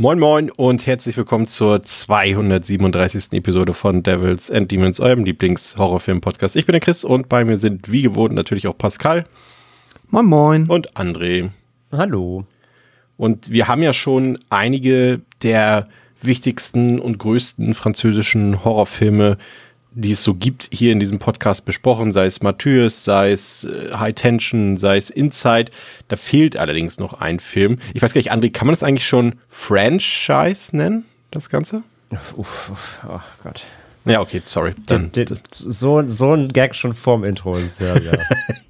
Moin Moin und herzlich willkommen zur 237. Episode von Devils and Demons, eurem Lieblings-Horrorfilm-Podcast. Ich bin der Chris und bei mir sind wie gewohnt natürlich auch Pascal. Moin Moin. Und André. Hallo. Und wir haben ja schon einige der wichtigsten und größten französischen Horrorfilme die es so gibt, hier in diesem Podcast besprochen, sei es Matthäus, sei es äh, High Tension, sei es Inside. Da fehlt allerdings noch ein Film. Ich weiß gar nicht, André, kann man das eigentlich schon Franchise nennen, das Ganze? Uff, uff, oh Gott. Ja, okay, sorry. Dann, den, den, so, so ein Gag schon vorm Intro ist ja, ja.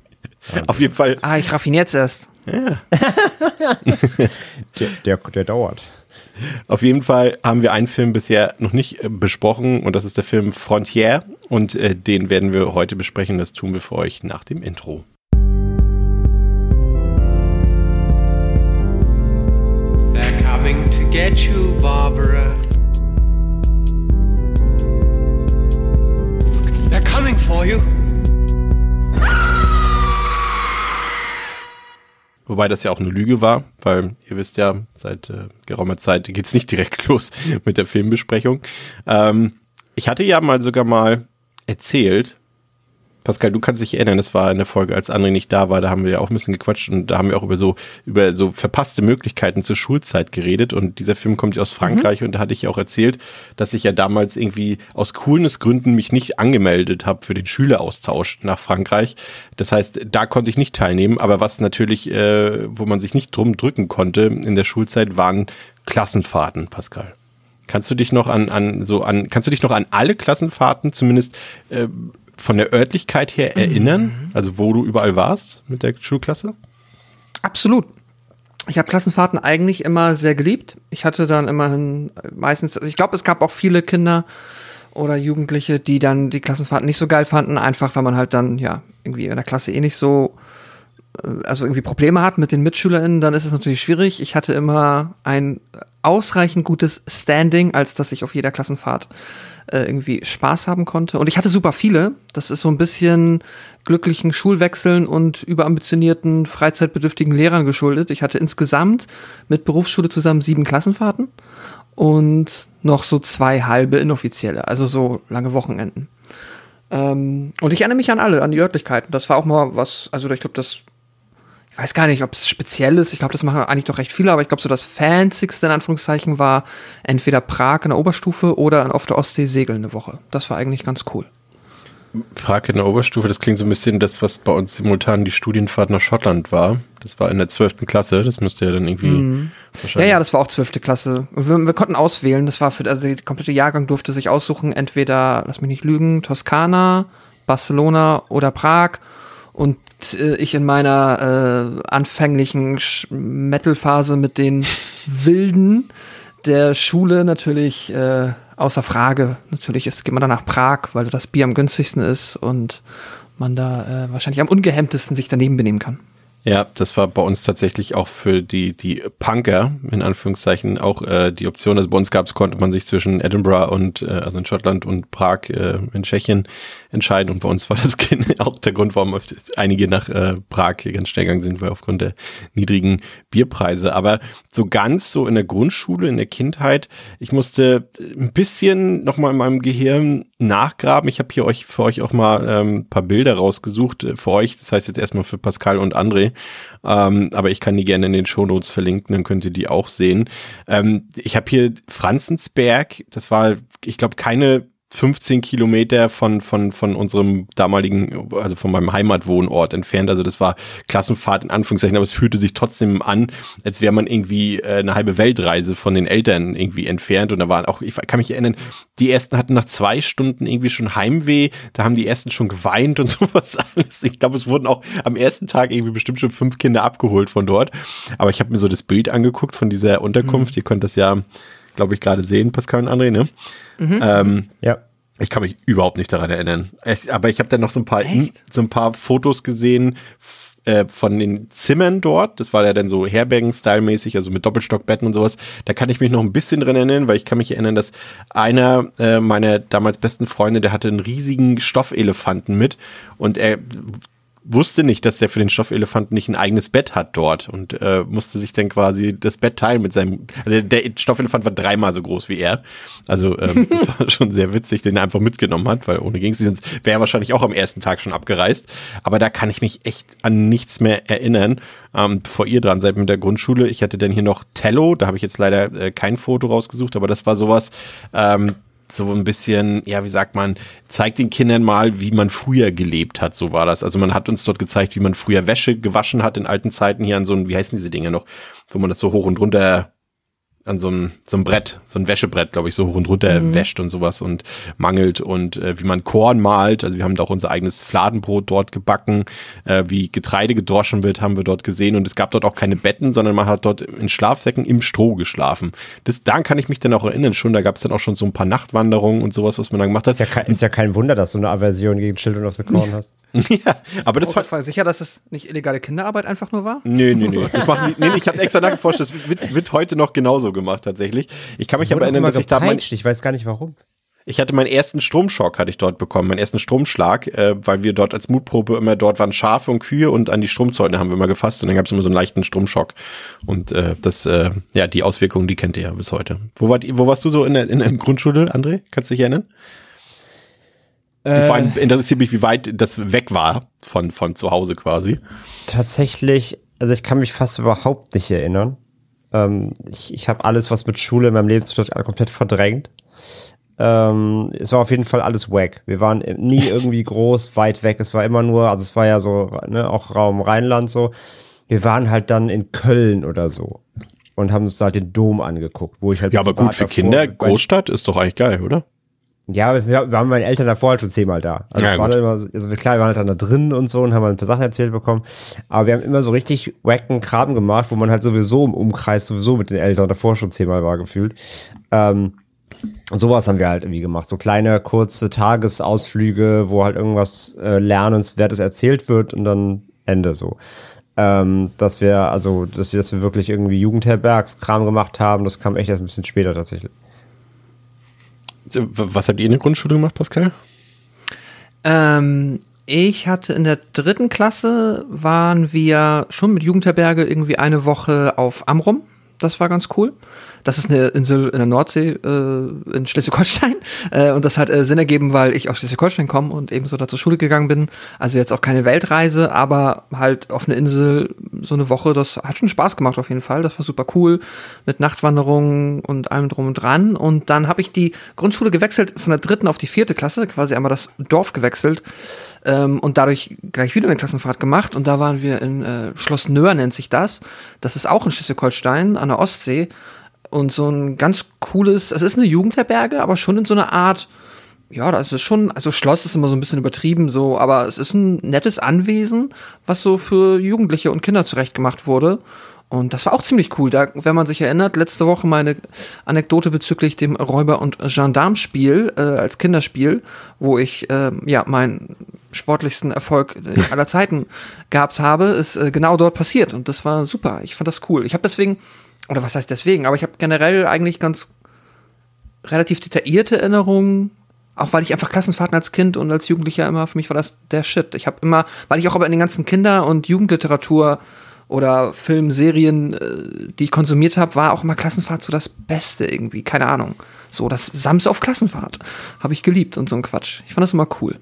Auf jeden Fall. Ah, ich raffine jetzt erst. Ja. der, der, der dauert. Auf jeden Fall haben wir einen Film bisher noch nicht äh, besprochen und das ist der Film Frontier und äh, den werden wir heute besprechen. Das tun wir für euch nach dem Intro. They're coming to get you, Barbara. They're coming for you. Wobei das ja auch eine Lüge war, weil ihr wisst ja, seit äh, geraumer Zeit geht's nicht direkt los mit der Filmbesprechung. Ähm, ich hatte ja mal sogar mal erzählt, Pascal, du kannst dich erinnern, das war in der Folge, als André nicht da war, da haben wir ja auch ein bisschen gequatscht und da haben wir auch über so, über so verpasste Möglichkeiten zur Schulzeit geredet und dieser Film kommt ja aus Frankreich mhm. und da hatte ich ja auch erzählt, dass ich ja damals irgendwie aus Coolness-Gründen mich nicht angemeldet habe für den Schüleraustausch nach Frankreich. Das heißt, da konnte ich nicht teilnehmen, aber was natürlich, äh, wo man sich nicht drum drücken konnte in der Schulzeit, waren Klassenfahrten, Pascal. Kannst du dich noch an, an so an, kannst du dich noch an alle Klassenfahrten zumindest äh, von der Örtlichkeit her erinnern? Mhm. Also wo du überall warst mit der Schulklasse? Absolut. Ich habe Klassenfahrten eigentlich immer sehr geliebt. Ich hatte dann immerhin meistens, also ich glaube, es gab auch viele Kinder oder Jugendliche, die dann die Klassenfahrten nicht so geil fanden, einfach weil man halt dann ja irgendwie in der Klasse eh nicht so äh, also irgendwie Probleme hat mit den MitschülerInnen, dann ist es natürlich schwierig. Ich hatte immer ein ausreichend gutes Standing, als dass ich auf jeder Klassenfahrt äh, irgendwie Spaß haben konnte. Und ich hatte super viele. Das ist so ein bisschen glücklichen Schulwechseln und überambitionierten, freizeitbedürftigen Lehrern geschuldet. Ich hatte insgesamt mit Berufsschule zusammen sieben Klassenfahrten und noch so zwei halbe inoffizielle, also so lange Wochenenden. Ähm, und ich erinnere mich an alle, an die Örtlichkeiten. Das war auch mal was, also ich glaube, das weiß gar nicht, ob es speziell ist. Ich glaube, das machen eigentlich doch recht viele, aber ich glaube, so das Fansigste in Anführungszeichen war entweder Prag in der Oberstufe oder auf der Ostsee segeln eine Woche. Das war eigentlich ganz cool. Prag in der Oberstufe, das klingt so ein bisschen das, was bei uns simultan die Studienfahrt nach Schottland war. Das war in der zwölften Klasse, das müsste ja dann irgendwie. Mhm. Ja, ja, das war auch zwölfte Klasse. Wir, wir, konnten auswählen, das war für, also der komplette Jahrgang durfte sich aussuchen, entweder, lass mich nicht lügen, Toskana, Barcelona oder Prag. Und äh, ich in meiner äh, anfänglichen Metal-Phase mit den Wilden der Schule natürlich äh, außer Frage. Natürlich ist, geht man dann nach Prag, weil das Bier am günstigsten ist und man da äh, wahrscheinlich am ungehemmtesten sich daneben benehmen kann. Ja, das war bei uns tatsächlich auch für die, die Punker, in Anführungszeichen, auch äh, die Option. Also bei uns gab es, konnte man sich zwischen Edinburgh und, äh, also in Schottland und Prag äh, in Tschechien entscheiden. Und bei uns war das auch der Grund, warum einige nach äh, Prag ganz schnell gegangen sind, weil aufgrund der niedrigen Bierpreise. Aber so ganz so in der Grundschule, in der Kindheit, ich musste ein bisschen nochmal in meinem Gehirn nachgraben. Ich habe hier euch für euch auch mal ähm, paar Bilder rausgesucht. Äh, für euch, das heißt jetzt erstmal für Pascal und André. Ähm, aber ich kann die gerne in den Shownotes verlinken, dann könnt ihr die auch sehen. Ähm, ich habe hier Franzensberg, das war, ich glaube, keine 15 Kilometer von, von, von unserem damaligen, also von meinem Heimatwohnort entfernt. Also das war Klassenfahrt in Anführungszeichen, aber es fühlte sich trotzdem an, als wäre man irgendwie äh, eine halbe Weltreise von den Eltern irgendwie entfernt. Und da waren auch, ich kann mich erinnern, die ersten hatten nach zwei Stunden irgendwie schon Heimweh, da haben die ersten schon geweint und sowas alles. Ich glaube, es wurden auch am ersten Tag irgendwie bestimmt schon fünf Kinder abgeholt von dort. Aber ich habe mir so das Bild angeguckt von dieser Unterkunft. Mhm. Ihr könnt das ja glaube ich, gerade sehen, Pascal und André, ne? Mhm. Ähm, ja. Ich kann mich überhaupt nicht daran erinnern. Ich, aber ich habe dann noch so ein paar, Echt? so ein paar Fotos gesehen äh, von den Zimmern dort. Das war ja dann so Herbergen-Style-mäßig, also mit Doppelstockbetten und sowas. Da kann ich mich noch ein bisschen dran erinnern, weil ich kann mich erinnern, dass einer äh, meiner damals besten Freunde, der hatte einen riesigen Stoffelefanten mit und er wusste nicht, dass der für den Stoffelefanten nicht ein eigenes Bett hat dort und äh, musste sich dann quasi das Bett teilen mit seinem. Also der Stoffelefant war dreimal so groß wie er. Also ähm, das war schon sehr witzig, den er einfach mitgenommen hat, weil ohne ging's sonst wäre er wahrscheinlich auch am ersten Tag schon abgereist. Aber da kann ich mich echt an nichts mehr erinnern. Ähm, bevor ihr dran seid mit der Grundschule, ich hatte dann hier noch Tello, da habe ich jetzt leider äh, kein Foto rausgesucht, aber das war sowas. Ähm, so ein bisschen, ja, wie sagt man, zeigt den Kindern mal, wie man früher gelebt hat, so war das. Also man hat uns dort gezeigt, wie man früher Wäsche gewaschen hat in alten Zeiten hier an so einem, wie heißen diese Dinge noch, wo man das so hoch und runter an so einem, so einem Brett, so ein Wäschebrett, glaube ich, so hoch und runter Mhm. wäscht und sowas und mangelt und äh, wie man Korn malt. Also wir haben da auch unser eigenes Fladenbrot dort gebacken, äh, wie Getreide gedroschen wird, haben wir dort gesehen und es gab dort auch keine Betten, sondern man hat dort in Schlafsäcken im Stroh geschlafen. Das, daran kann ich mich dann auch erinnern schon, da gab es dann auch schon so ein paar Nachtwanderungen und sowas, was man da gemacht hat. Ist ja, kein, ist ja kein Wunder, dass du eine Aversion gegen Children of the Corn hast. ja, aber das Oh, war sicher, dass es nicht illegale Kinderarbeit einfach nur war? Nee, nee, nee. Das machen nee, nee, ich habe extra nachgeforscht, das wird, wird heute noch genauso gemacht tatsächlich. Ich kann mich aber erinnern, dass ich da mein, ich weiß gar nicht warum. ich hatte meinen ersten Stromschock hatte ich dort bekommen, meinen ersten Stromschlag, äh, weil wir dort als Mutprobe immer dort waren Schafe und Kühe und an die Stromzäune haben wir immer gefasst und dann gab es immer so einen leichten Stromschock und äh, das äh, ja die Auswirkungen, die kennt ihr ja bis heute. Wo wart, wo warst du so in der, in der Grundschule, André? Kannst du dich erinnern? Äh, Vor allem interessiert mich, wie weit das weg war von von zu Hause quasi. Tatsächlich, also ich kann mich fast überhaupt nicht erinnern. Ähm, ich ich habe alles, was mit Schule in meinem Leben zu tun hat, komplett verdrängt. Ähm, es war auf jeden Fall alles wack. Wir waren nie irgendwie groß, weit weg. Es war immer nur, also es war ja so, ne, auch Raum Rheinland so. Wir waren halt dann in Köln oder so und haben uns da den Dom angeguckt, wo ich halt Ja, aber gut für Kinder, Großstadt ist doch eigentlich geil, oder? Ja, wir, wir waren mit meinen Eltern davor halt schon zehnmal da. Also, Ja, es war immer, also klar, wir waren halt dann da drin und so und haben halt ein paar Sachen erzählt bekommen. Aber wir haben immer so richtig wacken Kram gemacht, wo man halt sowieso im Umkreis sowieso mit den Eltern davor schon zehnmal war gefühlt. Ähm, und sowas haben wir halt irgendwie gemacht. So kleine, kurze Tagesausflüge, wo halt irgendwas äh, Lernenswertes erzählt wird und dann Ende so. Ähm, dass wir, also, dass wir, dass wir wirklich irgendwie Jugendherbergskram gemacht haben, das kam echt erst ein bisschen später tatsächlich. Was habt ihr in der Grundschule gemacht, Pascal? Ähm, ich hatte in der dritten Klasse, waren wir schon mit Jugendherberge irgendwie eine Woche auf Amrum. Das war ganz cool. Das ist eine Insel in der Nordsee äh, in Schleswig-Holstein. Äh, und das hat äh, Sinn ergeben, weil ich aus Schleswig-Holstein komme und ebenso da zur Schule gegangen bin. Also jetzt auch keine Weltreise, aber halt auf eine Insel so eine Woche, das hat schon Spaß gemacht auf jeden Fall. Das war super cool mit Nachtwanderungen und allem drum und dran. Und dann habe ich die Grundschule gewechselt von der dritten auf die vierte Klasse, quasi einmal das Dorf gewechselt ähm, und dadurch gleich wieder eine Klassenfahrt gemacht. Und da waren wir in äh, Schloss Nöhr, nennt sich das. Das ist auch in Schleswig-Holstein an der Ostsee. Und so ein ganz cooles, es ist eine Jugendherberge, aber schon in so einer Art, ja, das ist schon, also Schloss ist immer so ein bisschen übertrieben, so, aber es ist ein nettes Anwesen, was so für Jugendliche und Kinder zurechtgemacht wurde. Und das war auch ziemlich cool. Da, wenn man sich erinnert, letzte Woche meine Anekdote bezüglich dem Räuber- und Gendarmspiel äh, als Kinderspiel, wo ich äh, ja meinen sportlichsten Erfolg aller Zeiten gehabt habe, ist äh, genau dort passiert. Und das war super. Ich fand das cool. Ich habe deswegen, oder was heißt deswegen, aber ich habe generell eigentlich ganz relativ detaillierte Erinnerungen auch weil ich einfach Klassenfahrten als Kind und als Jugendlicher immer, für mich war das der Shit. Ich habe immer, weil ich auch aber in den ganzen Kinder- und Jugendliteratur oder Film, Serien, äh, die ich konsumiert habe, war auch immer Klassenfahrt so das Beste irgendwie. Keine Ahnung. So, das Samstag auf Klassenfahrt habe ich geliebt und so ein Quatsch. Ich fand das immer cool.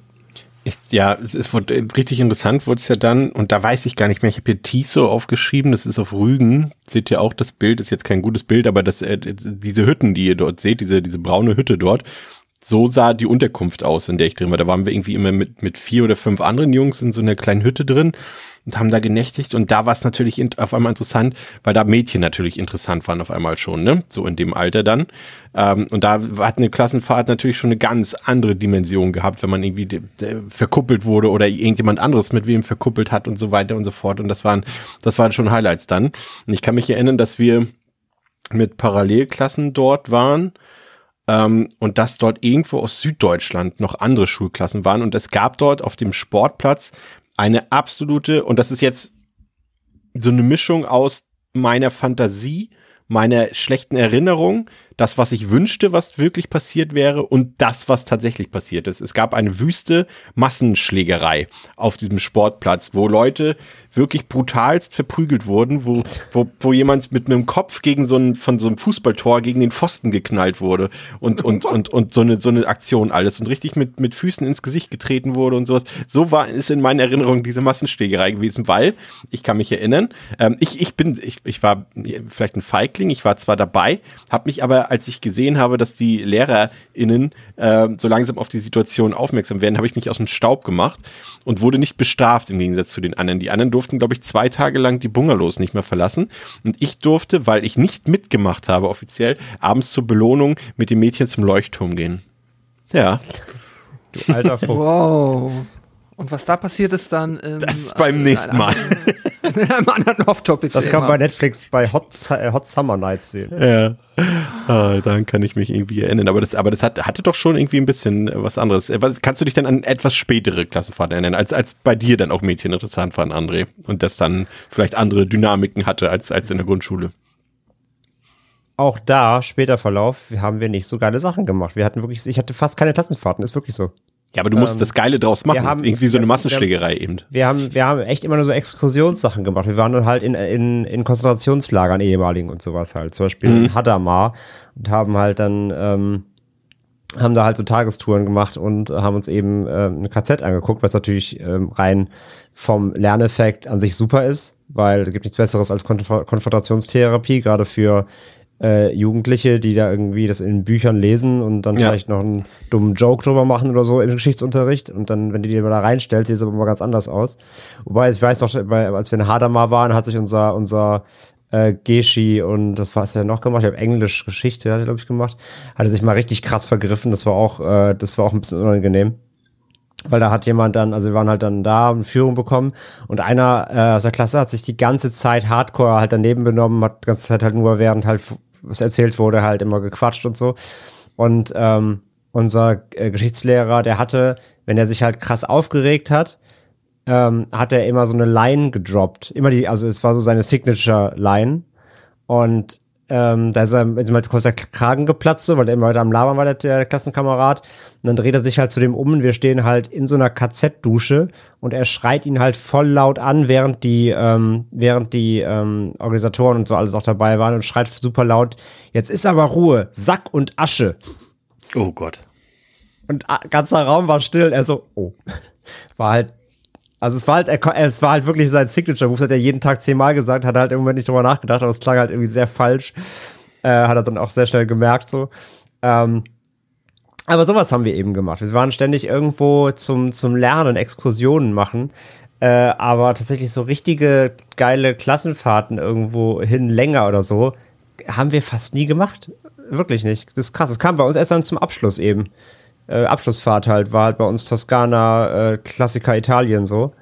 Ich, ja, es wurde, richtig interessant wurde es ja dann, und da weiß ich gar nicht mehr, ich habe hier Tiso aufgeschrieben, das ist auf Rügen, seht ihr auch das Bild, ist jetzt kein gutes Bild, aber das, äh, diese Hütten, die ihr dort seht, diese, diese braune Hütte dort, so sah die Unterkunft aus, in der ich drin war. Da waren wir irgendwie immer mit, mit vier oder fünf anderen Jungs in so einer kleinen Hütte drin und haben da genächtigt. Und da war es natürlich auf einmal interessant, weil da Mädchen natürlich interessant waren auf einmal schon, ne? So in dem Alter dann. Ähm, und da hat eine Klassenfahrt natürlich schon eine ganz andere Dimension gehabt, wenn man irgendwie verkuppelt wurde oder irgendjemand anderes mit wem verkuppelt hat und so weiter und so fort. Und das waren, das waren schon Highlights dann. Und ich kann mich erinnern, dass wir mit Parallelklassen dort waren ähm, und dass dort irgendwo aus Süddeutschland noch andere Schulklassen waren und es gab dort auf dem Sportplatz eine absolute, und das ist jetzt so eine Mischung aus meiner Fantasie, meiner schlechten Erinnerung, das, was ich wünschte, was wirklich passiert wäre und das, was tatsächlich passiert ist. Es gab eine wüste Massenschlägerei auf diesem Sportplatz, wo Leute wirklich brutalst verprügelt wurden, wo, wo, wo jemand mit einem Kopf gegen so ein, von so einem Fußballtor gegen den Pfosten geknallt wurde und, und, und, und so eine, so eine Aktion alles und richtig mit, mit Füßen ins Gesicht getreten wurde und sowas. So war, ist in meiner Erinnerung diese Massenschlägerei gewesen, weil, ich kann mich erinnern, ähm, ich, ich bin, ich, ich war vielleicht ein Feigling, ich war zwar dabei, habe mich aber, als ich gesehen habe, dass die LehrerInnen äh, so langsam auf die Situation aufmerksam werden, habe ich mich aus dem Staub gemacht und wurde nicht bestraft im Gegensatz zu den anderen. Die anderen durften, glaube ich, zwei Tage lang die Bungalows nicht mehr verlassen. Und ich durfte, weil ich nicht mitgemacht habe offiziell, abends zur Belohnung mit den Mädchen zum Leuchtturm gehen. Ja. Du alter Fuchs. Wow. Und was da passiert ist dann im, Das ist beim nächsten Mal. In einem anderen Off-Topic. Das kann man bei Netflix bei Hot, äh, Hot Summer Nights sehen. Ja. Ah, daran kann ich mich irgendwie erinnern. Aber das, aber das hat, hatte doch schon irgendwie ein bisschen äh, was anderes. Äh, was, kannst du dich dann an etwas spätere Klassenfahrten erinnern, als, als bei dir dann auch Mädchen interessant waren, André? Und das dann vielleicht andere Dynamiken hatte als, als in der Grundschule? Auch da, später Verlauf, haben wir nicht so geile Sachen gemacht. Wir hatten wirklich, ich hatte fast keine Klassenfahrten, ist wirklich so. Ja, aber du musst Ähm, das Geile draus machen. haben- irgendwie so eine wir- Massenschlägerei eben. Wir haben, wir haben echt immer nur so Exkursionssachen gemacht. Wir waren dann halt in, in, in Konzentrationslagern ehemaligen und sowas halt. Zum Beispiel in Hadamar und haben halt dann, ähm, haben da halt so Tagestouren gemacht und haben uns eben ähm, eine KZ angeguckt, was natürlich ähm, rein vom Lerneffekt an sich super ist, weil es gibt nichts Besseres als Konf Konfrontationstherapie, gerade für äh, Jugendliche, die da irgendwie das in Büchern lesen und dann Ja. vielleicht noch einen dummen Joke drüber machen oder so im Geschichtsunterricht und dann, wenn die die mal da reinstellt, sieht es aber mal ganz anders aus. Wobei, ich weiß noch, als wir in Hadamar waren, hat sich unser, unser äh, Geschi und das was hat er noch gemacht, ich habe Englisch Geschichte, hat er glaube ich gemacht, hat er sich mal richtig krass vergriffen, das war auch, äh, das war auch ein bisschen unangenehm. Weil da hat jemand dann, also wir waren halt dann da, eine Führung bekommen und einer äh, aus der Klasse hat sich die ganze Zeit hardcore halt daneben benommen, hat die ganze Zeit halt nur während halt was erzählt wurde, halt immer gequatscht und so. Und ähm, unser äh, Geschichtslehrer, der hatte, wenn er sich halt krass aufgeregt hat, ähm, hat er immer so eine Line gedroppt. Immer die, also es war so seine Signature-Line. Und ähm, da ist er ist halt kurz der Kragen geplatzt, so, weil er immer weiter am Labern war, der, der Klassenkamerad. Und dann dreht er sich halt zu dem um und wir stehen halt in so einer KZ-Dusche und er schreit ihn halt voll laut an, während die, ähm, während die ähm, Organisatoren und so alles auch dabei waren und schreit super laut, jetzt ist aber Ruhe, Sack und Asche. Oh Gott. Und ganzer Raum war still. Er so, oh. War halt, also es war halt, es war halt wirklich sein Signature Move, das hat er jeden Tag zehnmal gesagt, hat er halt im Moment nicht drüber nachgedacht, aber es klang halt irgendwie sehr falsch. Äh, hat er dann auch sehr schnell gemerkt, so. Ähm, aber sowas haben wir eben gemacht. Wir waren ständig irgendwo zum, zum Lernen, Exkursionen machen. Äh, aber tatsächlich so richtige geile Klassenfahrten irgendwo hin länger oder so, haben wir fast nie gemacht. Wirklich nicht. Das ist krass. Das kam bei uns erst dann zum Abschluss eben. Äh, Abschlussfahrt halt, war halt bei uns Toskana, äh, Klassiker Italien so.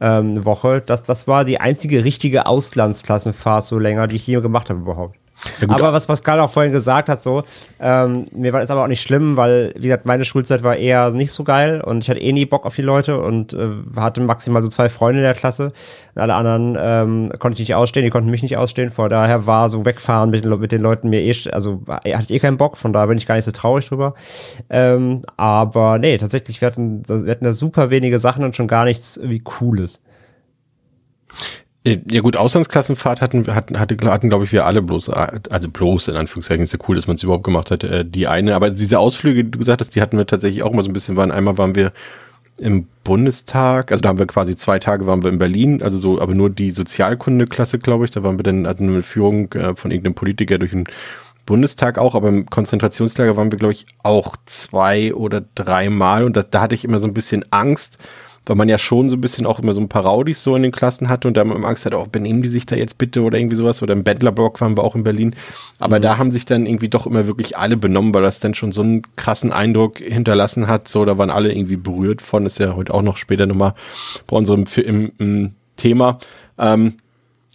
Ähm, eine Woche. Das, das war die einzige richtige Auslandsklassenfahrt so länger, die ich je gemacht habe überhaupt. Gut, aber was Pascal auch vorhin gesagt hat, so, ähm, mir war es aber auch nicht schlimm, weil, wie gesagt, meine Schulzeit war eher nicht so geil und ich hatte eh nie Bock auf die Leute und äh, hatte maximal so zwei Freunde in der Klasse. Und alle anderen ähm, konnte ich nicht ausstehen, die konnten mich nicht ausstehen. Von daher war so wegfahren mit den, mit den Leuten mir eh, also war- hatte ich eh keinen Bock, von daher bin ich gar nicht so traurig drüber. Ähm, aber nee, tatsächlich, wir hatten, wir hatten da super wenige Sachen und schon gar nichts irgendwie Cooles. Äh, Ja gut, Auslandsklassenfahrt hatten, hatten, hatte, hatten glaube ich, wir alle bloß, äh, also bloß in Anführungszeichen, ist ja cool, dass man es überhaupt gemacht hat, äh, die eine, aber diese Ausflüge, die du gesagt hast, die hatten wir tatsächlich auch mal so ein bisschen, waren, einmal waren wir im Bundestag, also da haben wir quasi zwei Tage waren wir in Berlin, also so, aber nur die Sozialkunde-Klasse, glaube ich, da waren wir dann, hatten wir eine Führung äh, von irgendeinem Politiker durch den Bundestag auch, aber im Konzentrationslager waren wir, glaube ich, auch zwei oder dreimal. Und da, da hatte ich immer so ein bisschen Angst, weil man ja schon so ein bisschen auch immer so ein paar Raudis so in den Klassen hatte und da man immer Angst hatte, oh, benehmen die sich da jetzt bitte oder irgendwie sowas. Oder im Bettlerblock waren wir auch in Berlin. Aber da haben sich dann irgendwie doch immer wirklich alle benommen, weil das dann schon so einen krassen Eindruck hinterlassen hat. So, da waren alle irgendwie berührt von, ist ja heute auch noch später nochmal bei unserem im, im Thema. Ähm,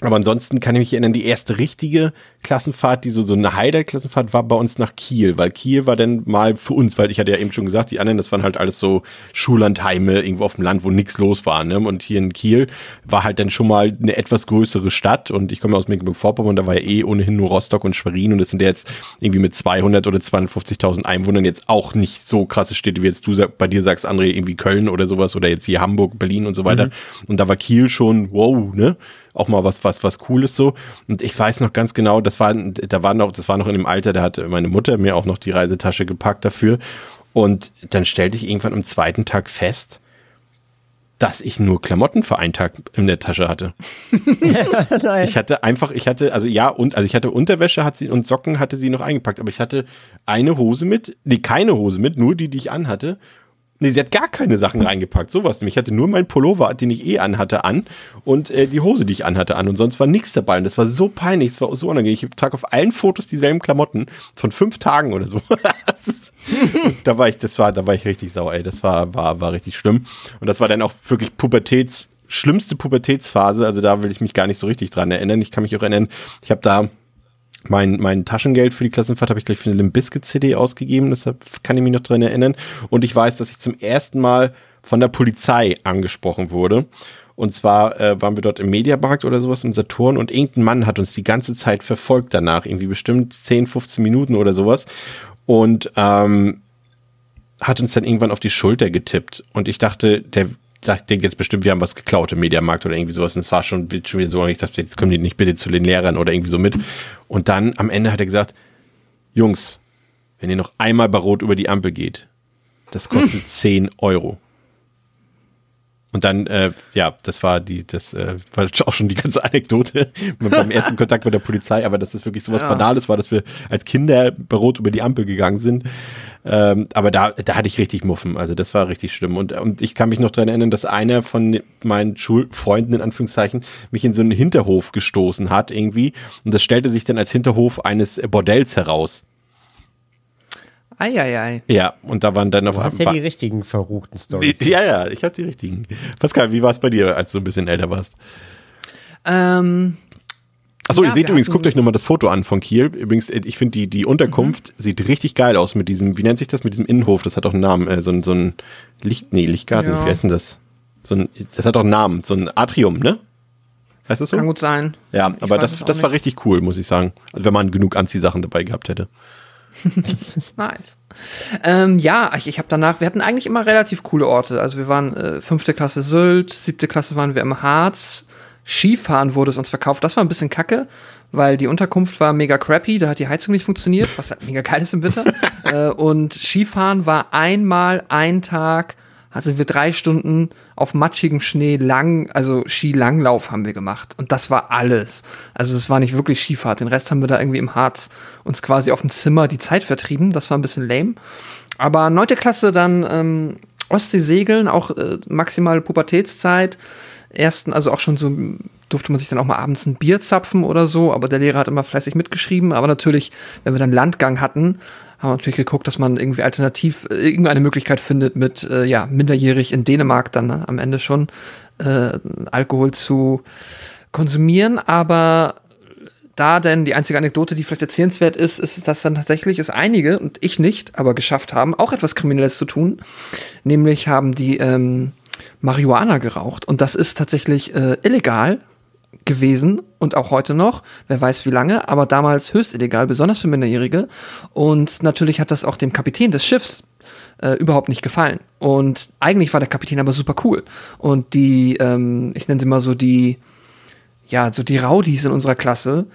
Aber ansonsten kann ich mich erinnern, die erste richtige Klassenfahrt, die so, so eine Highlight-Klassenfahrt war bei uns nach Kiel, weil Kiel war dann mal für uns, weil ich hatte ja eben schon gesagt, die anderen, das waren halt alles so Schullandheime irgendwo auf dem Land, wo nichts los war. Ne? Und hier in Kiel war halt dann schon mal eine etwas größere Stadt und ich komme aus Mecklenburg-Vorpommern, da war ja eh ohnehin nur Rostock und Schwerin und das sind ja jetzt irgendwie mit 200 oder 250.000 Einwohnern jetzt auch nicht so krasse Städte, wie jetzt du bei dir sagst, André, irgendwie Köln oder sowas oder jetzt hier Hamburg, Berlin und so weiter. Mhm. Und da war Kiel schon, wow, ne? Auch mal was, was, was Cooles so. Und ich weiß noch ganz genau, das war, da war noch, das war noch in dem Alter, da hatte meine Mutter mir auch noch die Reisetasche gepackt dafür. Und dann stellte ich irgendwann am zweiten Tag fest, dass ich nur Klamotten für einen Tag in der Tasche hatte. ich hatte einfach, ich hatte, also ja, und, also ich hatte Unterwäsche hat sie und Socken hatte sie noch eingepackt, aber ich hatte eine Hose mit, nee, keine Hose mit, nur die, die ich anhatte Nee, sie hat gar keine Sachen reingepackt, sowas nämlich. Ich hatte nur meinen Pullover, den ich eh anhatte, an und äh, die Hose, die ich anhatte, an und sonst war nichts dabei. Und das war so peinlich, das war so unangenehm. Ich trage auf allen Fotos dieselben Klamotten von fünf Tagen oder so. da war ich, das war, da war ich richtig sauer, ey. Das war, war, war richtig schlimm. Und das war dann auch wirklich Pubertäts, schlimmste Pubertätsphase. Also da will ich mich gar nicht so richtig dran erinnern. Ich kann mich auch erinnern, ich habe da mein, mein Taschengeld für die Klassenfahrt habe ich gleich für eine Limbiskit CD ausgegeben, deshalb kann ich mich noch dran erinnern. Und ich weiß, dass ich zum ersten Mal von der Polizei angesprochen wurde. Und zwar äh, waren wir dort im Mediamarkt oder sowas im Saturn und irgendein Mann hat uns die ganze Zeit verfolgt danach, irgendwie bestimmt 10, 15 Minuten oder sowas. Und ähm, hat uns dann irgendwann auf die Schulter getippt. Und ich dachte, der, denke jetzt bestimmt, wir haben was geklaut im Mediamarkt oder irgendwie sowas. Und es war schon, schon wieder so, ich dachte, jetzt kommen die nicht bitte zu den Lehrern oder irgendwie so mit. Und dann am Ende hat er gesagt, Jungs, wenn ihr noch einmal bei Rot über die Ampel geht, das kostet hm. 10 Euro. Und dann, äh, ja, das war die, das äh, war auch schon die ganze Anekdote beim ersten Kontakt mit der Polizei, aber dass das wirklich so was ja. Banales war, dass wir als Kinder bei Rot über die Ampel gegangen sind. Ähm, aber da, da hatte ich richtig Muffen. Also das war richtig schlimm. Und, und ich kann mich noch daran erinnern, dass einer von meinen Schulfreunden, in Anführungszeichen, mich in so einen Hinterhof gestoßen hat irgendwie. Und das stellte sich dann als Hinterhof eines Bordells heraus. Eieiei. Ja, und da waren dann auf Du hast ja die richtigen verruchten Stories. Ja, ja, ich habe die richtigen. Pascal, wie war es bei dir, als du ein bisschen älter warst? Ähm. Achso, ja, ihr seht übrigens, guckt euch nochmal das Foto an von Kiel. Übrigens, ich finde die, die Unterkunft mhm. sieht richtig geil aus mit diesem, wie nennt sich das, mit diesem Innenhof? Das hat auch einen Namen, äh, so, ein, so ein Licht, nee, Lichtgarten, ja. wie heißt denn das? So ein, das hat auch einen Namen, so ein Atrium, ne? Heißt das so? Kann gut sein. Ja, ich aber das, das war richtig cool, muss ich sagen. Also wenn man genug Anziehsachen dabei gehabt hätte. nice. Ähm, ja, ich, ich habe danach, wir hatten eigentlich immer relativ coole Orte. Also wir waren äh, fünfte Klasse Sylt, siebte Klasse waren wir im Harz. Skifahren wurde es uns verkauft. Das war ein bisschen kacke, weil die Unterkunft war mega crappy, da hat die Heizung nicht funktioniert, was halt mega geil ist im Winter. äh, und Skifahren war einmal ein Tag also wir drei Stunden auf matschigem Schnee lang, also Skilanglauf haben wir gemacht. Und das war alles. Also es war nicht wirklich Skifahrt. Den Rest haben wir da irgendwie im Harz uns quasi auf dem Zimmer die Zeit vertrieben. Das war ein bisschen lame. Aber neunte Klasse dann ähm, Ostsee segeln, auch äh, maximale Pubertätszeit. Ersten, also auch schon so durfte man sich dann auch mal abends ein Bier zapfen oder so, aber der Lehrer hat immer fleißig mitgeschrieben. Aber natürlich, wenn wir dann Landgang hatten, haben natürlich geguckt, dass man irgendwie alternativ äh, irgendeine Möglichkeit findet, mit äh, ja, minderjährig in Dänemark dann ne, am Ende schon äh, Alkohol zu konsumieren. Aber da denn die einzige Anekdote, die vielleicht erzählenswert ist, ist, dass dann tatsächlich es einige und ich nicht, aber geschafft haben, auch etwas Kriminelles zu tun. Nämlich haben die ähm, Marihuana geraucht. Und das ist tatsächlich äh, illegal, gewesen und auch heute noch, wer weiß wie lange, aber damals höchst illegal, besonders für Minderjährige. Und natürlich hat das auch dem Kapitän des Schiffs äh, überhaupt nicht gefallen. Und eigentlich war der Kapitän aber super cool. Und die, ähm, ich nenne sie mal so die, ja, so die Raudis in unserer Klasse,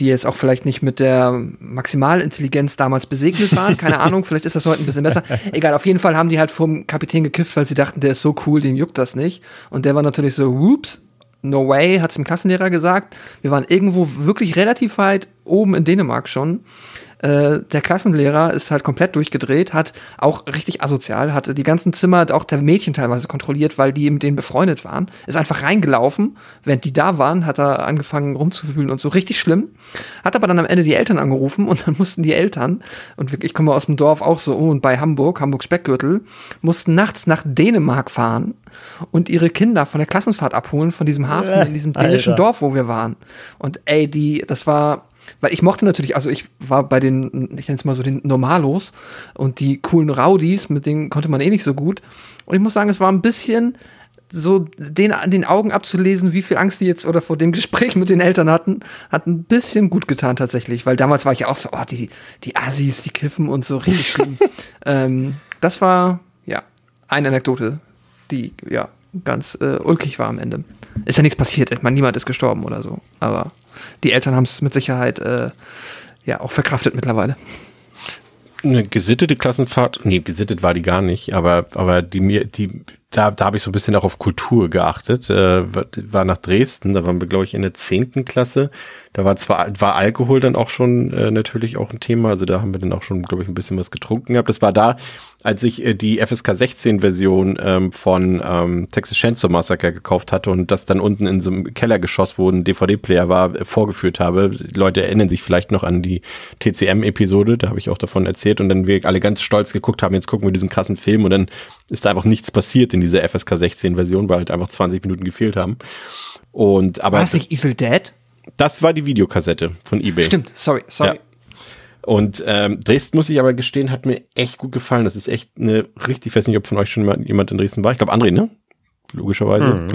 die jetzt auch vielleicht nicht mit der Maximalintelligenz damals besegnet waren. Keine Ahnung, vielleicht ist das heute ein bisschen besser. Egal, auf jeden Fall haben die halt vom Kapitän gekifft, weil sie dachten, der ist so cool, dem juckt das nicht. Und der war natürlich so, whoops, no way, hat es dem Klassenlehrer gesagt. Wir waren irgendwo wirklich relativ weit oben in Dänemark schon. Äh, der Klassenlehrer ist halt komplett durchgedreht, hat auch richtig asozial, hatte die ganzen Zimmer, auch der Mädchen teilweise kontrolliert, weil die mit denen befreundet waren. Ist einfach reingelaufen, während die da waren, hat er angefangen rumzufühlen und so richtig schlimm. Hat aber dann am Ende die Eltern angerufen und dann mussten die Eltern, und ich komme aus dem Dorf auch so, und bei Hamburg, Hamburg Speckgürtel, mussten nachts nach Dänemark fahren und ihre Kinder von der Klassenfahrt abholen von diesem Hafen in diesem dänischen Alter. Dorf, wo wir waren. Und ey, die, das war, weil ich mochte natürlich, also ich war bei den, ich nenne es mal so den Normalos und die coolen Rowdies, mit denen konnte man eh nicht so gut. Und ich muss sagen, es war ein bisschen so den an den Augen abzulesen, wie viel Angst die jetzt oder vor dem Gespräch mit den Eltern hatten, hat ein bisschen gut getan tatsächlich, weil damals war ich ja auch so, oh, die, die Assis, die kiffen und so, richtig schlimm. ähm, das war, ja, eine Anekdote, die, ja, ganz äh, ulkig war am Ende. Ist ja nichts passiert, ich meine, niemand ist gestorben oder so, aber die Eltern haben es mit Sicherheit, äh, ja, auch verkraftet mittlerweile. Eine gesittete Klassenfahrt, nee, gesittet war die gar nicht, aber, aber die mir, die, da, da habe ich so ein bisschen auch auf Kultur geachtet. Äh, war nach Dresden, da waren wir, glaube ich, in der zehnten Klasse. Da war zwar war Alkohol dann auch schon äh, natürlich auch ein Thema, also da haben wir dann auch schon, glaube ich, ein bisschen was getrunken gehabt. Das war da, als ich äh, die FSK 16 Version ähm, von ähm, Texas Chainsaw Massacre gekauft hatte und das dann unten in so einem Kellergeschoss, wo ein DVD-Player war, äh, vorgeführt habe. Die Leute erinnern sich vielleicht noch an die TCM-Episode, da habe ich auch davon erzählt und dann wir alle ganz stolz geguckt haben, jetzt gucken wir diesen krassen Film und dann ist da einfach nichts passiert in dieser FSK 16 Version, weil halt einfach 20 Minuten gefehlt haben. Und aber War es nicht Evil Dead? das war die Videokassette von eBay. Stimmt, sorry, sorry. Ja. Und ähm, Dresden muss ich aber gestehen, hat mir echt gut gefallen. Das ist echt eine richtig, ich weiß nicht, ob von euch schon mal jemand in Dresden war. Ich glaube André, ne? Logischerweise.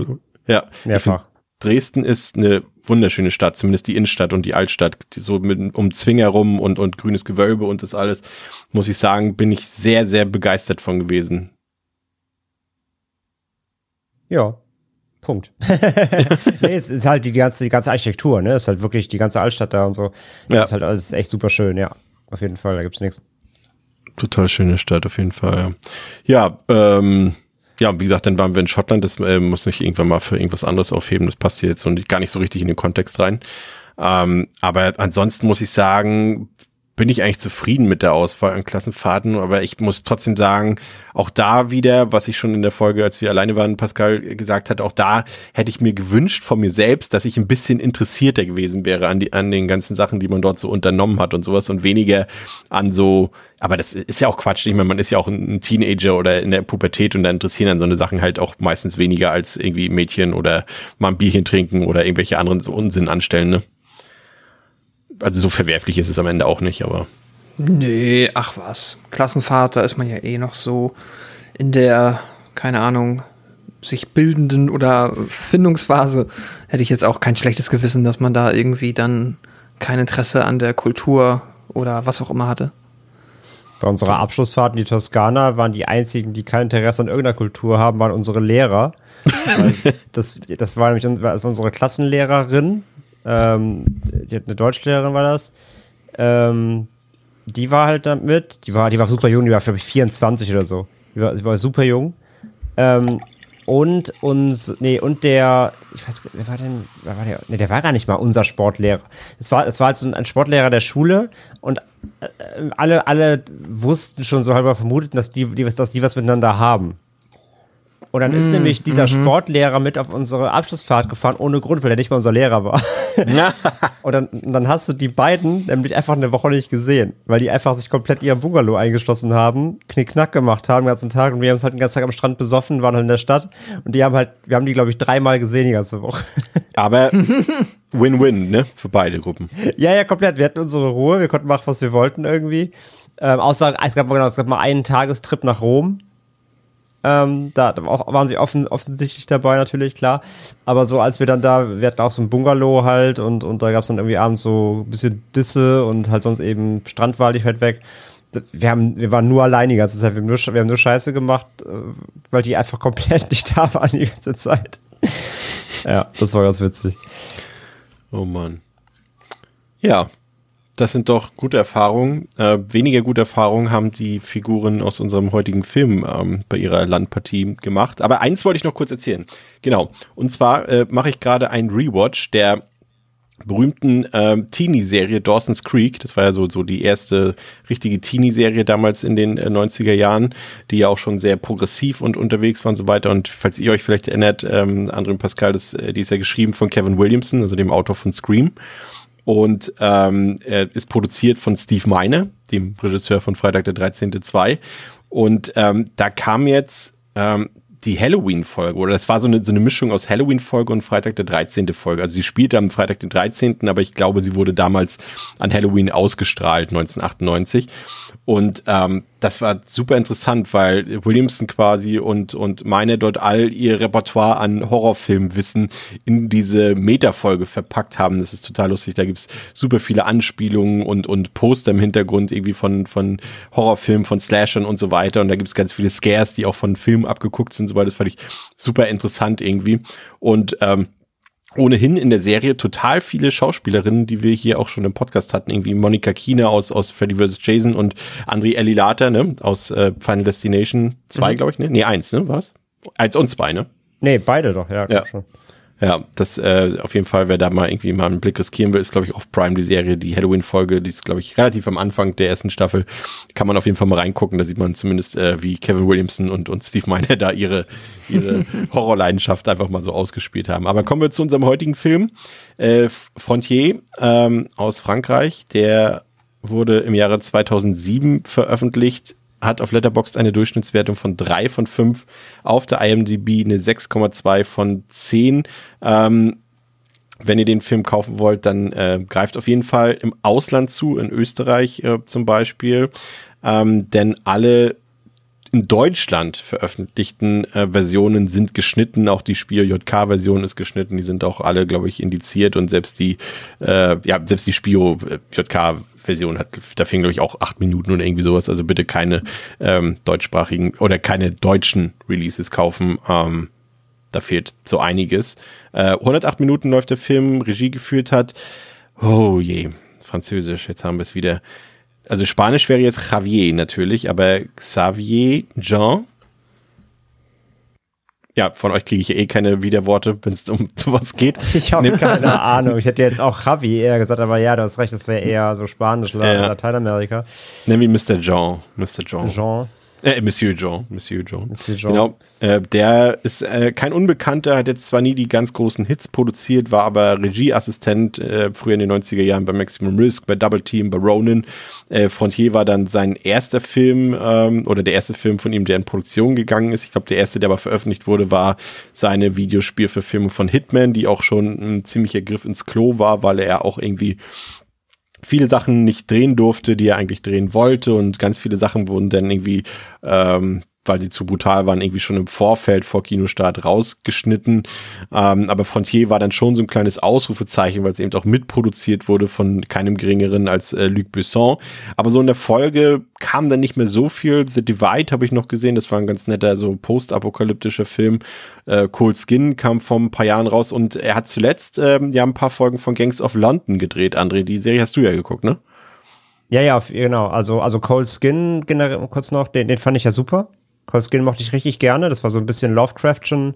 Ja. Ich Mehrfach. Dresden ist eine wunderschöne Stadt, zumindest die Innenstadt und die Altstadt, die so mit um Zwinger rum und, und grünes Gewölbe und das alles, muss ich sagen, bin ich sehr, sehr begeistert von gewesen. Ja. Punkt. nee, es ist halt die ganze, die ganze Architektur, ne? Es ist halt wirklich die ganze Altstadt da und so. Ja. Das ist halt alles echt super schön, ja. Auf jeden Fall, da gibt's nichts. Total schöne Stadt auf jeden Fall. Ja, ja ähm, ja, wie gesagt, dann waren wir in Schottland. Das äh, muss ich irgendwann mal für irgendwas anderes aufheben. Das passt hier jetzt so nicht, gar nicht so richtig in den Kontext rein. Ähm, aber ansonsten muss ich sagen, bin ich eigentlich zufrieden mit der Auswahl an Klassenfahrten, aber ich muss trotzdem sagen, auch da wieder, was ich schon in der Folge, als wir alleine waren, Pascal gesagt hat, auch da hätte ich mir gewünscht von mir selbst, dass ich ein bisschen interessierter gewesen wäre an, die, an den ganzen Sachen, die man dort so unternommen hat und sowas und weniger an so, aber das ist ja auch Quatsch. Ich meine, man ist ja auch ein Teenager oder in der Pubertät und da interessieren dann so eine Sachen halt auch meistens weniger als irgendwie Mädchen oder mal ein Bierchen trinken oder irgendwelche anderen so Unsinn anstellen, ne? Also so verwerflich ist es am Ende auch nicht, aber. Nee, ach was. Klassenfahrt, da ist man ja eh noch so in der, keine Ahnung, sich bildenden oder Findungsphase. Hätte ich jetzt auch kein schlechtes Gewissen, dass man da irgendwie dann kein Interesse an der Kultur oder was auch immer hatte. Bei unserer Abschlussfahrt in die Toskana waren die einzigen, die kein Interesse an irgendeiner Kultur haben, waren unsere Lehrer. Das, das war nämlich das war unsere Klassenlehrerin, ähm, eine Deutschlehrerin war das. Ähm, die war halt da mit, die war, die war super jung, die war, glaube ich, 24 oder so. Die war, die war super jung. Ähm, und uns, nee, und der, ich weiß, wer war denn, wer war der, nee, der war gar nicht mal unser Sportlehrer. Es war, es war halt so ein Sportlehrer der Schule und äh, alle, alle wussten schon so halber vermuteten, dass die, die, dass die was miteinander haben. Und dann ist nämlich dieser Sportlehrer mit auf unsere Abschlussfahrt gefahren, ohne Grund, weil er nicht mal unser Lehrer war. und dann, dann hast du die beiden nämlich einfach eine Woche nicht gesehen, weil die einfach sich komplett in ihrem Bungalow eingeschlossen haben, Knickknack gemacht haben den ganzen Tag und wir haben uns halt den ganzen Tag am Strand besoffen, waren halt in der Stadt und die haben halt, wir haben die, glaube ich, dreimal gesehen die ganze Woche. Aber Win-Win, ne? Für beide Gruppen. ja, ja, komplett. Wir hatten unsere Ruhe, wir konnten machen, was wir wollten irgendwie. Ähm, außer, es gab, mal, genau, es gab mal einen Tagestrip nach Rom. Ähm, da auch, waren sie offen, offensichtlich dabei, natürlich, klar. Aber so, als wir dann da, wir hatten auch so ein Bungalow halt und, und da gab es dann irgendwie abends so ein bisschen Disse und halt sonst eben Strand war halt weg. Wir, haben, wir waren nur allein die ganze Zeit. Wir haben nur, wir haben nur Scheiße gemacht, äh, weil die einfach komplett nicht da waren die ganze Zeit. ja, das war ganz witzig. Oh Mann. Ja, das sind doch gute Erfahrungen. Äh, weniger gute Erfahrungen haben die Figuren aus unserem heutigen Film ähm, bei ihrer Landpartie gemacht. Aber eins wollte ich noch kurz erzählen. Genau. Und zwar äh, mache ich gerade einen Rewatch der berühmten ähm, Teenie-Serie Dawson's Creek. Das war ja so, so die erste richtige Teenie-Serie damals in den äh, 90er Jahren, die ja auch schon sehr progressiv und unterwegs war und so weiter. Und falls ihr euch vielleicht erinnert, ähm, André Pascal, das, äh, die ist ja geschrieben von Kevin Williamson, also dem Autor von Scream. Und ähm, ist produziert von Steve Miner, dem Regisseur von Freitag der 13.2. Und ähm, da kam jetzt ähm, die Halloween-Folge, oder das war so eine, so eine Mischung aus Halloween-Folge und Freitag der 13. Folge. Also sie spielte am Freitag den 13., aber ich glaube, sie wurde damals an Halloween ausgestrahlt, 1998. Und ähm, das war super interessant, weil Williamson quasi und, und meine dort all ihr Repertoire an Horrorfilmwissen in diese Metafolge verpackt haben. Das ist total lustig. Da gibt's super viele Anspielungen und, und Poster im Hintergrund irgendwie von, von Horrorfilmen, von Slashern und so weiter. Und da gibt's ganz viele Scares, die auch von Filmen abgeguckt sind und so weiter. Das fand ich super interessant irgendwie. Und ähm, ohnehin in der Serie total viele Schauspielerinnen, die wir hier auch schon im Podcast hatten, irgendwie Monika Kine aus, aus Freddy vs. Jason und Andri Elilata, ne, aus äh, Final Destination 2, mhm. glaube ich, ne? Nee, eins, ne, was? Eins und zwei, ne? Nee, beide doch, ja, ja. schon. Ja, das äh, auf jeden Fall, wer da mal irgendwie mal einen Blick riskieren will, ist, glaube ich, auf Prime die Serie, die Halloween-Folge, die ist, glaube ich, relativ am Anfang der ersten Staffel. Kann man auf jeden Fall mal reingucken. Da sieht man zumindest, äh, wie Kevin Williamson und, und Steve Miner da ihre, ihre Horrorleidenschaft einfach mal so ausgespielt haben. Aber kommen wir zu unserem heutigen Film. Äh, Frontier ähm, aus Frankreich, der wurde im Jahre 2007 veröffentlicht hat auf Letterboxd eine Durchschnittswertung von 3 von 5, auf der IMDb eine 6,2 von 10. Ähm, wenn ihr den Film kaufen wollt, dann äh, greift auf jeden Fall im Ausland zu, in Österreich äh, zum Beispiel. Ähm, denn alle in Deutschland veröffentlichten äh, Versionen sind geschnitten. Auch die Spiel JK-Version ist geschnitten. Die sind auch alle, glaube ich, indiziert und selbst die, äh, ja, selbst die JK Version hat, da fehlen, glaube ich, auch acht Minuten oder irgendwie sowas. Also bitte keine ähm, deutschsprachigen oder keine deutschen Releases kaufen. Ähm, da fehlt so einiges. Äh, 108 Minuten läuft der Film, Regie geführt hat. Oh je, Französisch, jetzt haben wir es wieder. Also Spanisch wäre jetzt Javier natürlich, aber Xavier Jean ja, von euch kriege ich eh keine Widerworte, wenn es um sowas geht. Ich habe keine Ahnung. Ich hätte jetzt auch Javi eher gesagt, aber ja, du hast recht, das wäre eher so Spanisch oder ja. Lateinamerika. Nenn ihn Mr. Jean. Mr. Jean. Jean. Äh, Monsieur Jean. Monsieur Jean. Monsieur Jean. Genau. Äh, der ist äh, kein Unbekannter, hat jetzt zwar nie die ganz großen Hits produziert, war aber Regieassistent äh, früher in den 90er Jahren bei Maximum Risk, bei Double Team, bei Ronin. Äh, Frontier war dann sein erster Film ähm, oder der erste Film von ihm, der in Produktion gegangen ist. Ich glaube, der erste, der aber veröffentlicht wurde, war seine Videospielverfilmung von Hitman, die auch schon ein ziemlicher Griff ins Klo war, weil er auch irgendwie viele Sachen nicht drehen durfte, die er eigentlich drehen wollte. Und ganz viele Sachen wurden dann irgendwie ähm, weil sie zu brutal waren, irgendwie schon im Vorfeld vor Kinostart rausgeschnitten. Ähm, aber Frontier war dann schon so ein kleines Ausrufezeichen, weil es eben auch mitproduziert wurde von keinem geringeren als äh, Luc Besson. Aber so in der Folge kam dann nicht mehr so viel. The Divide habe ich noch gesehen, das war ein ganz netter, so postapokalyptischer Film. Äh, Cold Skin kam vor ein paar Jahren raus und er hat zuletzt ähm, ja ein paar Folgen von Gangs of London gedreht, André. Die Serie hast du ja geguckt, ne? Ja, ja, genau. Also, also Cold Skin, kurz noch, den, den fand ich ja super. Cold Skin mochte ich richtig gerne. Das war so ein bisschen Lovecraftchen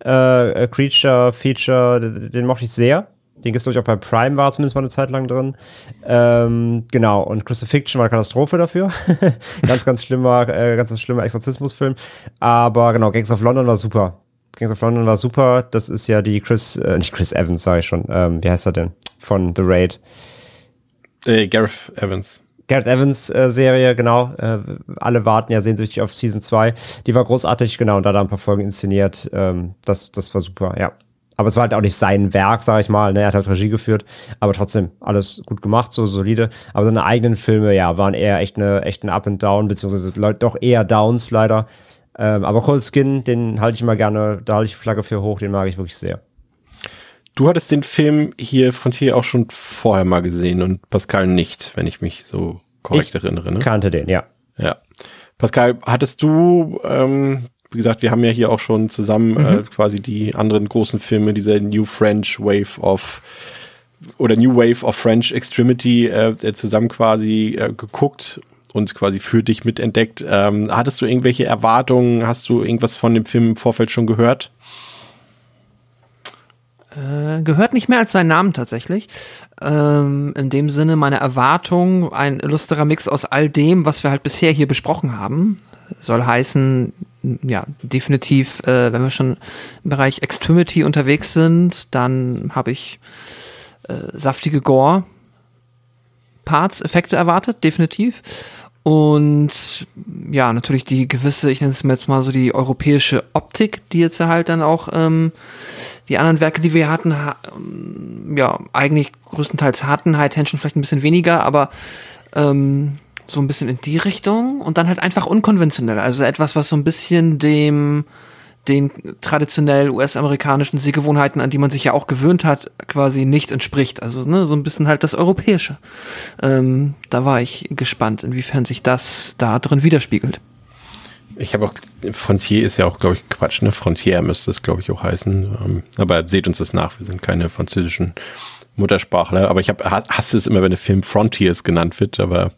äh, Creature Feature. Den, den mochte ich sehr. Den gibt es, glaube ich, auch bei Prime war zumindest mal eine Zeit lang drin. Ähm, genau, und Crucifixion war eine Katastrophe dafür. ganz, ganz schlimmer, äh, ganz, ganz schlimmer Exorzismusfilm. Aber genau, Gangs of London war super. Gangs of London war super. Das ist ja die Chris, äh, nicht Chris Evans, sage ich schon. Ähm, wie heißt er denn? Von The Raid. Äh, Gareth Evans. Gareth Evans äh, Serie, genau. Äh, alle warten ja sehnsüchtig auf Season 2. Die war großartig, genau, und da hat er ein paar Folgen inszeniert. Ähm, das, das war super, ja. Aber es war halt auch nicht sein Werk, sag ich mal. Ne? Er hat halt Regie geführt, aber trotzdem alles gut gemacht, so solide. Aber seine eigenen Filme, ja, waren eher echt eine echt ein Up and Down, beziehungsweise doch eher Downs leider. Ähm, aber Cold Skin, den halte ich immer gerne, da halte ich Flagge für hoch, den mag ich wirklich sehr. Du hattest den Film hier von hier auch schon vorher mal gesehen und Pascal nicht, wenn ich mich so korrekt ich erinnere. Ne? kannte den, ja. Ja. Pascal, hattest du, ähm, wie gesagt, wir haben ja hier auch schon zusammen mhm. äh, quasi die anderen großen Filme, dieser New French Wave of oder New Wave of French Extremity äh, zusammen quasi äh, geguckt und quasi für dich mitentdeckt. Ähm, hattest du irgendwelche Erwartungen? Hast du irgendwas von dem Film im Vorfeld schon gehört? Äh, gehört nicht mehr als seinen Namen tatsächlich. Ähm, in dem Sinne meine Erwartung, ein illustrer Mix aus all dem, was wir halt bisher hier besprochen haben. Soll heißen, ja, definitiv, äh, wenn wir schon im Bereich Extremity unterwegs sind, dann habe ich äh, saftige Gore, Parts, Effekte erwartet, definitiv. Und ja, natürlich die gewisse, ich nenne es mir jetzt mal so die europäische Optik, die jetzt halt dann auch ähm, die anderen Werke, die wir hatten, ha ja, eigentlich größtenteils hatten, High Tension vielleicht ein bisschen weniger, aber ähm, so ein bisschen in die Richtung und dann halt einfach unkonventionell. Also etwas, was so ein bisschen dem den traditionell US-amerikanischen Sehgewohnheiten, an die man sich ja auch gewöhnt hat, quasi nicht entspricht. Also ne, so ein bisschen halt das Europäische. Ähm, da war ich gespannt, inwiefern sich das da drin widerspiegelt. Ich habe auch, Frontier ist ja auch, glaube ich, Quatsch, ne? Frontier müsste es, glaube ich, auch heißen. Ähm, aber seht uns das nach, wir sind keine französischen Muttersprachler. Aber ich habe, hasse es immer, wenn der Film Frontiers genannt wird, aber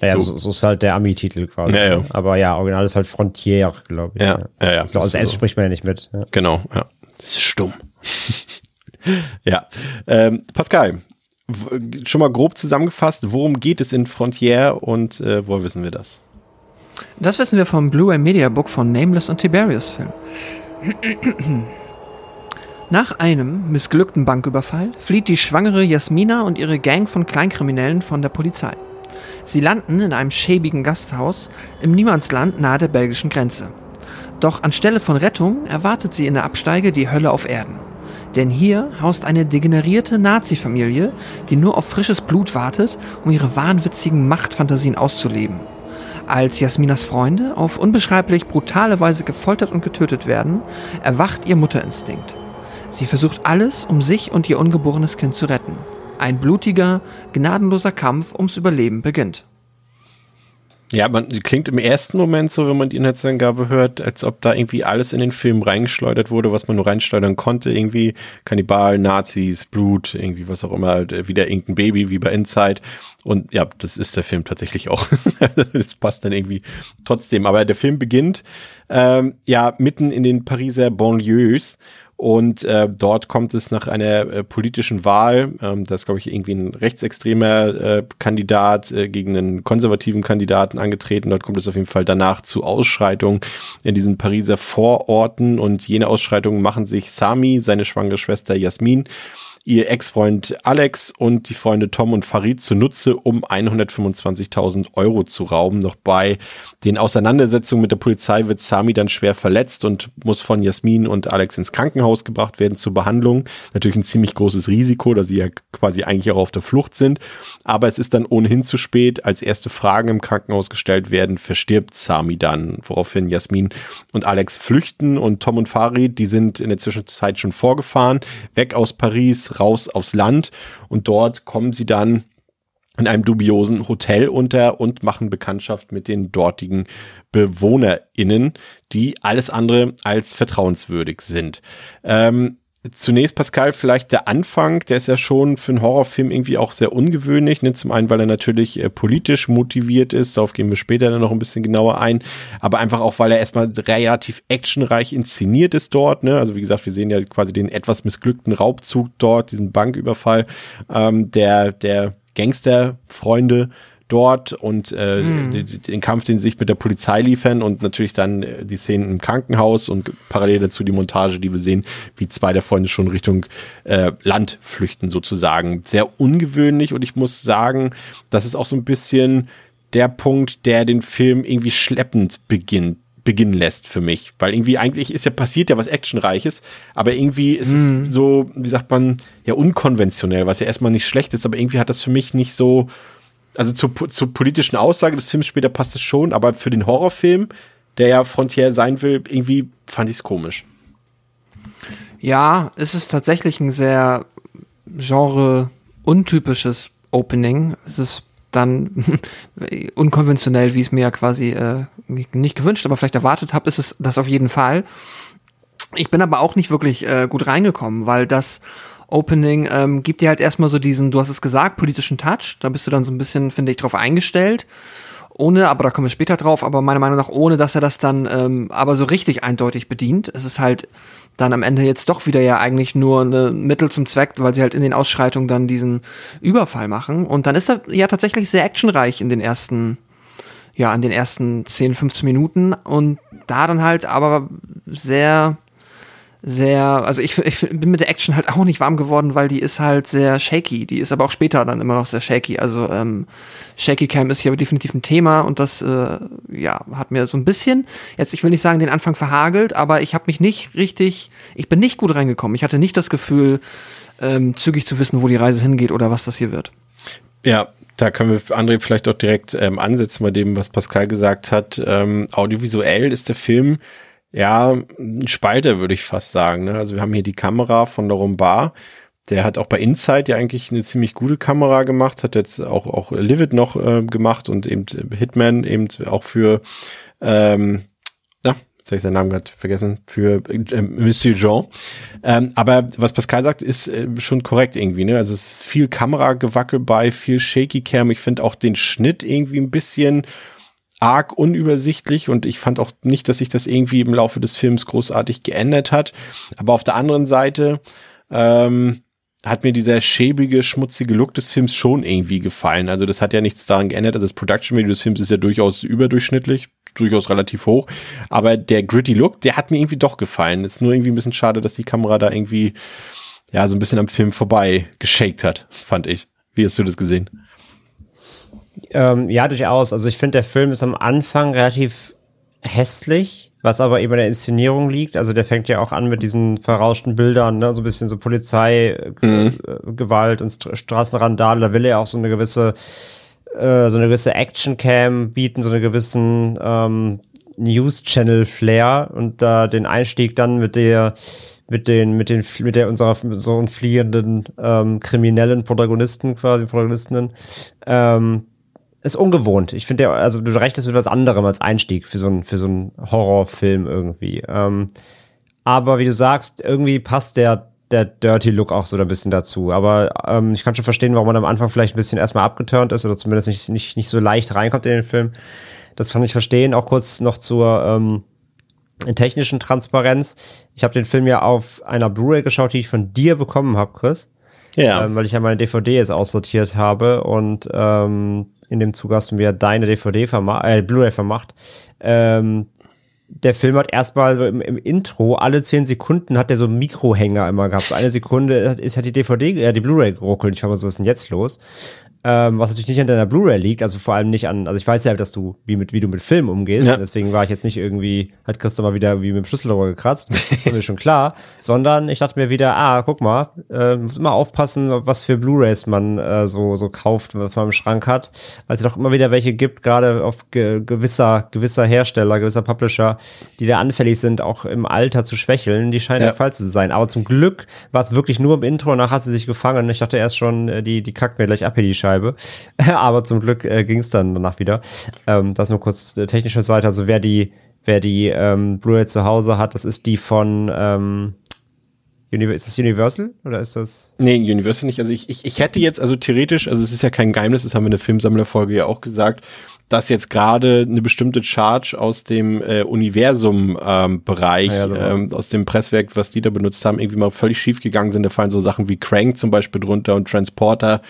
ja, so. so, ist halt der Ami-Titel quasi. Ja, ja. Aber ja, original ist halt Frontier, glaube ich. Ja, ja, ja. Ich glaube, also S spricht man ja nicht mit. Ja. Genau, ja. Das ist stumm. ja. Ähm, Pascal, schon mal grob zusammengefasst, worum geht es in Frontier und äh, wo wissen wir das? Das wissen wir vom Blu-ray Media Book von Nameless und Tiberius Film. Nach einem missglückten Banküberfall flieht die schwangere Jasmina und ihre Gang von Kleinkriminellen von der Polizei. Sie landen in einem schäbigen Gasthaus im Niemandsland nahe der belgischen Grenze. Doch anstelle von Rettung erwartet sie in der Absteige die Hölle auf Erden. Denn hier haust eine degenerierte Nazi-Familie, die nur auf frisches Blut wartet, um ihre wahnwitzigen Machtfantasien auszuleben. Als Jasminas Freunde auf unbeschreiblich brutale Weise gefoltert und getötet werden, erwacht ihr Mutterinstinkt. Sie versucht alles, um sich und ihr ungeborenes Kind zu retten. Ein blutiger, gnadenloser Kampf ums Überleben beginnt. Ja, man klingt im ersten Moment so, wenn man die Inhaltsangabe hört, als ob da irgendwie alles in den Film reingeschleudert wurde, was man nur reinschleudern konnte. Irgendwie Kannibal, Nazis, Blut, irgendwie was auch immer, wieder irgendein Baby wie bei Inside. Und ja, das ist der Film tatsächlich auch. das passt dann irgendwie trotzdem. Aber der Film beginnt ähm, ja mitten in den Pariser Banlieues und äh, dort kommt es nach einer äh, politischen Wahl, ähm, da ist, glaube ich, irgendwie ein rechtsextremer äh, Kandidat äh, gegen einen konservativen Kandidaten angetreten. Dort kommt es auf jeden Fall danach zu Ausschreitungen in diesen Pariser Vororten. Und jene Ausschreitungen machen sich Sami, seine schwangere Schwester Jasmin, ihr Ex-Freund Alex und die Freunde Tom und Farid zunutze, um 125.000 Euro zu rauben. Noch bei den Auseinandersetzungen mit der Polizei wird Sami dann schwer verletzt und muss von Jasmin und Alex ins Krankenhaus gebracht werden zur Behandlung. Natürlich ein ziemlich großes Risiko, da sie ja quasi eigentlich auch auf der Flucht sind. Aber es ist dann ohnehin zu spät. Als erste Fragen im Krankenhaus gestellt werden, verstirbt Sami dann, woraufhin Jasmin und Alex flüchten und Tom und Farid, die sind in der Zwischenzeit schon vorgefahren, weg aus Paris, raus aufs Land und dort kommen sie dann in einem dubiosen Hotel unter und machen Bekanntschaft mit den dortigen BewohnerInnen, die alles andere als vertrauenswürdig sind. Ähm, Zunächst, Pascal, vielleicht der Anfang, der ist ja schon für einen Horrorfilm irgendwie auch sehr ungewöhnlich. Ne? Zum einen, weil er natürlich äh, politisch motiviert ist, darauf gehen wir später dann noch ein bisschen genauer ein, aber einfach auch, weil er erstmal relativ actionreich inszeniert ist dort. Ne? Also wie gesagt, wir sehen ja quasi den etwas missglückten Raubzug dort, diesen Banküberfall ähm, der, der Gangsterfreunde dort und äh, mhm. den Kampf, den sie sich mit der Polizei liefern und natürlich dann äh, die Szenen im Krankenhaus und parallel dazu die Montage, die wir sehen, wie zwei der Freunde schon Richtung äh, Land flüchten sozusagen. Sehr ungewöhnlich und ich muss sagen, das ist auch so ein bisschen der Punkt, der den Film irgendwie schleppend beginnt beginnen lässt für mich. Weil irgendwie eigentlich ist ja passiert ja was Actionreiches, aber irgendwie ist mm. es so, wie sagt man, ja unkonventionell, was ja erstmal nicht schlecht ist, aber irgendwie hat das für mich nicht so also zur, zur politischen Aussage des Films später passt es schon, aber für den Horrorfilm, der ja Frontier sein will, irgendwie fand ich es komisch. Ja, es ist tatsächlich ein sehr genre untypisches Opening. Es ist dann unkonventionell, wie es mir ja quasi äh, nicht gewünscht, aber vielleicht erwartet habe, ist es das auf jeden Fall. Ich bin aber auch nicht wirklich äh, gut reingekommen, weil das Opening ähm, gibt dir halt erstmal so diesen, du hast es gesagt, politischen Touch. Da bist du dann so ein bisschen, finde ich, drauf eingestellt. ohne, aber da kommen wir später drauf, aber meiner Meinung nach ohne, dass er das dann ähm, aber so richtig eindeutig bedient. Es ist halt dann am Ende jetzt doch wieder ja eigentlich nur ein Mittel zum Zweck, weil sie halt in den Ausschreitungen dann diesen Überfall machen. Und dann ist er ja tatsächlich sehr actionreich in den ersten, ja, in den ersten 10, 15 Minuten und da dann halt aber sehr sehr, also ich, ich bin mit der Action halt auch nicht warm geworden, weil die ist halt sehr shaky. Die ist aber auch später dann immer noch sehr shaky. Also ähm, Shaky Cam ist hier definitiv ein Thema und das äh, ja hat mir so ein bisschen, jetzt ich will nicht sagen den Anfang verhagelt, aber ich habe mich nicht richtig, ich bin nicht gut reingekommen. Ich hatte nicht das Gefühl, ähm, zügig zu wissen, wo die Reise hingeht oder was das hier wird. Ja, da können wir André vielleicht auch direkt ähm, ansetzen bei dem, was Pascal gesagt hat. Ähm, audiovisuell ist der Film ja, ein Spalter würde ich fast sagen. Ne? Also wir haben hier die Kamera von der Rumbar. Der hat auch bei Inside ja eigentlich eine ziemlich gute Kamera gemacht, hat jetzt auch, auch Livid noch äh, gemacht und eben Hitman eben auch für, ähm, na, jetzt habe ich seinen Namen gerade vergessen, für äh, Monsieur Jean. Ähm, aber was Pascal sagt, ist äh, schon korrekt irgendwie. Ne? Also es ist viel Kameragewackel bei, viel Shaky Cam. Ich finde auch den Schnitt irgendwie ein bisschen arg unübersichtlich und ich fand auch nicht, dass sich das irgendwie im Laufe des Films großartig geändert hat. Aber auf der anderen Seite ähm, hat mir dieser schäbige, schmutzige Look des Films schon irgendwie gefallen. Also das hat ja nichts daran geändert. Also das Production Value des Films ist ja durchaus überdurchschnittlich, durchaus relativ hoch. Aber der gritty Look, der hat mir irgendwie doch gefallen. Ist nur irgendwie ein bisschen schade, dass die Kamera da irgendwie ja so ein bisschen am Film vorbei geshaked hat, fand ich. Wie hast du das gesehen? Ähm, ja, durchaus. Also ich finde, der Film ist am Anfang relativ hässlich, was aber eben in der Inszenierung liegt. Also der fängt ja auch an mit diesen verrauschten Bildern, ne? so ein bisschen so Polizei, mhm. Gewalt und St Straßenrandale. Da will er auch so eine gewisse, äh, so eine gewisse Action-Cam bieten, so eine gewissen ähm, News-Channel-Flair und da den Einstieg dann mit der mit den, mit den, mit der unserer, mit unseren fliehenden ähm, kriminellen Protagonisten quasi, Protagonistinnen, ähm, ist ungewohnt. Ich finde, also du rechnest mit was anderem als Einstieg für so einen für so einen Horrorfilm irgendwie. Ähm, aber wie du sagst, irgendwie passt der der Dirty Look auch so ein bisschen dazu. Aber ähm, ich kann schon verstehen, warum man am Anfang vielleicht ein bisschen erstmal abgeturnt ist oder zumindest nicht, nicht, nicht so leicht reinkommt in den Film. Das kann ich verstehen. Auch kurz noch zur ähm, technischen Transparenz. Ich habe den Film ja auf einer Blu-ray geschaut, die ich von dir bekommen habe, Chris. Ja. Ähm, weil ich ja meine DVD jetzt aussortiert habe und ähm, in dem Zug hast du mir deine DVD vermacht, äh, Blu-ray vermacht. Ähm, der Film hat erstmal so im, im, Intro, alle zehn Sekunden hat der so einen Mikrohänger immer gehabt. So eine Sekunde ist hat die DVD, äh, die Blu-ray geruckelt. Ich habe so, was ist denn jetzt los? Ähm, was natürlich nicht an deiner Blu-ray liegt, also vor allem nicht an, also ich weiß ja, dass du, wie mit, wie du mit Film umgehst, ja. deswegen war ich jetzt nicht irgendwie, hat Christoph mal wieder wie mit dem Schlüsselrohr gekratzt, das ist mir schon klar, sondern ich dachte mir wieder, ah, guck mal, äh, muss immer aufpassen, was für Blu-rays man äh, so, so kauft, was man im Schrank hat, weil es doch immer wieder welche gibt, gerade auf ge gewisser, gewisser Hersteller, gewisser Publisher, die da anfällig sind, auch im Alter zu schwächeln, die scheinen ja. der Fall zu sein, aber zum Glück war es wirklich nur im Intro, danach hat sie sich gefangen, ich dachte erst schon, äh, die, die kackt mir gleich ab hier die Scheibe. Scheibe. Aber zum Glück äh, ging es dann danach wieder. Ähm, das nur kurz äh, technische Seite. Also wer die, wer die ähm, Blu-ray zu Hause hat, das ist die von ähm, ist das Universal oder ist das? Nee, Universal nicht. Also ich, ich, ich hätte jetzt, also theoretisch, also es ist ja kein Geheimnis, das haben wir in der Filmsammlerfolge ja auch gesagt, dass jetzt gerade eine bestimmte Charge aus dem äh, Universum-Bereich, ähm, ja, ähm, aus dem Presswerk, was die da benutzt haben, irgendwie mal völlig schief gegangen sind. Da fallen so Sachen wie Crank zum Beispiel drunter und Transporter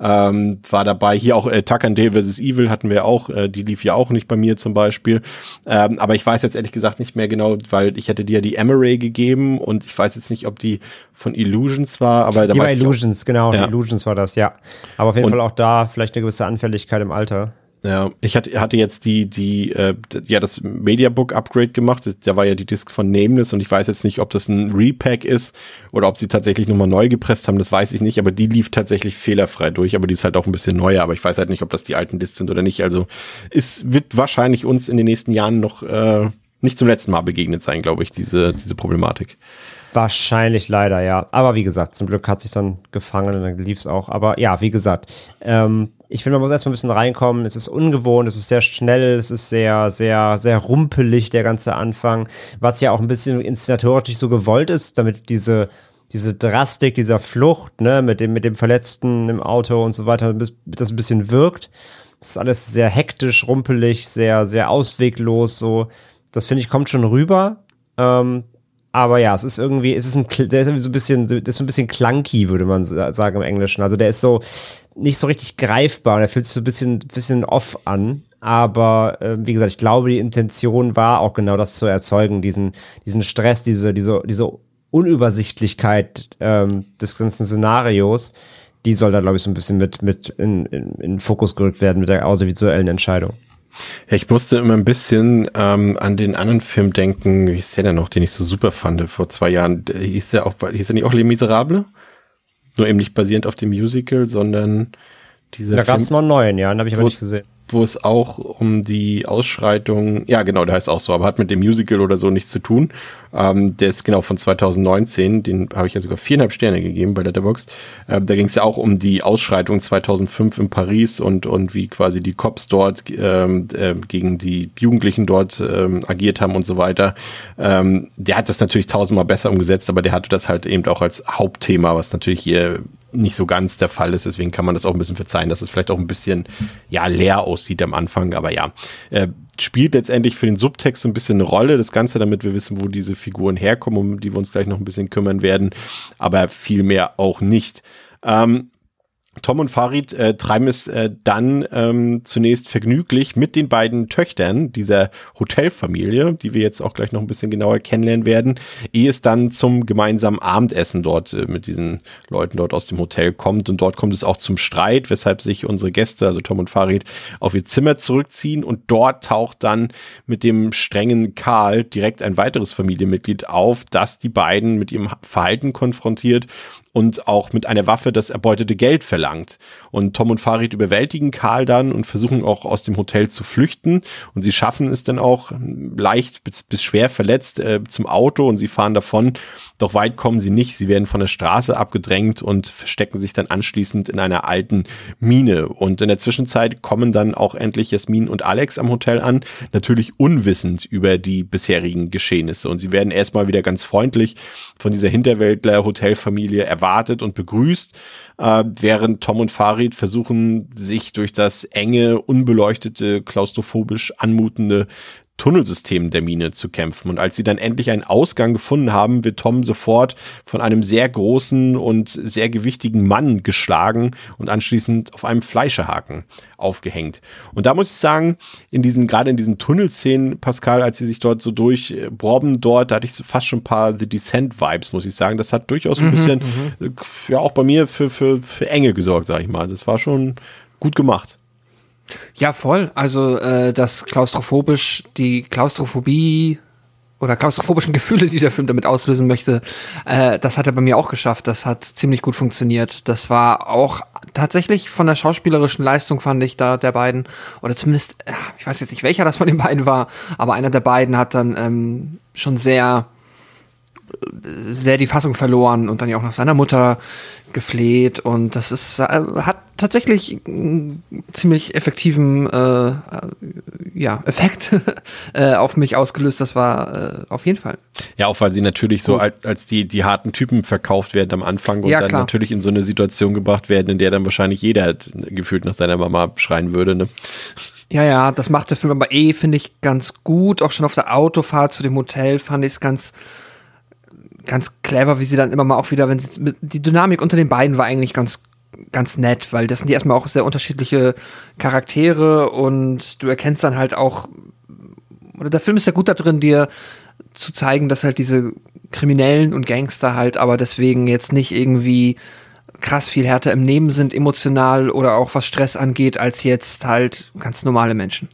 ähm, war dabei. Hier auch äh, Tuck and Dale vs. Evil hatten wir auch, äh, die lief ja auch nicht bei mir zum Beispiel. Ähm, aber ich weiß jetzt ehrlich gesagt nicht mehr genau, weil ich hätte dir die Emery gegeben und ich weiß jetzt nicht, ob die von Illusions war, aber da die war Illusions, genau, ja. Illusions war das, ja. Aber auf jeden und, Fall auch da vielleicht eine gewisse Anfälligkeit im Alter. Ja, ich hatte, hatte jetzt die, die, äh, ja, das Mediabook Upgrade gemacht. Da war ja die Disc von Nameless und ich weiß jetzt nicht, ob das ein Repack ist oder ob sie tatsächlich nochmal neu gepresst haben, das weiß ich nicht, aber die lief tatsächlich fehlerfrei durch, aber die ist halt auch ein bisschen neuer, aber ich weiß halt nicht, ob das die alten Discs sind oder nicht. Also es wird wahrscheinlich uns in den nächsten Jahren noch äh, nicht zum letzten Mal begegnet sein, glaube ich, diese, diese Problematik. Wahrscheinlich leider, ja. Aber wie gesagt, zum Glück hat sich dann gefangen und dann lief es auch. Aber ja, wie gesagt, ähm, ich finde, man muss erstmal ein bisschen reinkommen. Es ist ungewohnt, es ist sehr schnell, es ist sehr, sehr, sehr rumpelig, der ganze Anfang, was ja auch ein bisschen inszenatorisch so gewollt ist, damit diese diese Drastik dieser Flucht, ne, mit dem, mit dem Verletzten im Auto und so weiter, das ein bisschen wirkt. Das ist alles sehr hektisch, rumpelig, sehr, sehr ausweglos, so. Das finde ich kommt schon rüber. Ähm, aber ja, es ist irgendwie, es ist ein, der ist so ein bisschen, der ist so ein bisschen clunky, würde man sagen im Englischen. Also der ist so nicht so richtig greifbar. Der fühlt sich so ein bisschen, bisschen off an. Aber äh, wie gesagt, ich glaube, die Intention war auch genau das zu erzeugen, diesen, diesen Stress, diese, diese, diese Unübersichtlichkeit ähm, des ganzen Szenarios. Die soll da, glaube ich, so ein bisschen mit, mit in, in, in Fokus gerückt werden mit der audiovisuellen Entscheidung. Ich musste immer ein bisschen ähm, an den anderen Film denken, wie hieß der denn noch, den ich so super fand vor zwei Jahren. Hieß der auch, hieß der nicht auch Les Miserables? Nur eben nicht basierend auf dem Musical, sondern dieser Da gab es mal einen neuen, ja, den habe ich aber nicht gesehen wo es auch um die Ausschreitung, ja genau, der heißt auch so, aber hat mit dem Musical oder so nichts zu tun. Ähm, der ist genau von 2019, den habe ich ja sogar viereinhalb Sterne gegeben bei Letterboxd. Äh, da ging es ja auch um die Ausschreitung 2005 in Paris und, und wie quasi die Cops dort ähm, äh, gegen die Jugendlichen dort ähm, agiert haben und so weiter. Ähm, der hat das natürlich tausendmal besser umgesetzt, aber der hatte das halt eben auch als Hauptthema, was natürlich hier nicht so ganz der Fall ist. Deswegen kann man das auch ein bisschen verzeihen, dass es vielleicht auch ein bisschen ja leer aussieht am Anfang. Aber ja, äh, spielt letztendlich für den Subtext ein bisschen eine Rolle, das Ganze, damit wir wissen, wo diese Figuren herkommen, um die wir uns gleich noch ein bisschen kümmern werden. Aber viel mehr auch nicht. Ähm, Tom und Farid äh, treiben es äh, dann ähm, zunächst vergnüglich mit den beiden Töchtern dieser Hotelfamilie, die wir jetzt auch gleich noch ein bisschen genauer kennenlernen werden, ehe es dann zum gemeinsamen Abendessen dort äh, mit diesen Leuten dort aus dem Hotel kommt. Und dort kommt es auch zum Streit, weshalb sich unsere Gäste, also Tom und Farid, auf ihr Zimmer zurückziehen. Und dort taucht dann mit dem strengen Karl direkt ein weiteres Familienmitglied auf, das die beiden mit ihrem Verhalten konfrontiert und auch mit einer Waffe das erbeutete Geld verlangt. Und Tom und Farid überwältigen Karl dann und versuchen auch aus dem Hotel zu flüchten. Und sie schaffen es dann auch leicht bis, bis schwer verletzt äh, zum Auto und sie fahren davon. Doch weit kommen sie nicht. Sie werden von der Straße abgedrängt und verstecken sich dann anschließend in einer alten Mine. Und in der Zwischenzeit kommen dann auch endlich Jasmin und Alex am Hotel an, natürlich unwissend über die bisherigen Geschehnisse. Und sie werden erstmal wieder ganz freundlich von dieser Hinterwäldler-Hotelfamilie erwartet und begrüßt, äh, während Tom und Farid versuchen, sich durch das enge, unbeleuchtete, klaustrophobisch anmutende Tunnelsystem der Mine zu kämpfen. Und als sie dann endlich einen Ausgang gefunden haben, wird Tom sofort von einem sehr großen und sehr gewichtigen Mann geschlagen und anschließend auf einem Fleischehaken aufgehängt. Und da muss ich sagen, in diesen, gerade in diesen Tunnelszenen, Pascal, als sie sich dort so durchbrobben dort, da hatte ich fast schon ein paar The Descent Vibes, muss ich sagen. Das hat durchaus ein mhm, bisschen, mhm. ja, auch bei mir für, für, für Enge gesorgt, sag ich mal. Das war schon gut gemacht. Ja, voll. Also äh, das klaustrophobisch, die Klaustrophobie oder klaustrophobischen Gefühle, die der Film damit auslösen möchte, äh, das hat er bei mir auch geschafft. Das hat ziemlich gut funktioniert. Das war auch tatsächlich von der schauspielerischen Leistung fand ich da der beiden oder zumindest, ich weiß jetzt nicht welcher das von den beiden war, aber einer der beiden hat dann ähm, schon sehr sehr die Fassung verloren und dann ja auch nach seiner Mutter gefleht und das ist äh, hat tatsächlich einen ziemlich effektiven äh, ja, Effekt äh, auf mich ausgelöst. Das war äh, auf jeden Fall. Ja, auch weil sie natürlich so als, als, die, die harten Typen verkauft werden am Anfang und ja, dann klar. natürlich in so eine Situation gebracht werden, in der dann wahrscheinlich jeder gefühlt nach seiner Mama schreien würde. Ne? Ja, ja, das macht der Film aber eh, finde ich, ganz gut. Auch schon auf der Autofahrt zu dem Hotel fand ich es ganz ganz clever, wie sie dann immer mal auch wieder, wenn sie, die Dynamik unter den beiden war eigentlich ganz ganz nett, weil das sind die erstmal auch sehr unterschiedliche Charaktere und du erkennst dann halt auch, oder der Film ist ja gut da drin, dir zu zeigen, dass halt diese Kriminellen und Gangster halt aber deswegen jetzt nicht irgendwie krass viel härter im Nehmen sind, emotional oder auch was Stress angeht, als jetzt halt ganz normale Menschen.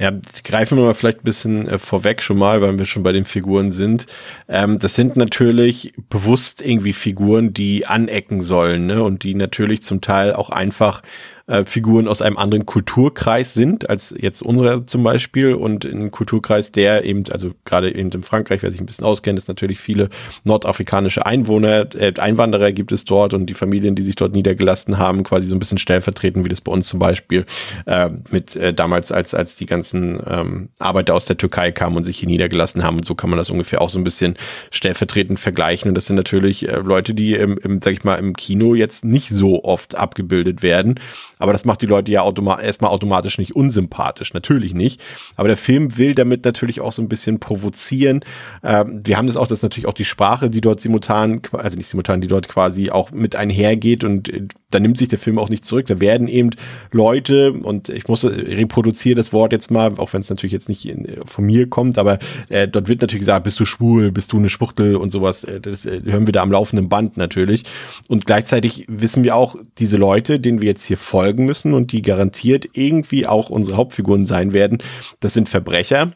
Ja, greifen wir mal vielleicht ein bisschen äh, vorweg schon mal, weil wir schon bei den Figuren sind. Ähm, das sind natürlich bewusst irgendwie Figuren, die anecken sollen, ne? Und die natürlich zum Teil auch einfach äh, Figuren aus einem anderen Kulturkreis sind, als jetzt unsere zum Beispiel. Und ein Kulturkreis, der eben, also gerade eben in Frankreich, wer sich ein bisschen auskennt, ist natürlich viele nordafrikanische Einwohner, äh, Einwanderer gibt es dort und die Familien, die sich dort niedergelassen haben, quasi so ein bisschen stellvertretend, wie das bei uns zum Beispiel äh, mit äh, damals, als, als die ganzen ähm, Arbeiter aus der Türkei kamen und sich hier niedergelassen haben. Und so kann man das ungefähr auch so ein bisschen stellvertretend vergleichen. Und das sind natürlich äh, Leute, die im, im, sag ich mal, im Kino jetzt nicht so oft abgebildet werden. Aber das macht die Leute ja automa erstmal automatisch nicht unsympathisch. Natürlich nicht. Aber der Film will damit natürlich auch so ein bisschen provozieren. Ähm, wir haben das auch, das ist natürlich auch die Sprache, die dort simultan, also nicht simultan, die dort quasi auch mit einhergeht und äh, da nimmt sich der Film auch nicht zurück. Da werden eben Leute, und ich muss reproduziere das Wort jetzt mal, auch wenn es natürlich jetzt nicht in, von mir kommt, aber äh, dort wird natürlich gesagt, bist du schwul, bist du eine Schwuchtel und sowas. Äh, das äh, hören wir da am laufenden Band natürlich. Und gleichzeitig wissen wir auch, diese Leute, denen wir jetzt hier folgen müssen und die garantiert irgendwie auch unsere Hauptfiguren sein werden, das sind Verbrecher.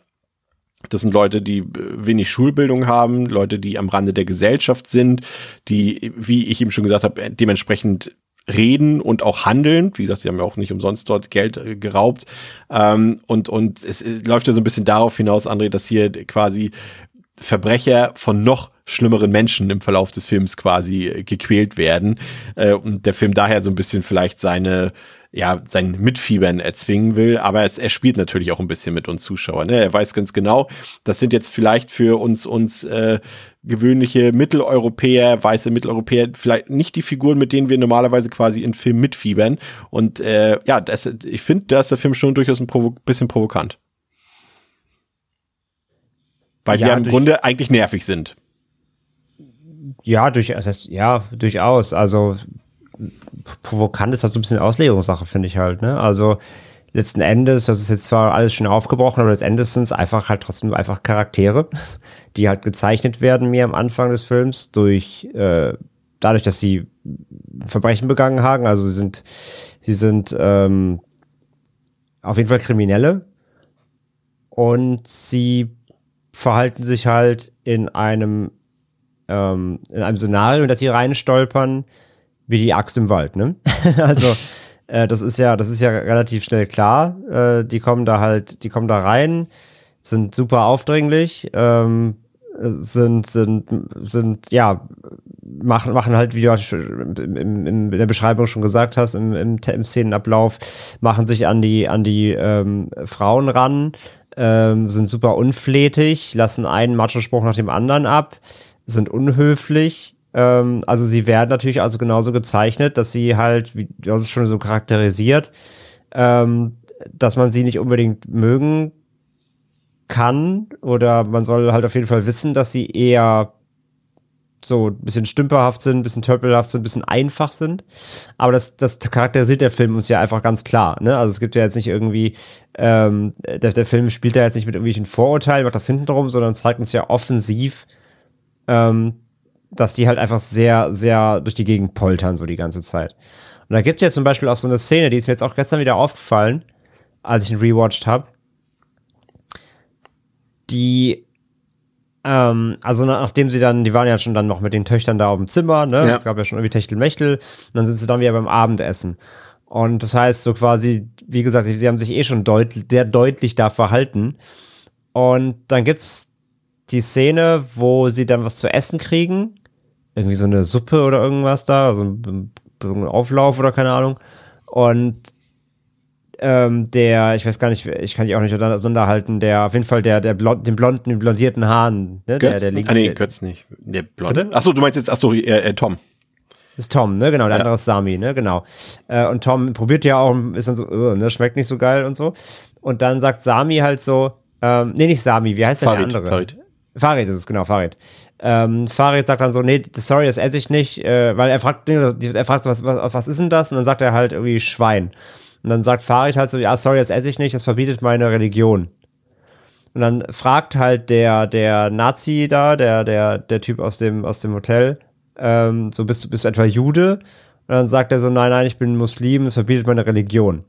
Das sind Leute, die wenig Schulbildung haben, Leute, die am Rande der Gesellschaft sind, die, wie ich eben schon gesagt habe, dementsprechend reden und auch handeln. Wie gesagt, sie haben ja auch nicht umsonst dort Geld äh, geraubt. Ähm, und, und es äh, läuft ja so ein bisschen darauf hinaus, André, dass hier quasi Verbrecher von noch schlimmeren Menschen im Verlauf des Films quasi äh, gequält werden. Äh, und der Film daher so ein bisschen vielleicht seine ja, sein Mitfiebern erzwingen will, aber es, er spielt natürlich auch ein bisschen mit uns Zuschauern. Ne? Er weiß ganz genau, das sind jetzt vielleicht für uns, uns äh, gewöhnliche Mitteleuropäer, weiße Mitteleuropäer, vielleicht nicht die Figuren, mit denen wir normalerweise quasi in Film mitfiebern. Und äh, ja, das, ich finde, da ist der Film schon durchaus ein provo bisschen provokant. Weil ja, die ja im Grunde eigentlich nervig sind. Ja, durch, das heißt, ja, durchaus. Also provokant ist das so ein bisschen Auslegungssache, finde ich halt. Ne? Also letzten Endes, das ist jetzt zwar alles schon aufgebrochen, aber letzten Endes sind es einfach halt trotzdem einfach Charaktere, die halt gezeichnet werden mir am Anfang des Films durch äh, dadurch, dass sie Verbrechen begangen haben. Also sie sind sie sind ähm, auf jeden Fall Kriminelle und sie verhalten sich halt in einem ähm, in einem Szenario, in das sie reinstolpern, wie die Axt im Wald, ne? also äh, das ist ja, das ist ja relativ schnell klar. Äh, die kommen da halt, die kommen da rein, sind super aufdringlich, ähm, sind, sind, sind, ja, machen, machen halt, wie du in, in der Beschreibung schon gesagt hast, im, im, im Szenenablauf, machen sich an die, an die ähm, Frauen ran, ähm, sind super unflätig, lassen einen Macho-Spruch nach dem anderen ab, sind unhöflich, ähm, also sie werden natürlich also genauso gezeichnet, dass sie halt, wie du hast es schon so charakterisiert, ähm, dass man sie nicht unbedingt mögen kann oder man soll halt auf jeden Fall wissen, dass sie eher so ein bisschen stümperhaft sind, ein bisschen töppelhaft sind, ein bisschen einfach sind. Aber das, das charakterisiert der Film uns ja einfach ganz klar. Ne? Also es gibt ja jetzt nicht irgendwie, ähm, der, der Film spielt ja jetzt nicht mit irgendwelchen Vorurteilen, macht das hinten drum, sondern zeigt uns ja offensiv, ähm, dass die halt einfach sehr, sehr durch die Gegend poltern, so die ganze Zeit. Und da gibt es ja zum Beispiel auch so eine Szene, die ist mir jetzt auch gestern wieder aufgefallen, als ich ihn rewatcht habe. Die, ähm, also nachdem sie dann, die waren ja schon dann noch mit den Töchtern da auf dem Zimmer, ne? Ja. Es gab ja schon irgendwie Techtelmechtel. Und dann sind sie dann wieder beim Abendessen. Und das heißt so quasi, wie gesagt, sie, sie haben sich eh schon deut sehr deutlich da verhalten. Und dann gibt's die Szene, wo sie dann was zu essen kriegen irgendwie so eine Suppe oder irgendwas da, so ein, ein Auflauf oder keine Ahnung. Und ähm, der, ich weiß gar nicht, ich kann dich auch nicht auseinanderhalten, der, auf jeden Fall der, der blond, den blonden, den blondierten Haaren, ne? Der, der liegt. Ah, nee, Götz nicht. Der blonde. Achso, du meinst jetzt, achso, äh, äh, Tom. Das ist Tom, ne, genau, der ja. andere ist Sami, ne, genau. Äh, und Tom probiert ja auch, ist dann so, uh, ne, schmeckt nicht so geil und so. Und dann sagt Sami halt so, ähm, nee, nicht Sami, wie heißt der, Farid, der andere? Farid. Farid ist es, genau, Farid. Ähm, Farid sagt dann so, nee, sorry, das esse ich nicht, äh, weil er fragt, er fragt so, was, was, was ist denn das? Und dann sagt er halt irgendwie Schwein. Und dann sagt Farid halt so, ja, sorry, das esse ich nicht, das verbietet meine Religion. Und dann fragt halt der, der Nazi da, der, der, der Typ aus dem, aus dem Hotel, ähm, so, bist du, bist du etwa Jude? Und dann sagt er so, nein, nein, ich bin Muslim, das verbietet meine Religion.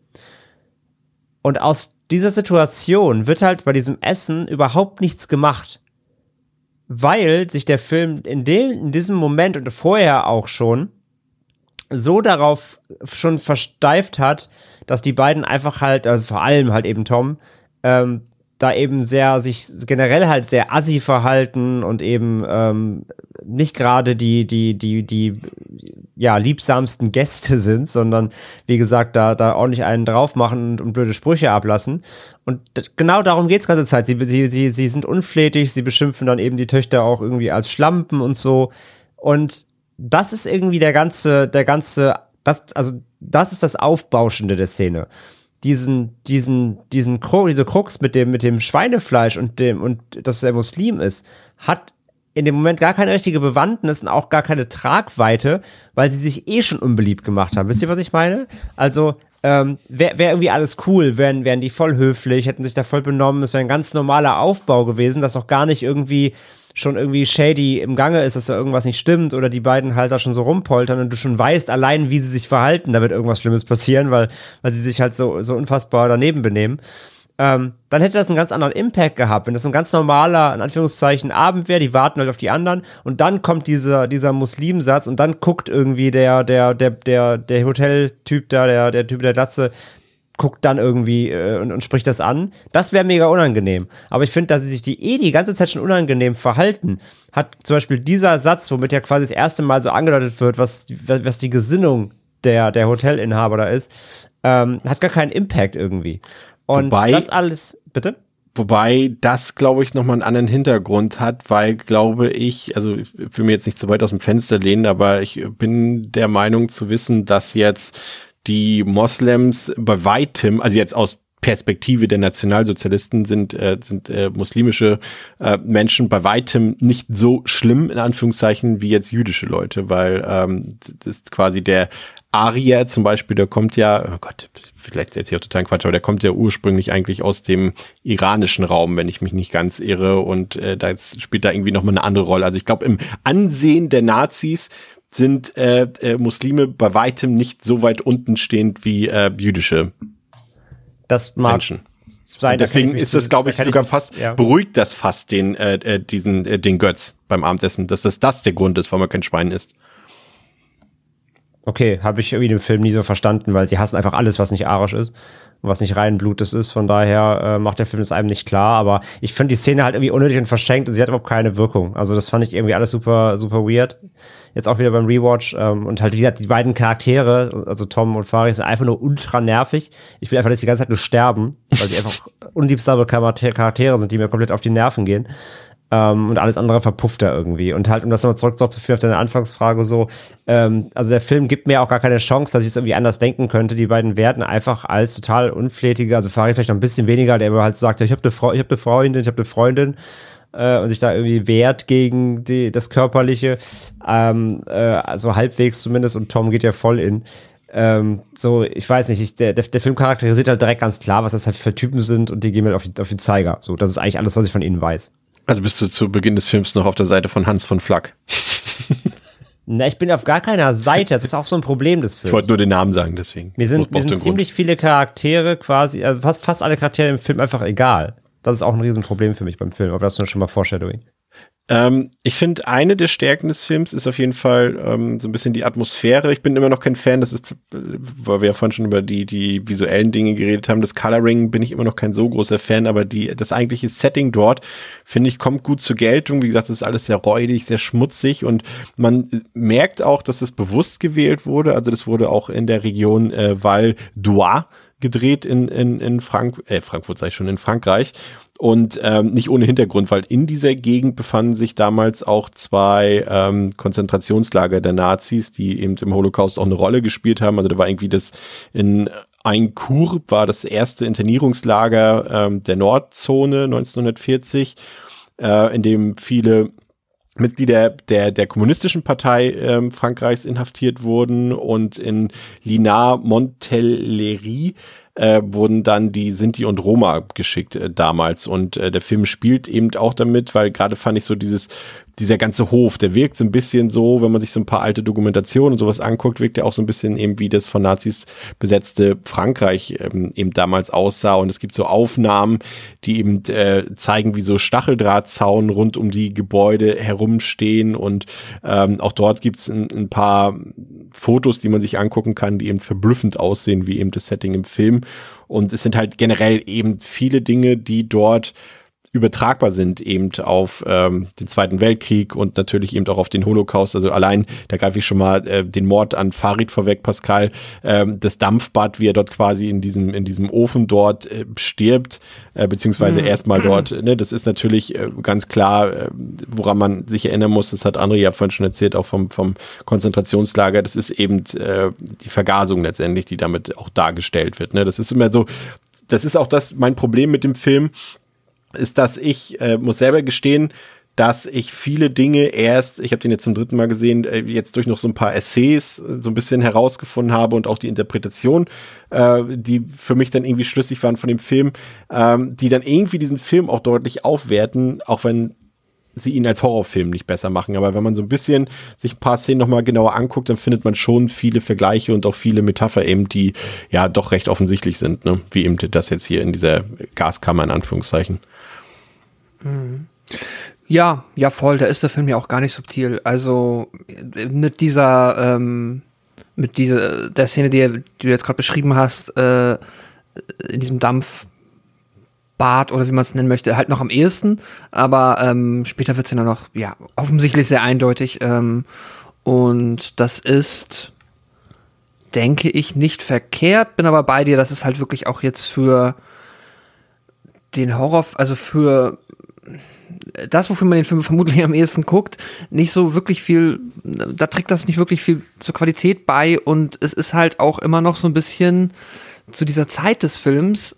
Und aus dieser Situation wird halt bei diesem Essen überhaupt nichts gemacht weil sich der Film in, dem, in diesem Moment und vorher auch schon so darauf schon versteift hat, dass die beiden einfach halt, also vor allem halt eben Tom, ähm, da eben sehr sich generell halt sehr assi verhalten und eben ähm, nicht gerade die die die die ja liebsamsten Gäste sind, sondern wie gesagt da da ordentlich einen drauf machen und, und blöde Sprüche ablassen. Und genau darum geht's ganze Zeit. Sie sie sie sie sind unflätig, sie beschimpfen dann eben die Töchter auch irgendwie als Schlampen und so. Und das ist irgendwie der ganze der ganze das also das ist das Aufbauschende der Szene diesen, diesen, diesen Krux, diese Krux mit dem, mit dem Schweinefleisch und dem, und dass er Muslim ist, hat in dem Moment gar keine richtige Bewandtnis und auch gar keine Tragweite, weil sie sich eh schon unbeliebt gemacht haben. Wisst ihr, was ich meine? Also, ähm, wäre wär irgendwie alles cool, wären, wären die voll höflich, hätten sich da voll benommen, es wäre ein ganz normaler Aufbau gewesen, das noch gar nicht irgendwie schon irgendwie shady im Gange ist, dass da irgendwas nicht stimmt oder die beiden halt da schon so rumpoltern und du schon weißt, allein wie sie sich verhalten, da wird irgendwas Schlimmes passieren, weil, weil sie sich halt so, so unfassbar daneben benehmen. Ähm, dann hätte das einen ganz anderen Impact gehabt, wenn das ein ganz normaler, in Anführungszeichen, Abend wäre, die warten halt auf die anderen und dann kommt dieser, dieser Muslimsatz und dann guckt irgendwie der, der, der, der, der Hoteltyp da, der, der Typ der Glatze, guckt dann irgendwie äh, und, und spricht das an. Das wäre mega unangenehm. Aber ich finde, dass sie sich die eh die ganze Zeit schon unangenehm verhalten, hat zum Beispiel dieser Satz, womit ja quasi das erste Mal so angedeutet wird, was, was die Gesinnung der, der Hotelinhaber da ist, ähm, hat gar keinen Impact irgendwie. Und Wobei, das alles, bitte? Wobei das, glaube ich, nochmal einen anderen Hintergrund hat, weil, glaube ich, also ich will mir jetzt nicht zu weit aus dem Fenster lehnen, aber ich bin der Meinung zu wissen, dass jetzt die Moslems bei weitem, also jetzt aus Perspektive der Nationalsozialisten sind, äh, sind äh, muslimische äh, Menschen bei weitem nicht so schlimm, in Anführungszeichen, wie jetzt jüdische Leute, weil ähm, das ist quasi der Arier zum Beispiel, der kommt ja, oh Gott, vielleicht jetzt hier auch total Quatsch, aber der kommt ja ursprünglich eigentlich aus dem iranischen Raum, wenn ich mich nicht ganz irre, und äh, da spielt da irgendwie nochmal eine andere Rolle. Also ich glaube, im Ansehen der Nazis sind äh, äh, Muslime bei weitem nicht so weit unten stehend wie äh, jüdische das mag Menschen. Sein, deswegen ist das, glaube ich, sogar ich, fast, ja. beruhigt das fast den, äh, äh, diesen, äh, den Götz beim Abendessen, dass das das der Grund ist, warum er kein Schwein isst. Okay, habe ich irgendwie den Film nie so verstanden, weil sie hassen einfach alles, was nicht arisch ist und was nicht rein Blutes ist. Von daher äh, macht der Film es einem nicht klar. Aber ich finde die Szene halt irgendwie unnötig und verschenkt und sie hat überhaupt keine Wirkung. Also das fand ich irgendwie alles super, super weird. Jetzt auch wieder beim Rewatch. Ähm, und halt, wie gesagt, die beiden Charaktere, also Tom und Farid, sind einfach nur ultra nervig. Ich will einfach, dass die ganze Zeit nur sterben, weil sie einfach unliebsame Charaktere sind, die mir komplett auf die Nerven gehen. Ähm, und alles andere verpufft er irgendwie. Und halt, um das nochmal zurückzuführen auf deine Anfangsfrage so, ähm, also der Film gibt mir auch gar keine Chance, dass ich es irgendwie anders denken könnte. Die beiden werden einfach als total unflätige, also Farid vielleicht noch ein bisschen weniger, der aber halt sagt, ich habe eine Frau, ich habe eine Freundin, ich habe eine Freundin äh, und sich da irgendwie wehrt gegen die, das Körperliche, ähm, äh, also halbwegs zumindest und Tom geht ja voll in. Ähm, so, ich weiß nicht, ich, der, der, Film charakterisiert halt direkt ganz klar, was das halt für Typen sind und die gehen halt auf, die, auf den Zeiger. So, das ist eigentlich alles, was ich von ihnen weiß. Also bist du zu Beginn des Films noch auf der Seite von Hans von Flack? Na, ich bin auf gar keiner Seite. Das ist auch so ein Problem des Films. Ich wollte nur den Namen sagen, deswegen. Mir sind, mir sind ziemlich Grund. viele Charaktere quasi, also fast, fast alle Charaktere im Film einfach egal. Das ist auch ein Riesenproblem für mich beim Film, aber das ist schon mal Foreshadowing. Ähm, ich finde, eine der Stärken des Films ist auf jeden Fall ähm, so ein bisschen die Atmosphäre. Ich bin immer noch kein Fan, das ist, weil wir ja vorhin schon über die, die visuellen Dinge geredet haben. Das Coloring bin ich immer noch kein so großer Fan, aber die, das eigentliche Setting dort, finde ich, kommt gut zur Geltung. Wie gesagt, es ist alles sehr räudig, sehr schmutzig und man merkt auch, dass es bewusst gewählt wurde. Also das wurde auch in der Region äh, Val d'Oise gedreht in, in, in Frank äh, Frankfurt, sag ich schon, in Frankreich. Und ähm, nicht ohne Hintergrund, weil in dieser Gegend befanden sich damals auch zwei ähm, Konzentrationslager der Nazis, die eben im Holocaust auch eine Rolle gespielt haben. Also da war irgendwie das in Eincourt war das erste Internierungslager ähm, der Nordzone 1940, äh, in dem viele Mitglieder der, der kommunistischen Partei ähm, Frankreichs inhaftiert wurden und in Linard Montellerie äh, wurden dann die Sinti und Roma geschickt äh, damals. Und äh, der Film spielt eben auch damit, weil gerade fand ich so dieses, dieser ganze Hof, der wirkt so ein bisschen so, wenn man sich so ein paar alte Dokumentationen und sowas anguckt, wirkt er auch so ein bisschen eben wie das von Nazis besetzte Frankreich ähm, eben damals aussah. Und es gibt so Aufnahmen, die eben äh, zeigen, wie so Stacheldrahtzaun rund um die Gebäude herumstehen. Und ähm, auch dort gibt's ein, ein paar Fotos, die man sich angucken kann, die eben verblüffend aussehen, wie eben das Setting im Film. Und es sind halt generell eben viele Dinge, die dort übertragbar sind eben auf ähm, den Zweiten Weltkrieg und natürlich eben auch auf den Holocaust. Also allein, da greife ich schon mal äh, den Mord an Farid vorweg, Pascal, ähm, das Dampfbad, wie er dort quasi in diesem, in diesem Ofen dort äh, stirbt, äh, beziehungsweise mhm. erstmal dort, ne, das ist natürlich äh, ganz klar, äh, woran man sich erinnern muss, das hat André ja vorhin schon erzählt, auch vom, vom Konzentrationslager, das ist eben äh, die Vergasung letztendlich, die damit auch dargestellt wird. Ne? Das ist immer so, das ist auch das mein Problem mit dem Film, ist, dass ich, äh, muss selber gestehen, dass ich viele Dinge erst, ich habe den jetzt zum dritten Mal gesehen, äh, jetzt durch noch so ein paar Essays äh, so ein bisschen herausgefunden habe und auch die Interpretation, äh, die für mich dann irgendwie schlüssig waren von dem Film, ähm, die dann irgendwie diesen Film auch deutlich aufwerten, auch wenn sie ihn als Horrorfilm nicht besser machen. Aber wenn man so ein bisschen sich ein paar Szenen nochmal genauer anguckt, dann findet man schon viele Vergleiche und auch viele Metapher eben, die ja doch recht offensichtlich sind, ne? wie eben das jetzt hier in dieser Gaskammer in Anführungszeichen. Ja, ja, voll. Da ist der Film ja auch gar nicht subtil. Also mit dieser, ähm, mit dieser, der Szene, die, die du jetzt gerade beschrieben hast, äh, in diesem Dampfbad oder wie man es nennen möchte, halt noch am ehesten. Aber ähm, später wird es ja noch, ja, offensichtlich sehr eindeutig. Ähm, und das ist, denke ich, nicht verkehrt. Bin aber bei dir, dass es halt wirklich auch jetzt für den Horror, also für das, wofür man den Film vermutlich am ehesten guckt, nicht so wirklich viel, da trägt das nicht wirklich viel zur Qualität bei und es ist halt auch immer noch so ein bisschen zu dieser Zeit des Films,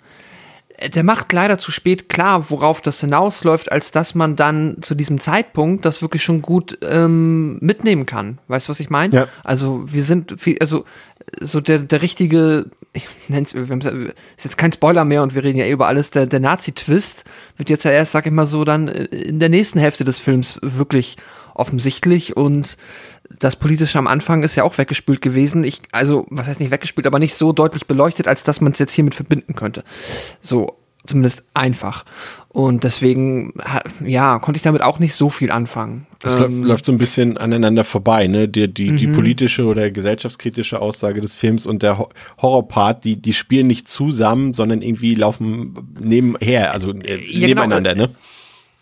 der macht leider zu spät klar, worauf das hinausläuft, als dass man dann zu diesem Zeitpunkt das wirklich schon gut ähm, mitnehmen kann. Weißt du, was ich meine? Ja. Also wir sind, viel, also so der, der richtige, ich nenn's, ist jetzt kein Spoiler mehr und wir reden ja eh über alles, der, der Nazi-Twist wird jetzt ja erst, sag ich mal so, dann in der nächsten Hälfte des Films wirklich offensichtlich und das Politische am Anfang ist ja auch weggespült gewesen. Ich, also, was heißt nicht weggespült, aber nicht so deutlich beleuchtet, als dass man es jetzt hiermit verbinden könnte. So, zumindest einfach. Und deswegen, ja, konnte ich damit auch nicht so viel anfangen. Das ähm, läuft so ein bisschen aneinander vorbei, ne? Die, die, die mhm. politische oder gesellschaftskritische Aussage des Films und der Horrorpart, die, die spielen nicht zusammen, sondern irgendwie laufen nebenher, also äh, ja, genau. nebeneinander, genau. ne?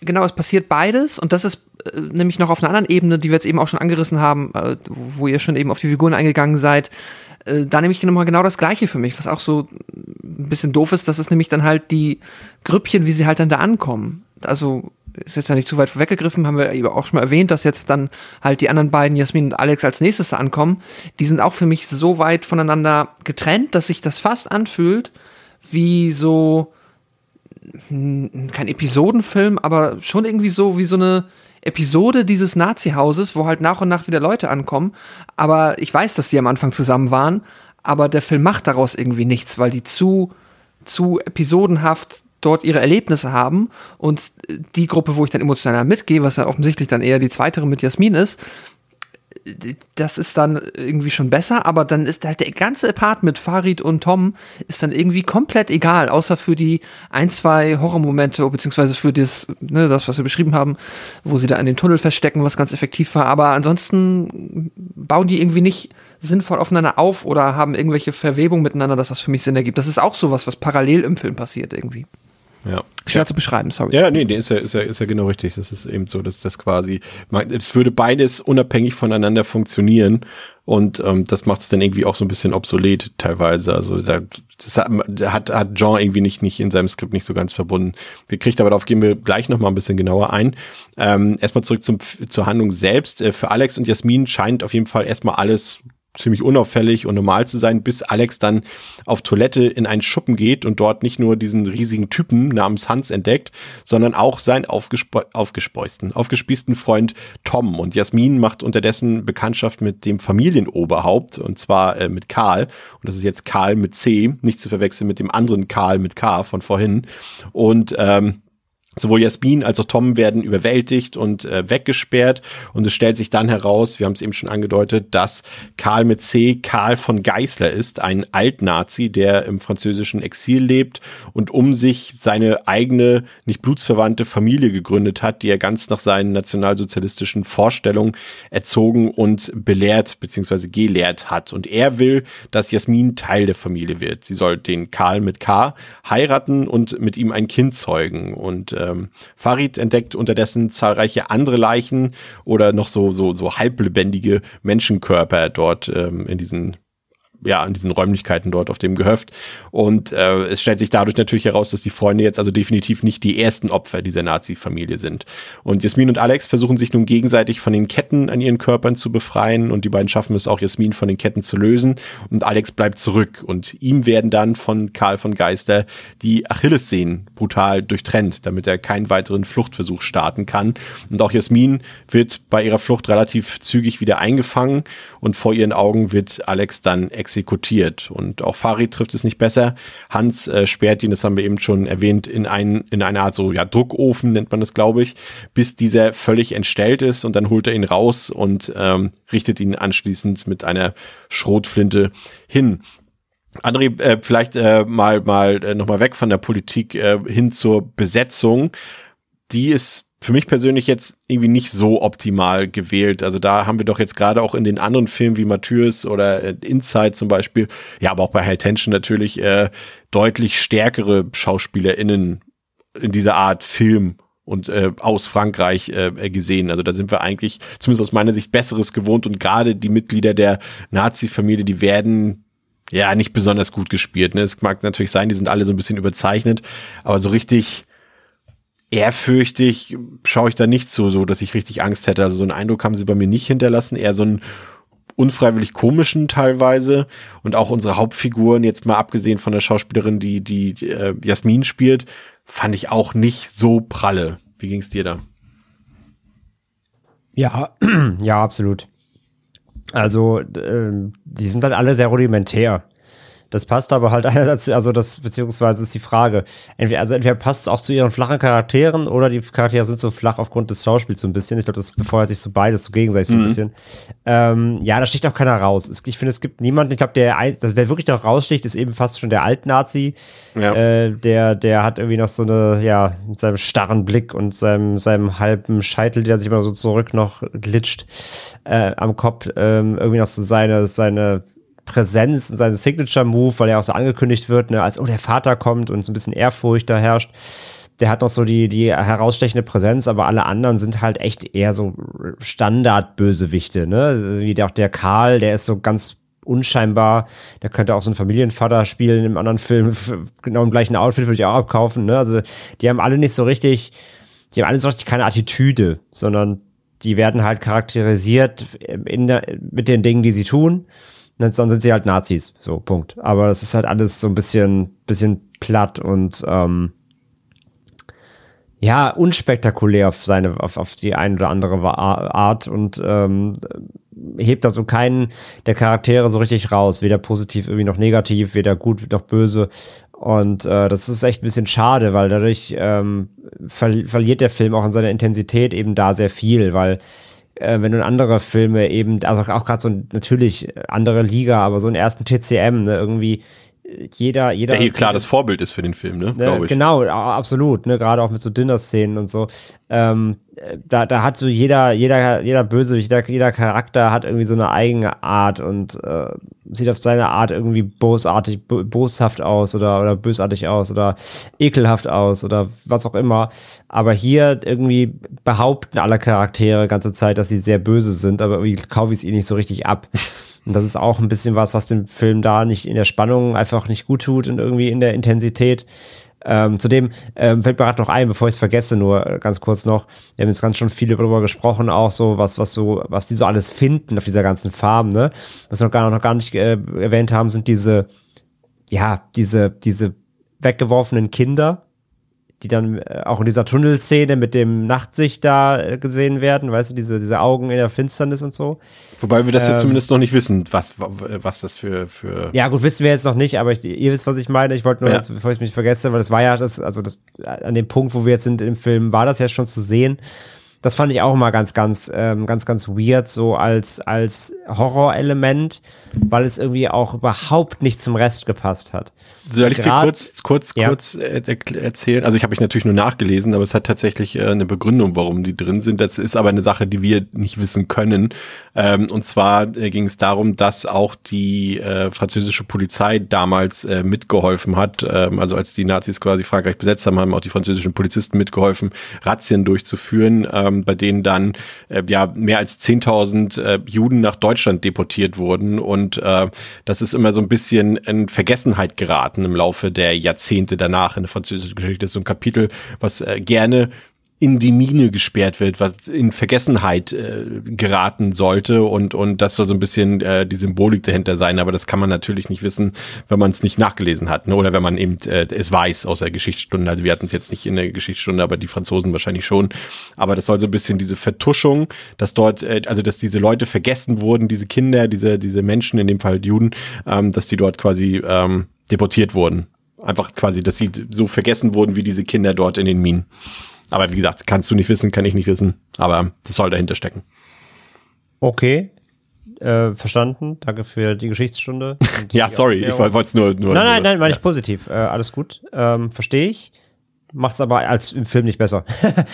Genau, es passiert beides und das ist äh, nämlich noch auf einer anderen Ebene, die wir jetzt eben auch schon angerissen haben, äh, wo ihr schon eben auf die Figuren eingegangen seid. Äh, da nämlich nochmal genau das Gleiche für mich, was auch so ein bisschen doof ist, das ist nämlich dann halt die Grüppchen, wie sie halt dann da ankommen. Also ist jetzt ja nicht zu weit vorweggegriffen, haben wir eben auch schon mal erwähnt, dass jetzt dann halt die anderen beiden, Jasmin und Alex, als nächstes da ankommen. Die sind auch für mich so weit voneinander getrennt, dass sich das fast anfühlt wie so kein Episodenfilm, aber schon irgendwie so wie so eine Episode dieses Nazi-Hauses, wo halt nach und nach wieder Leute ankommen. Aber ich weiß, dass die am Anfang zusammen waren, aber der Film macht daraus irgendwie nichts, weil die zu, zu episodenhaft dort ihre Erlebnisse haben und die Gruppe, wo ich dann emotional mitgehe, was ja offensichtlich dann eher die zweite mit Jasmin ist, das ist dann irgendwie schon besser, aber dann ist halt der ganze Part mit Farid und Tom ist dann irgendwie komplett egal, außer für die ein, zwei Horrormomente, beziehungsweise für das, ne, das, was wir beschrieben haben, wo sie da in den Tunnel verstecken, was ganz effektiv war. Aber ansonsten bauen die irgendwie nicht sinnvoll aufeinander auf oder haben irgendwelche Verwebungen miteinander, dass das für mich Sinn ergibt. Das ist auch sowas, was parallel im Film passiert irgendwie. Ja. Schwer ja. zu beschreiben, sorry. Ja, nee, der ist ja, ist ja, ist ja genau richtig. Das ist eben so, dass das quasi, man, es würde beides unabhängig voneinander funktionieren und ähm, das macht es dann irgendwie auch so ein bisschen obsolet teilweise. Also da, das hat, hat Jean irgendwie nicht, nicht in seinem Skript nicht so ganz verbunden. Wir kriegt aber darauf gehen wir gleich nochmal ein bisschen genauer ein. Ähm, erstmal zurück zum, zur Handlung selbst. Äh, für Alex und Jasmin scheint auf jeden Fall erstmal alles ziemlich unauffällig und normal zu sein, bis Alex dann auf Toilette in einen Schuppen geht und dort nicht nur diesen riesigen Typen namens Hans entdeckt, sondern auch seinen aufgespe aufgespeusten, aufgespießten Freund Tom. Und Jasmin macht unterdessen Bekanntschaft mit dem Familienoberhaupt und zwar äh, mit Karl. Und das ist jetzt Karl mit C, nicht zu verwechseln mit dem anderen Karl mit K von vorhin. Und ähm, Sowohl Jasmin als auch Tom werden überwältigt und äh, weggesperrt. Und es stellt sich dann heraus, wir haben es eben schon angedeutet, dass Karl mit C. Karl von Geißler ist, ein Altnazi, der im französischen Exil lebt und um sich seine eigene, nicht blutsverwandte Familie gegründet hat, die er ganz nach seinen nationalsozialistischen Vorstellungen erzogen und belehrt bzw. gelehrt hat. Und er will, dass Jasmin Teil der Familie wird. Sie soll den Karl mit K heiraten und mit ihm ein Kind zeugen. Und äh, ähm, Farid entdeckt unterdessen zahlreiche andere Leichen oder noch so, so, so halblebendige Menschenkörper dort ähm, in diesen ja, in diesen Räumlichkeiten dort auf dem Gehöft. Und äh, es stellt sich dadurch natürlich heraus, dass die Freunde jetzt also definitiv nicht die ersten Opfer dieser Nazi-Familie sind. Und Jasmin und Alex versuchen sich nun gegenseitig von den Ketten an ihren Körpern zu befreien und die beiden schaffen es auch, Jasmin von den Ketten zu lösen und Alex bleibt zurück und ihm werden dann von Karl von Geister die Achillessehnen brutal durchtrennt, damit er keinen weiteren Fluchtversuch starten kann. Und auch Jasmin wird bei ihrer Flucht relativ zügig wieder eingefangen und vor ihren Augen wird Alex dann exekutiert. Und auch Farid trifft es nicht besser. Hans äh, sperrt ihn, das haben wir eben schon erwähnt, in, ein, in eine Art so ja, Druckofen, nennt man das, glaube ich, bis dieser völlig entstellt ist und dann holt er ihn raus und ähm, richtet ihn anschließend mit einer Schrotflinte hin. André, äh, vielleicht äh, mal mal äh, noch mal weg von der Politik äh, hin zur Besetzung. Die ist für mich persönlich jetzt irgendwie nicht so optimal gewählt. Also da haben wir doch jetzt gerade auch in den anderen Filmen wie Matthäus oder äh, Inside zum Beispiel, ja, aber auch bei High Tension natürlich äh, deutlich stärkere SchauspielerInnen in dieser Art Film und äh, aus Frankreich äh, gesehen. Also da sind wir eigentlich, zumindest aus meiner Sicht, Besseres gewohnt und gerade die Mitglieder der Nazi-Familie, die werden ja nicht besonders gut gespielt. Ne? Es mag natürlich sein, die sind alle so ein bisschen überzeichnet, aber so richtig ehrfürchtig schaue ich da nicht so, so, dass ich richtig Angst hätte. Also so einen Eindruck haben sie bei mir nicht hinterlassen, eher so einen unfreiwillig komischen teilweise und auch unsere Hauptfiguren, jetzt mal abgesehen von der Schauspielerin, die, die, die äh, Jasmin spielt, fand ich auch nicht so pralle. Wie ging's dir da? Ja, ja, absolut. Also, äh, die sind halt alle sehr rudimentär. Das passt aber halt dazu, also das, beziehungsweise ist die Frage. Entweder, also entweder passt es auch zu ihren flachen Charakteren oder die Charaktere sind so flach aufgrund des Schauspiels so ein bisschen. Ich glaube, das befeuert sich so beides so gegenseitig so ein mhm. bisschen. Ähm, ja, da sticht auch keiner raus. Ich finde, es gibt niemanden, ich glaube, der, das wer wirklich noch raussticht, ist eben fast schon der Altnazi. Ja. Äh, der, der hat irgendwie noch so eine, ja, mit seinem starren Blick und seinem, seinem halben Scheitel, der sich immer so zurück noch glitscht, äh, am Kopf, ähm, irgendwie noch so seine, seine, Präsenz und seinen Signature-Move, weil er auch so angekündigt wird, ne, als oh, der Vater kommt und so ein bisschen Ehrfurcht da herrscht. Der hat noch so die, die herausstechende Präsenz, aber alle anderen sind halt echt eher so Standard-Bösewichte, ne? Wie auch der Karl, der ist so ganz unscheinbar. Der könnte auch so einen Familienvater spielen im anderen Film. Genau im gleichen Outfit würde ich auch abkaufen. Ne? Also die haben alle nicht so richtig, die haben alle so richtig keine Attitüde, sondern die werden halt charakterisiert in der, mit den Dingen, die sie tun dann sind sie halt Nazis. So, Punkt. Aber es ist halt alles so ein bisschen, bisschen platt und ähm, ja, unspektakulär auf seine, auf, auf die eine oder andere Art und ähm, hebt da so keinen der Charaktere so richtig raus, weder positiv irgendwie noch negativ, weder gut noch böse. Und äh, das ist echt ein bisschen schade, weil dadurch ähm, ver verliert der Film auch an seiner Intensität eben da sehr viel, weil äh, wenn du andere Filme eben, also auch gerade so natürlich andere Liga, aber so einen ersten TCM, ne, irgendwie jeder, jeder. Der hier klar das Vorbild ist für den Film, ne? ne ich. Genau, absolut, ne? Gerade auch mit so Dinner-Szenen und so. Ähm, da, da hat so jeder, jeder, jeder Bösewicht, jeder, jeder Charakter hat irgendwie so eine eigene Art und äh, sieht auf seine Art irgendwie bosartig, boshaft aus oder, oder bösartig aus oder ekelhaft aus oder was auch immer. Aber hier irgendwie behaupten alle Charaktere ganze Zeit, dass sie sehr böse sind, aber irgendwie kaufe ich es ihnen nicht so richtig ab. Und das ist auch ein bisschen was, was dem Film da nicht in der Spannung einfach nicht gut tut und irgendwie in der Intensität. Ähm, zudem ähm, fällt mir gerade noch ein, bevor ich es vergesse, nur äh, ganz kurz noch, wir haben jetzt ganz schon viel darüber gesprochen, auch so, was, was so, was die so alles finden auf dieser ganzen Farm, ne? Was wir noch gar, noch gar nicht äh, erwähnt haben, sind diese, ja, diese, diese weggeworfenen Kinder, die dann äh, auch in dieser Tunnelszene mit dem Nachtsicht da äh, gesehen werden, weißt du, diese, diese Augen in der Finsternis und so. Wobei wir das ja Ähm, zumindest noch nicht wissen, was, was das für, für Ja, gut, wissen wir jetzt noch nicht, aber ich, ihr wisst, was ich meine. Ich wollte nur, Ja. jetzt, bevor ich mich vergesse, weil das war ja das, also das, an dem Punkt, wo wir jetzt sind im Film, war das ja schon zu sehen. Das fand ich auch mal ganz, ganz, ähm, ganz, ganz weird, so als, als Horrorelement, weil es irgendwie auch überhaupt nicht zum Rest gepasst hat. Soll ich dir kurz, kurz, Ja. kurz äh, erzählen? Also ich habe ich natürlich nur nachgelesen, aber es hat tatsächlich äh, eine Begründung, warum die drin sind. Das ist aber eine Sache, die wir nicht wissen können. Ähm, und zwar äh, ging es darum, dass auch die äh, französische Polizei damals mitgeholfen hat. Ähm, also als die Nazis quasi Frankreich besetzt haben, haben auch die französischen Polizisten mitgeholfen, Razzien durchzuführen, ähm, bei denen dann ja mehr als 10.000 äh, Juden nach Deutschland deportiert wurden. Und das ist immer so ein bisschen in Vergessenheit geraten im Laufe der Jahrzehnte danach in der französischen Geschichte. So ein Kapitel, was äh, gerne in die Mine gesperrt wird, was in Vergessenheit äh, geraten sollte und und das soll so ein bisschen äh, die Symbolik dahinter sein, aber das kann man natürlich nicht wissen, wenn man es nicht nachgelesen hat, ne? oder wenn man eben äh, es weiß aus der Geschichtsstunde. Also wir hatten es jetzt nicht in der Geschichtsstunde, aber die Franzosen wahrscheinlich schon. Aber das soll so ein bisschen diese Vertuschung, dass dort, äh, also dass diese Leute vergessen wurden, diese Kinder, diese diese Menschen, in dem Fall Juden, ähm, dass die dort quasi ähm, deportiert wurden. Einfach quasi, dass sie so vergessen wurden wie diese Kinder dort in den Minen. Aber wie gesagt, kannst du nicht wissen, kann ich nicht wissen. Aber das soll dahinter stecken. Okay. Äh, verstanden. Danke für die Geschichtsstunde. Und die Ja, sorry, ich wollte es nur, nur. Nein, nein, nein, meine ich positiv. Äh, alles gut. Ähm, Verstehe ich. Macht's aber als im Film nicht besser.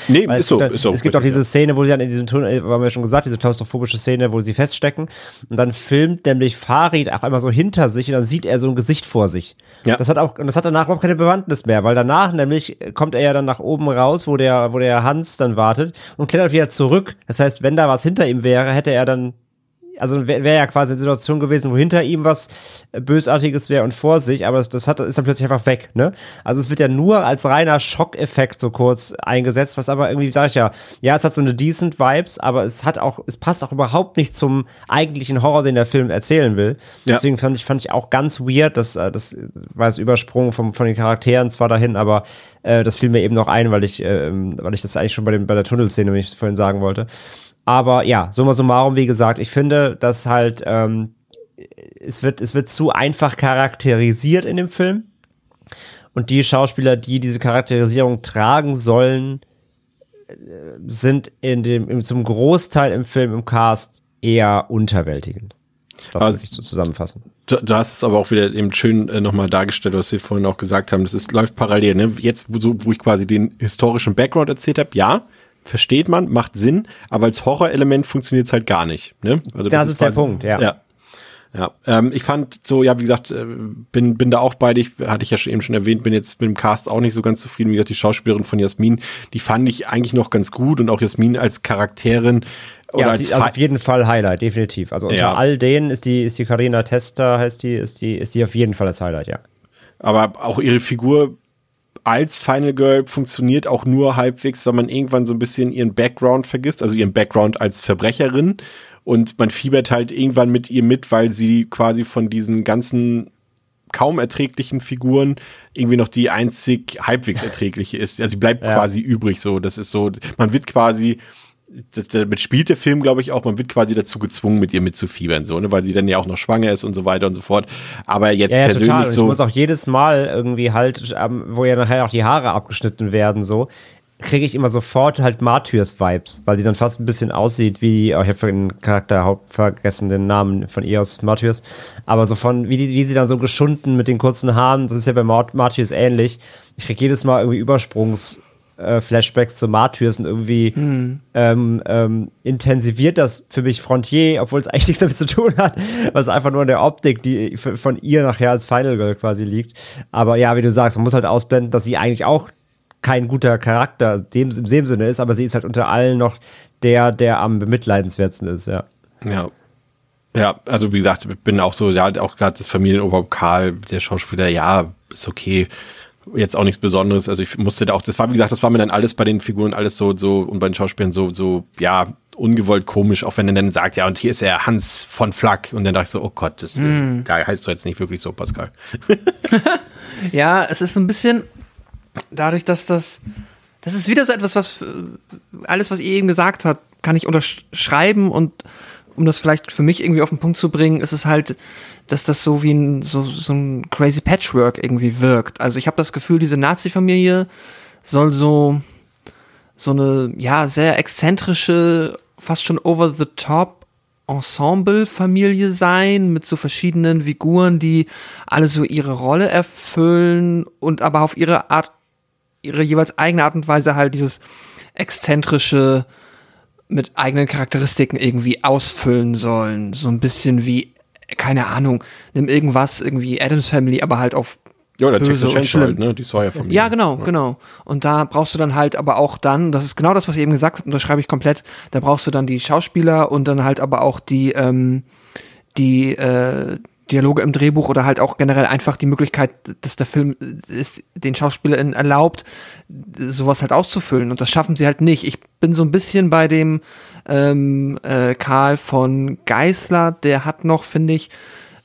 Nee, ist es so, gibt dann, ist so. Es gibt auch diese Szene, wo sie dann in diesem Tunnel, äh, haben wir schon gesagt, diese klaustrophobische Szene, wo sie feststecken. Und dann filmt nämlich Farid auch einmal so hinter sich und dann sieht er so ein Gesicht vor sich. Ja. Das hat auch, und das hat danach überhaupt keine Bewandtnis mehr, weil danach nämlich kommt er ja dann nach oben raus, wo der, wo der Hans dann wartet und klettert wieder zurück. Das heißt, wenn da was hinter ihm wäre, hätte er dann also wäre wär ja quasi eine Situation gewesen, wo hinter ihm was äh, Bösartiges wäre und vor sich, aber das, das hat, ist dann plötzlich einfach weg, ne? Also es wird ja nur als reiner Schockeffekt so kurz eingesetzt, was aber irgendwie, sag ich ja, ja, es hat so eine decent Vibes, aber es hat auch, es passt auch überhaupt nicht zum eigentlichen Horror, den der Film erzählen will. Ja. Deswegen fand ich, fand ich auch ganz weird, dass, äh, das war jetzt Übersprung vom, von den Charakteren zwar dahin, aber äh, das fiel mir eben noch ein, weil ich, ähm, weil ich das eigentlich schon bei, dem, bei der Tunnelszene, wie ich vorhin sagen wollte. Aber ja, summa summarum, wie gesagt, ich finde, dass halt, ähm, es wird, es wird zu einfach charakterisiert in dem Film. Und die Schauspieler, die diese Charakterisierung tragen sollen, äh, sind in dem, im, zum Großteil im Film, im Cast eher unterwältigend. Das Also- würde ich so zusammenfassen. Du, du hast es aber auch wieder eben schön äh, nochmal dargestellt, was wir vorhin auch gesagt haben. Das ist, läuft parallel. Ne? Jetzt, so, wo ich quasi den historischen Background erzählt habe, ja, versteht man, macht Sinn, aber als Horrorelement funktioniert es halt gar nicht. Ne? Also Das ist der Punkt, ja. Ja. Ja, ähm, ich fand so, ja, wie gesagt, äh, bin, bin da auch bei dich, hatte ich ja schon eben schon erwähnt, bin jetzt mit dem Cast auch nicht so ganz zufrieden. Wie gesagt, die Schauspielerin von Jasmin, die fand ich eigentlich noch ganz gut und auch Jasmin als Charakterin oder Ja, als sie, also auf jeden Fall Highlight, definitiv. Also unter Ja. all denen ist die, ist die Carina Testa, heißt die, ist die, ist die auf jeden Fall das Highlight, ja. Aber auch ihre Figur als Final Girl funktioniert auch nur halbwegs, wenn man irgendwann so ein bisschen ihren Background vergisst, also ihren Background als Verbrecherin. Und man fiebert halt irgendwann mit ihr mit, weil sie quasi von diesen ganzen kaum erträglichen Figuren irgendwie noch die einzig halbwegs erträgliche ist. Also sie bleibt Ja. quasi übrig so. Das ist so, man wird quasi, damit spielt der Film, glaube ich, auch, man wird quasi dazu gezwungen, mit ihr mitzufiebern, so, ne, weil sie dann ja auch noch schwanger ist und so weiter und so fort. Aber jetzt Ja, ja, persönlich total. Und ich so. muss auch jedes Mal irgendwie halt, ähm, wo ja nachher auch die Haare abgeschnitten werden, so, kriege ich immer sofort halt Martyrs-Vibes, weil sie dann fast ein bisschen aussieht wie, oh, ich habe den Charakter vergessen, den Namen von ihr aus Martyrs, aber so von, wie, die, wie sie dann so geschunden mit den kurzen Haaren, das ist ja bei Mart Martyrs ähnlich. Ich kriege jedes Mal irgendwie Übersprungs- äh, Flashbacks zu Martyrs und irgendwie ähm, ähm, intensiviert das für mich Frontier, obwohl es eigentlich nichts damit zu tun hat, was einfach nur in der Optik, die von ihr nachher als Final Girl quasi liegt. Aber ja, wie du sagst, man muss halt ausblenden, dass sie eigentlich auch kein guter Charakter dem, in dem Sinne ist, aber sie ist halt unter allen noch der, der am bemitleidenswertesten ist, ja. Ja. Ja, also wie gesagt, ich bin auch so, ja, auch gerade das Familienoberhaupt Karl, der Schauspieler, ja, ist okay. Jetzt auch nichts Besonderes. Also ich musste da auch, das war, wie gesagt, das war mir dann alles bei den Figuren alles so, so und bei den Schauspielern so, so, ja, ungewollt komisch, auch wenn er dann sagt, ja, und hier ist er Hans von Flack. Und dann dachte ich so, oh Gott, das da heißt du jetzt nicht wirklich so, Pascal. Ja, es ist ein bisschen, dadurch, dass das, das ist wieder so etwas, was alles, was ihr eben gesagt habt, kann ich unterschreiben und um das vielleicht für mich irgendwie auf den Punkt zu bringen, ist es halt, dass das so wie ein, so, so ein crazy Patchwork irgendwie wirkt. Also ich habe das Gefühl, diese Nazi-Familie soll so, so eine, ja, sehr exzentrische, fast schon over the top Ensemble-Familie sein, mit so verschiedenen Figuren, die alle so ihre Rolle erfüllen und aber auf ihre Art, ihre jeweils eigene Art und Weise halt dieses exzentrische, mit eigenen Charakteristiken irgendwie ausfüllen sollen. So ein bisschen wie, keine Ahnung, nimm irgendwas, irgendwie Adams Family, aber halt auf Ja, der böse Texas Chainsaw halt, ne? Die Sawyer-Familie. Ja, genau, genau. Und da brauchst du dann halt aber auch dann, das ist genau das, was ich eben gesagt habe, und das schreibe ich komplett, da brauchst du dann die Schauspieler und dann halt aber auch die, ähm, die äh, Dialoge im Drehbuch oder halt auch generell einfach die Möglichkeit, dass der Film es den SchauspielerInnen erlaubt, sowas halt auszufüllen. Und das schaffen sie halt nicht. Ich bin so ein bisschen bei dem ähm, äh, Karl von Geißler, der hat noch, finde ich,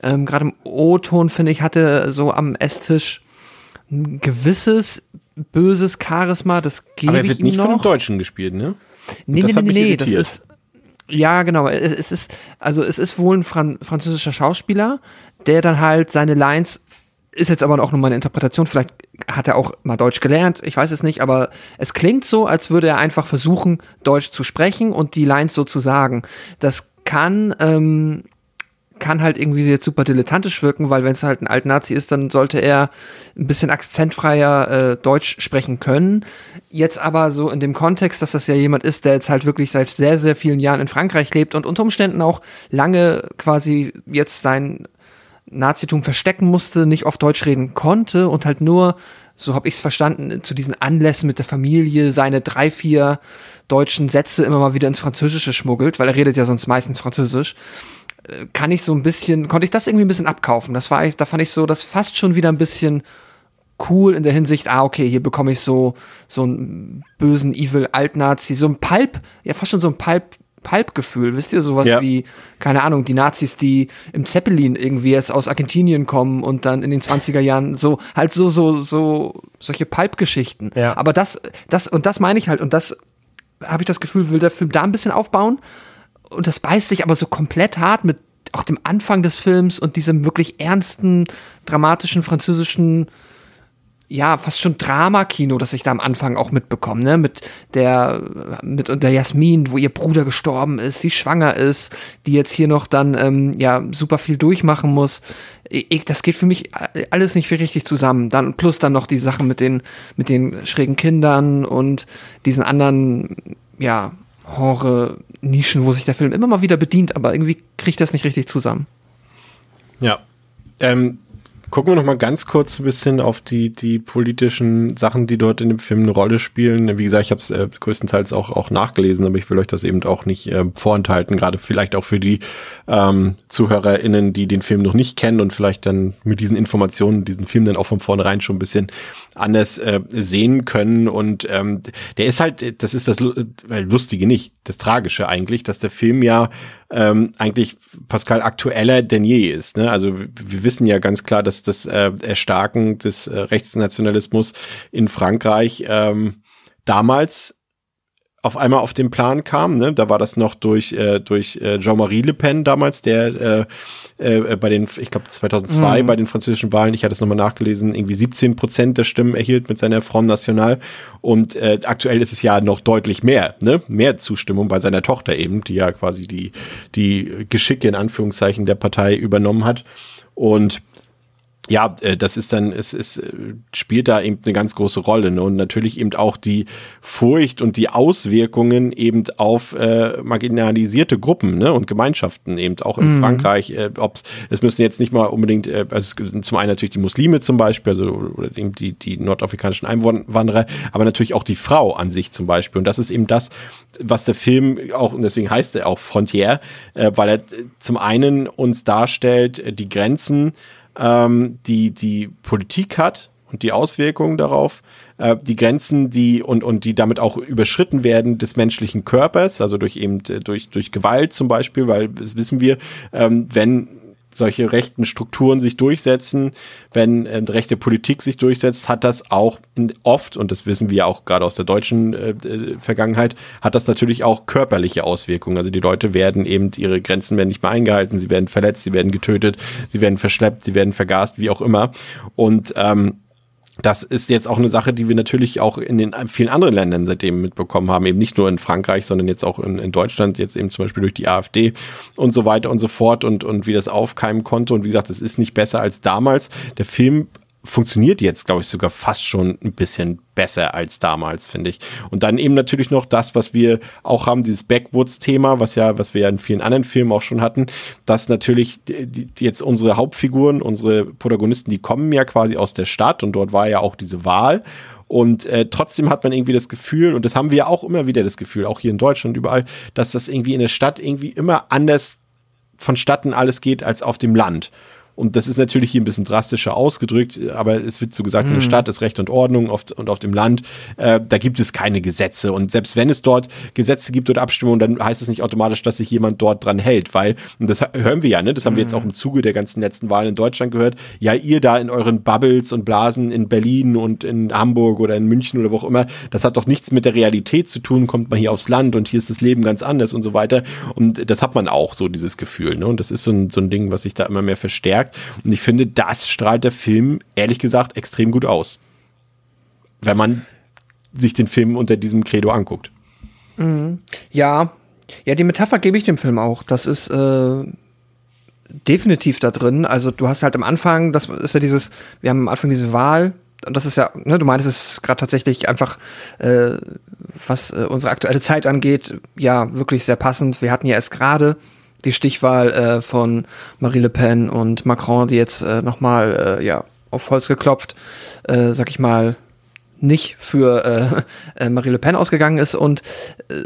ähm, gerade im O-Ton, finde ich, hatte so am Esstisch ein gewisses böses Charisma, das gebe Aber er ich wird ihm nicht noch. von einem Deutschen gespielt, ne? Nee, das nee, nee, nee, das ist. Ja, genau. Es ist, also es ist wohl ein Fran französischer Schauspieler, der dann halt seine Lines, ist jetzt aber auch nur meine Interpretation, vielleicht hat er auch mal Deutsch gelernt, ich weiß es nicht, aber es klingt so, als würde er einfach versuchen, Deutsch zu sprechen und die Lines so zu sagen. Das kann, ähm, kann halt irgendwie jetzt super dilettantisch wirken, weil wenn es halt ein Alt-Nazi ist, dann sollte er ein bisschen akzentfreier äh, Deutsch sprechen können. Jetzt aber so in dem Kontext, dass das ja jemand ist, der jetzt halt wirklich seit sehr, sehr vielen Jahren in Frankreich lebt und unter Umständen auch lange quasi jetzt sein Nazitum verstecken musste, nicht auf Deutsch reden konnte und halt nur, so habe ich es verstanden, zu diesen Anlässen mit der Familie seine drei, vier deutschen Sätze immer mal wieder ins Französische schmuggelt, weil er redet ja sonst meistens Französisch kann ich so ein bisschen, konnte ich das irgendwie ein bisschen abkaufen. Das war, ich- da fand ich so, das fast schon wieder ein bisschen cool in der Hinsicht, ah, okay, hier bekomme ich so, so einen bösen, evil Altnazi, so ein Pulp, ja, fast schon so ein Pulp, Pulp-Gefühl, wisst ihr, sowas Ja. wie, keine Ahnung, die Nazis, die im Zeppelin irgendwie jetzt aus Argentinien kommen und dann in den 20er Jahren so, halt so, so, so, solche Pulp-Geschichten. Ja. Aber das, das, und das meine ich halt, und das habe ich das Gefühl, will der Film da ein bisschen aufbauen und das beißt sich aber so komplett hart mit auch dem Anfang des Films und diesem wirklich ernsten, dramatischen französischen, ja, fast schon Drama-Kino, das ich da am Anfang auch mitbekomme, ne, mit der, mit der Jasmin, wo ihr Bruder gestorben ist, die schwanger ist, die jetzt hier noch dann, ähm, ja, super viel durchmachen muss. Ich, das geht für mich alles nicht viel richtig zusammen. Dann, plus dann noch die Sachen mit den, mit den schrägen Kindern und diesen anderen, ja, Genre-Nischen, wo sich der Film immer mal wieder bedient, aber irgendwie kriegt das nicht richtig zusammen. Ja. Ähm, gucken wir noch mal ganz kurz ein bisschen auf die, die politischen Sachen, die dort in dem Film eine Rolle spielen. Wie gesagt, ich habe es äh, größtenteils auch, auch nachgelesen, aber ich will euch das eben auch nicht äh, vorenthalten, gerade vielleicht auch für die ähm, ZuhörerInnen, die den Film noch nicht kennen und vielleicht dann mit diesen Informationen diesen Film dann auch von vornherein schon ein bisschen anders äh, sehen können. Und ähm, der ist halt, das ist das äh, Lustige nicht, das Tragische eigentlich, dass der Film ja ähm, eigentlich Pascal aktueller denn je ist. Ne? Also wir wissen ja ganz klar, dass das äh, Erstarken des äh, Rechtsnationalismus in Frankreich ähm, damals auf einmal auf den Plan kam. Ne? Da war das noch durch, äh, durch äh, Jean-Marie Le Pen damals, der äh, äh, bei den, ich glaube 2002 bei den französischen Wahlen, ich hatte es nochmal nachgelesen, irgendwie 17 Prozent der Stimmen erhielt mit seiner Front National. Und äh, aktuell ist es ja noch deutlich mehr, ne? mehr Zustimmung bei seiner Tochter eben, die ja quasi die, die Geschicke in Anführungszeichen der Partei übernommen hat. Und ja, äh, das ist dann, es, es äh, spielt da eben eine ganz große Rolle. Ne? Und natürlich eben auch die Furcht und die Auswirkungen eben auf äh, marginalisierte Gruppen ne? und Gemeinschaften, eben auch in Frankreich. Äh, ob's, es müssen jetzt nicht mal unbedingt, äh, also es sind zum einen natürlich die Muslime zum Beispiel, also oder eben die, die nordafrikanischen Einwanderer, aber natürlich auch die Frau an sich zum Beispiel. Und das ist eben das, was der Film auch, und deswegen heißt er auch Frontier, äh, weil er äh, zum einen uns darstellt, die Grenzen, ähm, die die Politik hat und die Auswirkungen darauf, äh, die Grenzen, die und und die damit auch überschritten werden des menschlichen Körpers, also durch eben äh, durch durch Gewalt zum Beispiel, weil das wissen wir, ähm, wenn solche rechten Strukturen sich durchsetzen, wenn äh, rechte Politik sich durchsetzt, hat das auch oft, und das wissen wir auch gerade aus der deutschen äh, äh, Vergangenheit, hat das natürlich auch körperliche Auswirkungen. Also die Leute werden eben, ihre Grenzen werden nicht mehr eingehalten, sie werden verletzt, sie werden getötet, sie werden verschleppt, sie werden vergast, wie auch immer. Und ähm, das ist jetzt auch eine Sache, die wir natürlich auch in den vielen anderen Ländern seitdem mitbekommen haben, eben nicht nur in Frankreich, sondern jetzt auch in, in Deutschland, jetzt eben zum Beispiel durch die AfD und so weiter und so fort und, und wie das aufkeimen konnte. Und wie gesagt, es ist nicht besser als damals. Der Film funktioniert jetzt, glaube ich, sogar fast schon ein bisschen besser als damals, finde ich. Und dann eben natürlich noch das, was wir auch haben, dieses Backwoods-Thema, was ja, was wir ja in vielen anderen Filmen auch schon hatten, dass natürlich die, die, jetzt unsere Hauptfiguren, unsere Protagonisten, die kommen ja quasi aus der Stadt und dort war ja auch diese Wahl. Und äh, trotzdem hat man irgendwie das Gefühl, und das haben wir ja auch immer wieder das Gefühl, auch hier in Deutschland überall, dass das irgendwie in der Stadt irgendwie immer anders vonstatten alles geht als auf dem Land. Und das ist natürlich hier ein bisschen drastischer ausgedrückt, aber es wird so gesagt, mhm. in der. Stadt ist Recht und Ordnung oft, und auf dem Land, äh, da gibt es keine Gesetze. Und selbst wenn es dort Gesetze gibt oder Abstimmungen, dann heißt es nicht automatisch, dass sich jemand dort dran hält, weil, und das hören wir ja, ne, das haben mhm. wir jetzt mhm. auch im Zuge der ganzen letzten Wahlen in Deutschland gehört, ja, ihr da in euren Bubbles und Blasen in Berlin und in Hamburg oder in München oder wo auch immer, das hat doch nichts mit der Realität zu tun, kommt man hier aufs Land und hier ist das Leben ganz anders und so weiter. Und das hat man auch so, dieses Gefühl, ne? Und das ist so ein, so ein Ding, was sich da immer mehr verstärkt gesagt. Und ich finde, das strahlt der Film, ehrlich gesagt, extrem gut aus. Wenn man sich den Film unter diesem Credo anguckt. Mhm. Ja, ja, die Metapher gebe ich dem Film auch. Das ist äh, definitiv da drin. Also du hast halt am Anfang, das ist ja dieses, wir haben am Anfang diese Wahl, und das ist ja, ne, du meinst es gerade tatsächlich einfach, äh, was äh, unsere aktuelle Zeit angeht, ja, wirklich sehr passend. Wir hatten ja erst gerade die Stichwahl äh, von Marie Le Pen und Macron, die jetzt äh, nochmal äh, ja, auf Holz geklopft, äh, sag ich mal, nicht für äh, äh, Marie Le Pen ausgegangen ist und äh,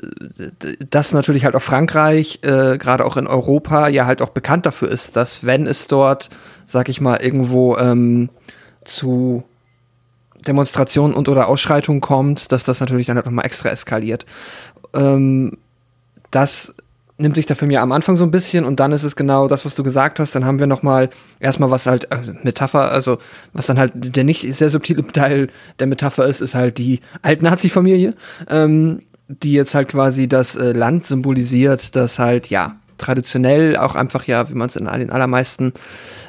das natürlich halt auch Frankreich, äh, gerade auch in Europa, ja halt auch bekannt dafür ist, dass wenn es dort, sag ich mal, irgendwo ähm, zu Demonstrationen und oder Ausschreitungen kommt, dass das natürlich dann halt nochmal extra eskaliert. Ähm, das nimmt sich der Film ja am Anfang so ein bisschen und dann ist es genau das, was du gesagt hast. Dann haben wir noch mal erstmal was halt äh, Metapher, also was dann halt der nicht sehr subtile Teil der Metapher ist, ist halt die Alt-Nazi-Familie, ähm, die jetzt halt quasi das äh, Land symbolisiert, das halt ja traditionell auch einfach ja, wie man es in den allermeisten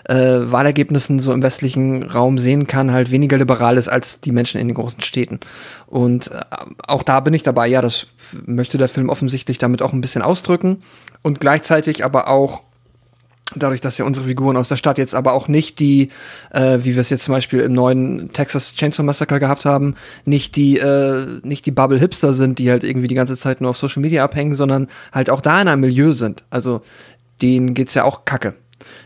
äh, Wahlergebnissen so im westlichen Raum sehen kann, halt weniger liberal ist als die Menschen in den großen Städten. Und äh, auch da bin ich dabei, ja, das möchte der Film offensichtlich damit auch ein bisschen ausdrücken und gleichzeitig aber auch dadurch, dass ja unsere Figuren aus der Stadt jetzt aber auch nicht die, äh, wie wir es jetzt zum Beispiel im neuen Texas Chainsaw Massacre gehabt haben, nicht die, äh, nicht die Bubble Hipster sind, die halt irgendwie die ganze Zeit nur auf Social Media abhängen, sondern halt auch da in einem Milieu sind. Also denen geht's ja auch kacke.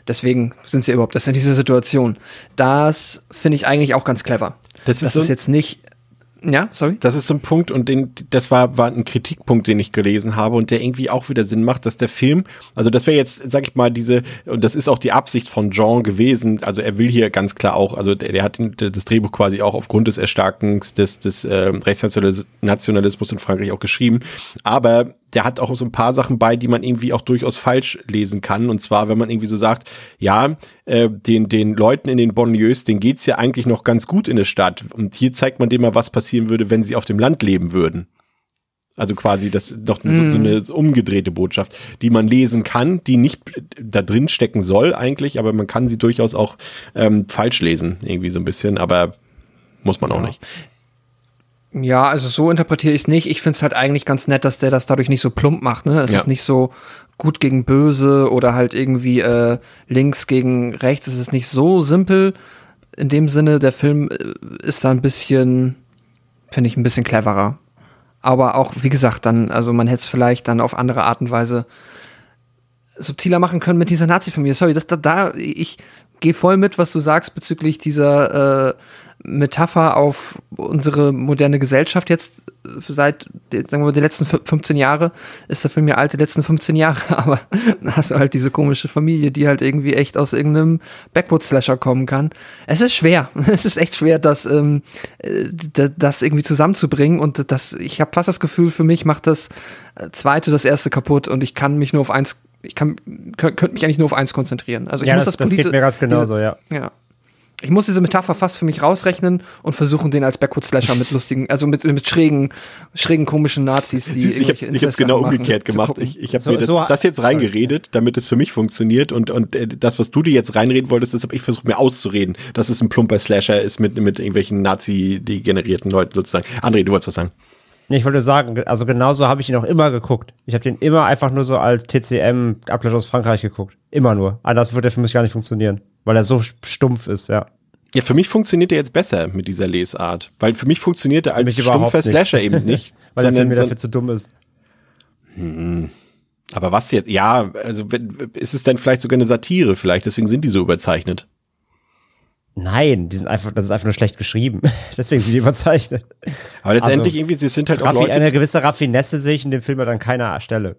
Deswegen sind sie überhaupt das in dieser Situation. Das finde ich eigentlich auch ganz clever. Das ist, das so ist jetzt nicht ja, sorry. Das ist ein Punkt und den, das war, war ein Kritikpunkt, den ich gelesen habe und der irgendwie auch wieder Sinn macht, dass der Film, also das wäre jetzt, sag ich mal, diese, und das ist auch die Absicht von Jean gewesen, also er will hier ganz klar auch, also der, der hat das Drehbuch quasi auch aufgrund des Erstarkens des, des äh, Rechtsnationalismus in Frankreich auch geschrieben, aber der hat auch so ein paar Sachen bei, die man irgendwie auch durchaus falsch lesen kann. Und zwar, wenn man irgendwie so sagt, ja, äh, den, den Leuten in den Bonlieus, denen geht's ja eigentlich noch ganz gut in der Stadt. Und hier zeigt man dem mal, was passieren würde, wenn sie auf dem Land leben würden. Also quasi das doch so, so eine mhm. umgedrehte Botschaft, die man lesen kann, die nicht da drin stecken soll eigentlich, aber man kann sie durchaus auch ähm, falsch lesen, irgendwie so ein bisschen, aber muss man ja. auch nicht. Ja, also so interpretiere ich es nicht. Ich finde es halt eigentlich ganz nett, dass der das dadurch nicht so plump macht. Ne? Es ja. ist nicht so gut gegen böse oder halt irgendwie äh, links gegen rechts. Es ist nicht so simpel. In dem Sinne, der Film äh, ist da ein bisschen, finde ich, ein bisschen cleverer. Aber auch, wie gesagt, dann, also man hätte es vielleicht dann auf andere Art und Weise subtiler machen können mit dieser Nazi-Familie. Sorry, das, da, da, ich gehe voll mit, was du sagst bezüglich dieser äh, Metapher auf unsere moderne Gesellschaft jetzt seit, sagen wir mal, die letzten 15 Jahre, ist der Film ja alt, die letzten 15 Jahre, aber hast du halt diese komische Familie, die halt irgendwie echt aus irgendeinem Backwood-Slasher kommen kann. Es ist schwer, es ist echt schwer, das, ähm, äh, das irgendwie zusammenzubringen und das, ich habe fast das Gefühl, für mich macht das zweite das erste kaputt und ich kann mich nur auf eins ich kann, könnt, könnte mich eigentlich nur auf eins konzentrieren. Also ich ja, muss das, das, das geht mir ganz diese- genauso, ja. Ja. Ich muss diese Metapher fast für mich rausrechnen und versuchen, den als Backward-Slasher mit lustigen, also mit, mit schrägen, schrägen, komischen Nazis, die Siehst, ich habe hab's genau machen, umgekehrt gemacht. Ich, ich habe So- mir das, so- das jetzt reingeredet, damit es für mich funktioniert und, und äh, das, was du dir jetzt reinreden wolltest, das habe ich versucht mir auszureden, dass es ein plumper Slasher ist mit, mit irgendwelchen Nazi-degenerierten Leuten sozusagen. André, du wolltest was sagen. Nee, ich wollte sagen, also genauso habe ich ihn auch immer geguckt. Ich habe den immer einfach nur so als TCM Abklatsch aus Frankreich geguckt. Immer nur. Anders würde er für mich gar nicht funktionieren. Weil er so stumpf ist, ja. Ja, für mich funktioniert er jetzt besser mit dieser Lesart, weil für mich funktioniert er als stumpfer. Slasher eben nicht. Weil der Film mir dafür zu dumm ist. aber was jetzt? Ja, also ist es denn vielleicht sogar eine Satire vielleicht, deswegen sind die so überzeichnet. Nein, die sind einfach, das ist einfach nur schlecht geschrieben. Deswegen sind die überzeichnet. Aber letztendlich Also, irgendwie, sie sind halt auch Raffi, Leute, eine gewisse Raffinesse sehe ich in dem Film halt an keiner Stelle.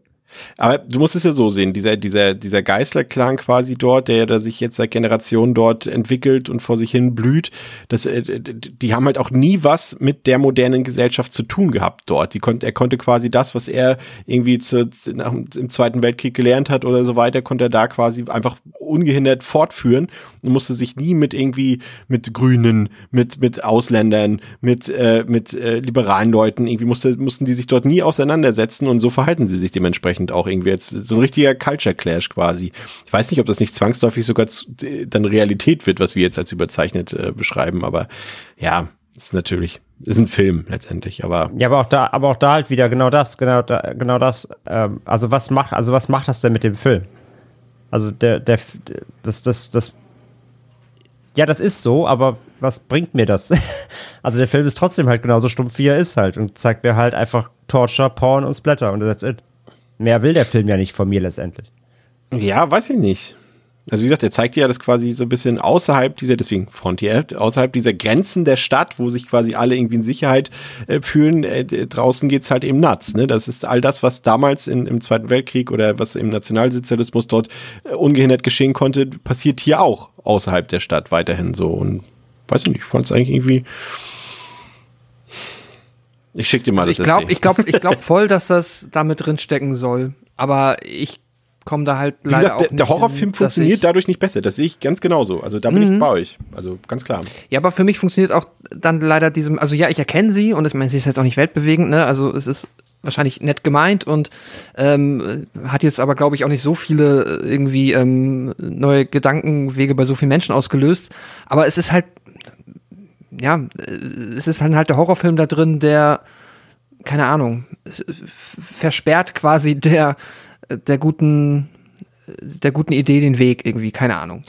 Aber du musst es ja so sehen, dieser, dieser, dieser Geißler-Clan quasi dort, der, der sich jetzt seit Generationen dort entwickelt und vor sich hin blüht, das, äh, die haben halt auch nie was mit der modernen Gesellschaft zu tun gehabt dort. Die konnte, er konnte quasi das, was er irgendwie zu, nach, im Zweiten Weltkrieg gelernt hat oder so weiter, konnte er da quasi einfach ungehindert fortführen und musste sich nie mit irgendwie mit Grünen, mit, mit Ausländern, mit, äh, mit äh, liberalen Leuten, irgendwie musste, mussten die sich dort nie auseinandersetzen und so verhalten sie sich dementsprechend auch irgendwie jetzt so ein richtiger Culture Clash quasi. Ich weiß nicht, ob das nicht zwangsläufig sogar zu, äh, dann Realität wird, was wir jetzt als überzeichnet äh, beschreiben, aber ja, ist natürlich, ist ein Film letztendlich, aber Ja, aber auch da, aber auch da halt wieder genau das, genau, da, genau das. Ähm, also was macht, also was macht das denn mit dem Film? Also der, der, das, das, das. Ja, das ist so, aber was bringt mir das? also der Film ist trotzdem halt genauso stumpf, wie er ist halt und zeigt mir halt einfach Torture, Porn und Splatter und that's it. Mehr will der Film ja nicht von mir letztendlich. Ja, weiß ich nicht. Also wie gesagt, er zeigt ja das quasi so ein bisschen außerhalb dieser, deswegen Frontier, außerhalb dieser Grenzen der Stadt, wo sich quasi alle irgendwie in Sicherheit äh, fühlen. Äh, draußen geht's halt eben nuts. Ne? Das ist all das, was damals in, im Zweiten Weltkrieg oder was im Nationalsozialismus dort äh, ungehindert geschehen konnte, passiert hier auch außerhalb der Stadt weiterhin so. Und weiß ich nicht, ich fand es eigentlich irgendwie. Ich schick dir mal Ich das glaube Essay. ich glaub, ich glaub voll, dass das damit drin stecken soll. Aber ich komme da halt Wie leider gesagt, auch der, nicht der Horrorfilm hin, funktioniert ich, Mhm. dadurch nicht besser. Das sehe ich ganz genauso. Also da bin ich bei euch. Also ganz klar. Ja, aber für mich funktioniert auch dann leider diesem, also ja, ich erkenne sie und ich meine, sie ist jetzt auch nicht weltbewegend, ne? Also es ist wahrscheinlich nett gemeint und ähm, hat jetzt aber, glaube ich, auch nicht so viele äh, irgendwie ähm, neue Gedankenwege bei so vielen Menschen ausgelöst. Aber es ist halt, ja, äh, es ist dann halt der Horrorfilm da drin, der, keine Ahnung, versperrt quasi der, der guten, der guten Idee den Weg irgendwie, keine Ahnung.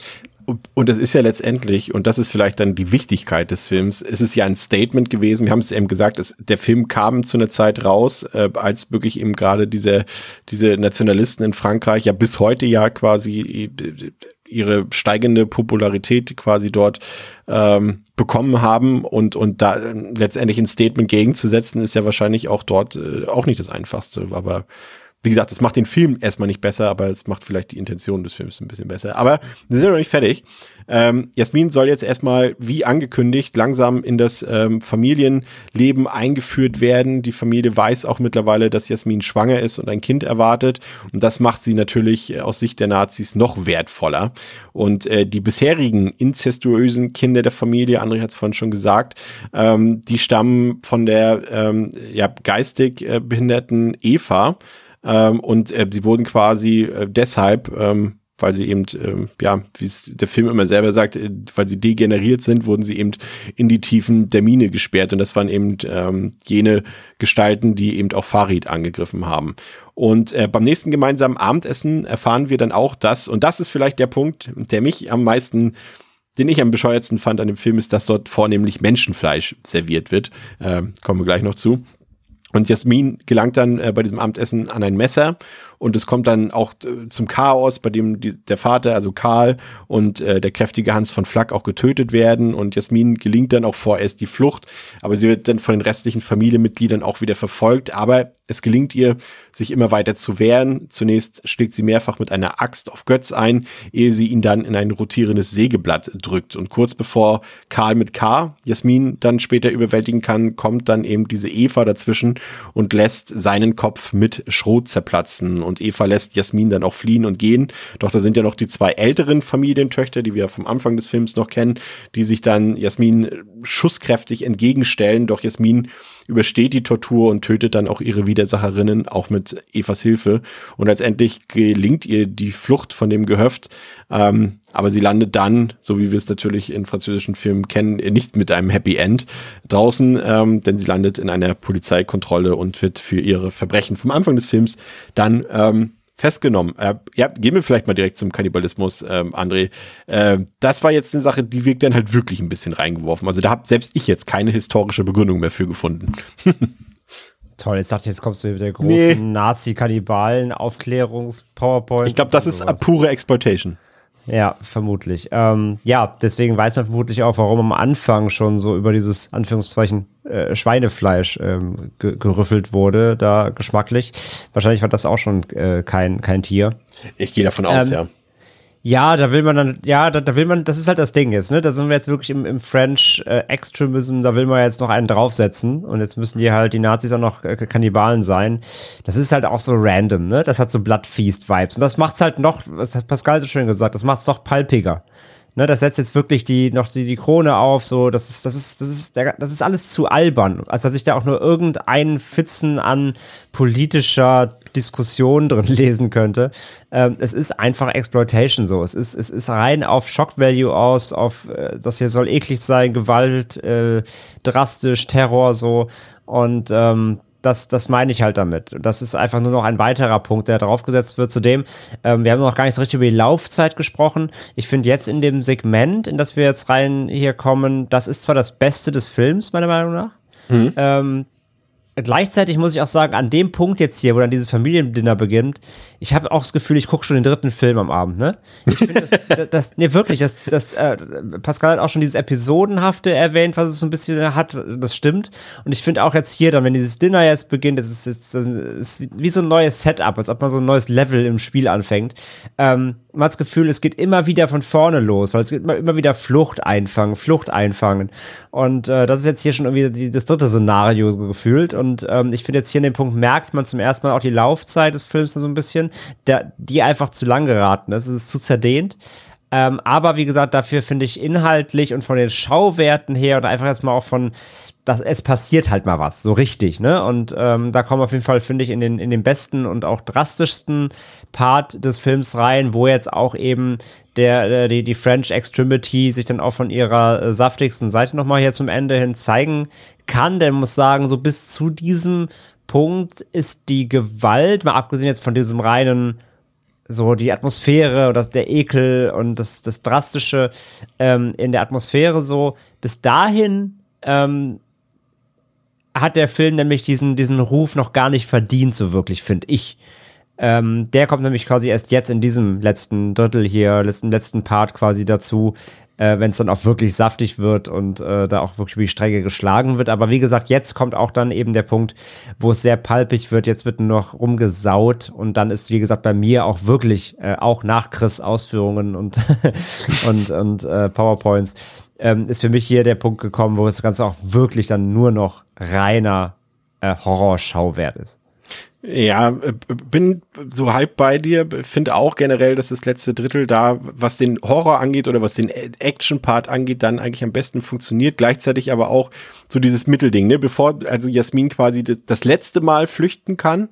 Und- Und es ist ja letztendlich, und das ist vielleicht dann die Wichtigkeit des Films, es ist ja ein Statement gewesen. Wir haben es eben gesagt, es, der Film kam zu einer Zeit raus, äh, als wirklich eben gerade diese, diese Nationalisten in Frankreich ja bis heute ja quasi äh, ihre steigende Popularität quasi dort ähm, bekommen haben und und da äh, letztendlich ein Statement gegenzusetzen ist ja wahrscheinlich auch dort äh, auch nicht das einfachste, aber wie gesagt, das macht den Film erstmal nicht besser, aber es macht vielleicht die Intention des Films ein bisschen besser. Aber wir sind noch nicht fertig. Ähm, Jasmin soll jetzt erstmal, wie angekündigt, langsam in das ähm, Familienleben eingeführt werden. Die Familie weiß auch mittlerweile, dass Jasmin schwanger ist und ein Kind erwartet. Und das macht sie natürlich äh, aus Sicht der Nazis noch wertvoller. Und äh, die bisherigen inzestuösen Kinder der Familie, André hat es vorhin schon gesagt, ähm, die stammen von der ähm, ja, geistig äh, behinderten Eva. Ähm, und äh, sie wurden quasi äh, deshalb, ähm, weil sie eben, ähm, ja, wie der Film immer selber sagt, äh, weil sie degeneriert sind, wurden sie eben in die Tiefen der Mine gesperrt. Und das waren eben ähm, jene Gestalten, die eben auch Farid angegriffen haben. Und äh, beim nächsten gemeinsamen Abendessen erfahren wir dann auch das, und das ist vielleicht der Punkt, der mich am meisten den ich am bescheuertsten fand an dem Film, ist, dass dort vornehmlich Menschenfleisch serviert wird. Ähm, kommen wir gleich noch zu. Und Jasmin gelangt dann äh, bei diesem Abendessen an ein Messer und es kommt dann auch äh, zum Chaos, bei dem die, der Vater, also Karl und äh, der kräftige Hans von Flack auch getötet werden und Jasmin gelingt dann auch vorerst die Flucht, aber sie wird dann von den restlichen Familienmitgliedern auch wieder verfolgt, aber es gelingt ihr, sich immer weiter zu wehren. Zunächst schlägt sie mehrfach mit einer Axt auf Götz ein, ehe sie ihn dann in ein rotierendes Sägeblatt drückt. Und kurz bevor Karl mit K Jasmin dann später überwältigen kann, kommt dann eben diese Eva dazwischen und lässt seinen Kopf mit Schrot zerplatzen. Und Eva lässt Jasmin dann auch fliehen und gehen. Doch da sind ja noch die zwei älteren Familientöchter, die wir vom Anfang des Films noch kennen, die sich dann Jasmin schusskräftig entgegenstellen. Doch Jasmin übersteht die Tortur und tötet dann auch ihre Widersacherinnen, auch mit Evas Hilfe. Und letztendlich gelingt ihr die Flucht von dem Gehöft. Ähm, aber sie landet dann, so wie wir es natürlich in französischen Filmen kennen, nicht mit einem Happy End draußen, ähm, denn sie landet in einer Polizeikontrolle und wird für ihre Verbrechen vom Anfang des Films dann ähm, festgenommen. Äh, ja, gehen wir vielleicht mal direkt zum Kannibalismus, ähm, André. Äh, das war jetzt eine Sache, die wirkt dann halt wirklich ein bisschen reingeworfen. Also da habe selbst ich jetzt keine historische Begründung mehr für gefunden. Toll, jetzt dachte ich, jetzt kommst du mit der großen nee. Nazi-Kannibalen-Aufklärungs-PowerPoint. Ich glaube, das ist pure Exploitation. Ja, vermutlich. Ähm, ja, deswegen weiß man vermutlich auch, warum am Anfang schon so über dieses Anführungszeichen äh, Schweinefleisch ähm, ge gerüffelt wurde, da geschmacklich. Wahrscheinlich war das auch schon äh, kein, kein Tier. Ich gehe davon aus, ähm, ja. Ja, da will man dann, ja, da, da, will man, das ist halt das Ding jetzt, ne? Da sind wir jetzt wirklich im, im French äh, Extremism, da will man jetzt noch einen draufsetzen und jetzt müssen die halt, die Nazis auch noch äh, Kannibalen sein. Das ist halt auch so random, ne? Das hat so Bloodfeast-Vibes. Und das macht's halt noch, das hat Pascal so schön gesagt, das macht's noch palpiger. Ne, das setzt jetzt wirklich die, noch die, die Krone auf, so, das ist, das ist, das ist, das ist alles zu albern, als dass ich da auch nur irgendeinen Fitzen an politischer Diskussion drin lesen könnte. Ähm, es ist einfach Exploitation so. Es ist, es ist rein auf Shock Value aus, auf, äh, das hier soll eklig sein, Gewalt, äh, drastisch, Terror so. Und ähm, das, das meine ich halt damit. Das ist einfach nur noch ein weiterer Punkt, der draufgesetzt wird. Zudem, ähm, wir haben noch gar nicht so richtig über die Laufzeit gesprochen. Ich finde jetzt in dem Segment, in das wir jetzt rein hier kommen, das ist zwar das Beste des Films, meiner Meinung nach. Mhm. Ähm, gleichzeitig muss ich auch sagen, an dem Punkt jetzt hier, wo dann dieses Familiendinner beginnt, ich habe auch das Gefühl, ich gucke schon den dritten Film am Abend, ne? Ich finde das, das, das, nee, wirklich, das, das, äh, Pascal hat auch schon dieses Episodenhafte erwähnt, was es so ein bisschen hat, das stimmt. Und ich finde auch jetzt hier dann, wenn dieses Dinner jetzt beginnt, das ist, das ist wie so ein neues Setup, als ob man so ein neues Level im Spiel anfängt. Ähm, man hat das Gefühl, es geht immer wieder von vorne los, weil es geht immer, immer wieder Flucht einfangen, Flucht einfangen. Und äh, das ist jetzt hier schon irgendwie das dritte Szenario gefühlt. Und ähm, ich finde jetzt hier an dem Punkt merkt man zum ersten Mal auch die Laufzeit des Films so ein bisschen, der, die einfach zu lang geraten ist. Es ist zu zerdehnt. Ähm, aber wie gesagt, dafür finde ich inhaltlich und von den Schauwerten her oder einfach jetzt mal auch von, dass es passiert halt mal was, so richtig, ne? Und ähm, da kommen auf jeden Fall, finde ich, in den, in den besten und auch drastischsten Part des Films rein, wo jetzt auch eben der, äh, die, die French Extremity sich dann auch von ihrer äh, saftigsten Seite nochmal hier zum Ende hin zeigen kann. Denn muss sagen, so bis zu diesem Punkt ist die Gewalt, mal abgesehen jetzt von diesem reinen so die Atmosphäre oder der Ekel und das, das Drastische ähm, in der Atmosphäre so. Bis dahin ähm, hat der Film nämlich diesen, diesen Ruf noch gar nicht verdient, so wirklich, finde ich. Ähm, der kommt nämlich quasi erst jetzt in diesem letzten Drittel hier, letzten, letzten Part quasi dazu, äh, wenn es dann auch wirklich saftig wird und äh, da auch wirklich über die Strecke geschlagen wird. Aber wie gesagt, jetzt kommt auch dann eben der Punkt, wo es sehr palpig wird. Jetzt wird nur noch rumgesaut und dann ist, wie gesagt, bei mir auch wirklich, äh, auch nach Chris Ausführungen und, und, und äh, PowerPoints, ähm, ist für mich hier der Punkt gekommen, wo das Ganze auch wirklich dann nur noch reiner äh, Horrorschauwert ist. Ja, äh, bin so halb bei dir. Finde auch generell, dass das letzte Drittel da, was den Horror angeht oder was den Action-Part angeht, dann eigentlich am besten funktioniert. Gleichzeitig aber auch so dieses Mittelding, ne? Bevor also Jasmin quasi das letzte Mal flüchten kann,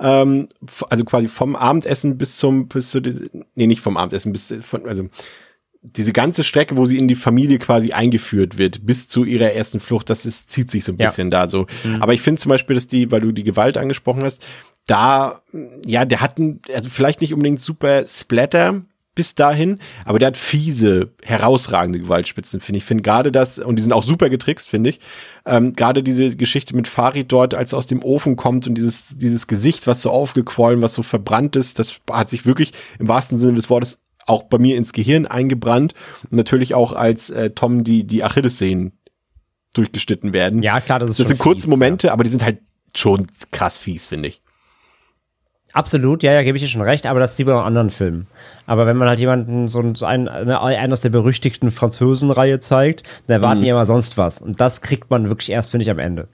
ähm, also quasi vom Abendessen bis zum, bis zu, nee, nicht vom Abendessen, bis von, also diese ganze Strecke, wo sie in die Familie quasi eingeführt wird, bis zu ihrer ersten Flucht, das ist, zieht sich so ein bisschen ja. da so. Mhm. Aber ich finde zum Beispiel, dass die, weil du die Gewalt angesprochen hast, da, ja, der hat, ein, also vielleicht nicht unbedingt super Splatter bis dahin, aber der hat fiese, herausragende Gewaltspitzen, finde ich. finde gerade das, und die sind auch super getrickst, finde ich. Ähm, gerade diese Geschichte mit Farid dort, als er aus dem Ofen kommt und dieses, dieses Gesicht, was so aufgequollen, was so verbrannt ist, das hat sich wirklich im wahrsten Sinne des Wortes auch bei mir ins Gehirn eingebrannt. Und natürlich auch als äh, Tom die, die Achillessehnen durchgeschnitten werden. Ja, klar, das ist Das sind kurze fies, Momente, ja. aber die sind halt schon krass fies, finde ich. Absolut, ja, ja, gebe ich dir schon recht, aber das sieht man auch in anderen Filmen. Aber wenn man halt jemanden so, einen, einen aus der berüchtigten Französenreihe zeigt, dann erwarten mhm. die immer sonst was. Und das kriegt man wirklich erst, finde ich, am Ende.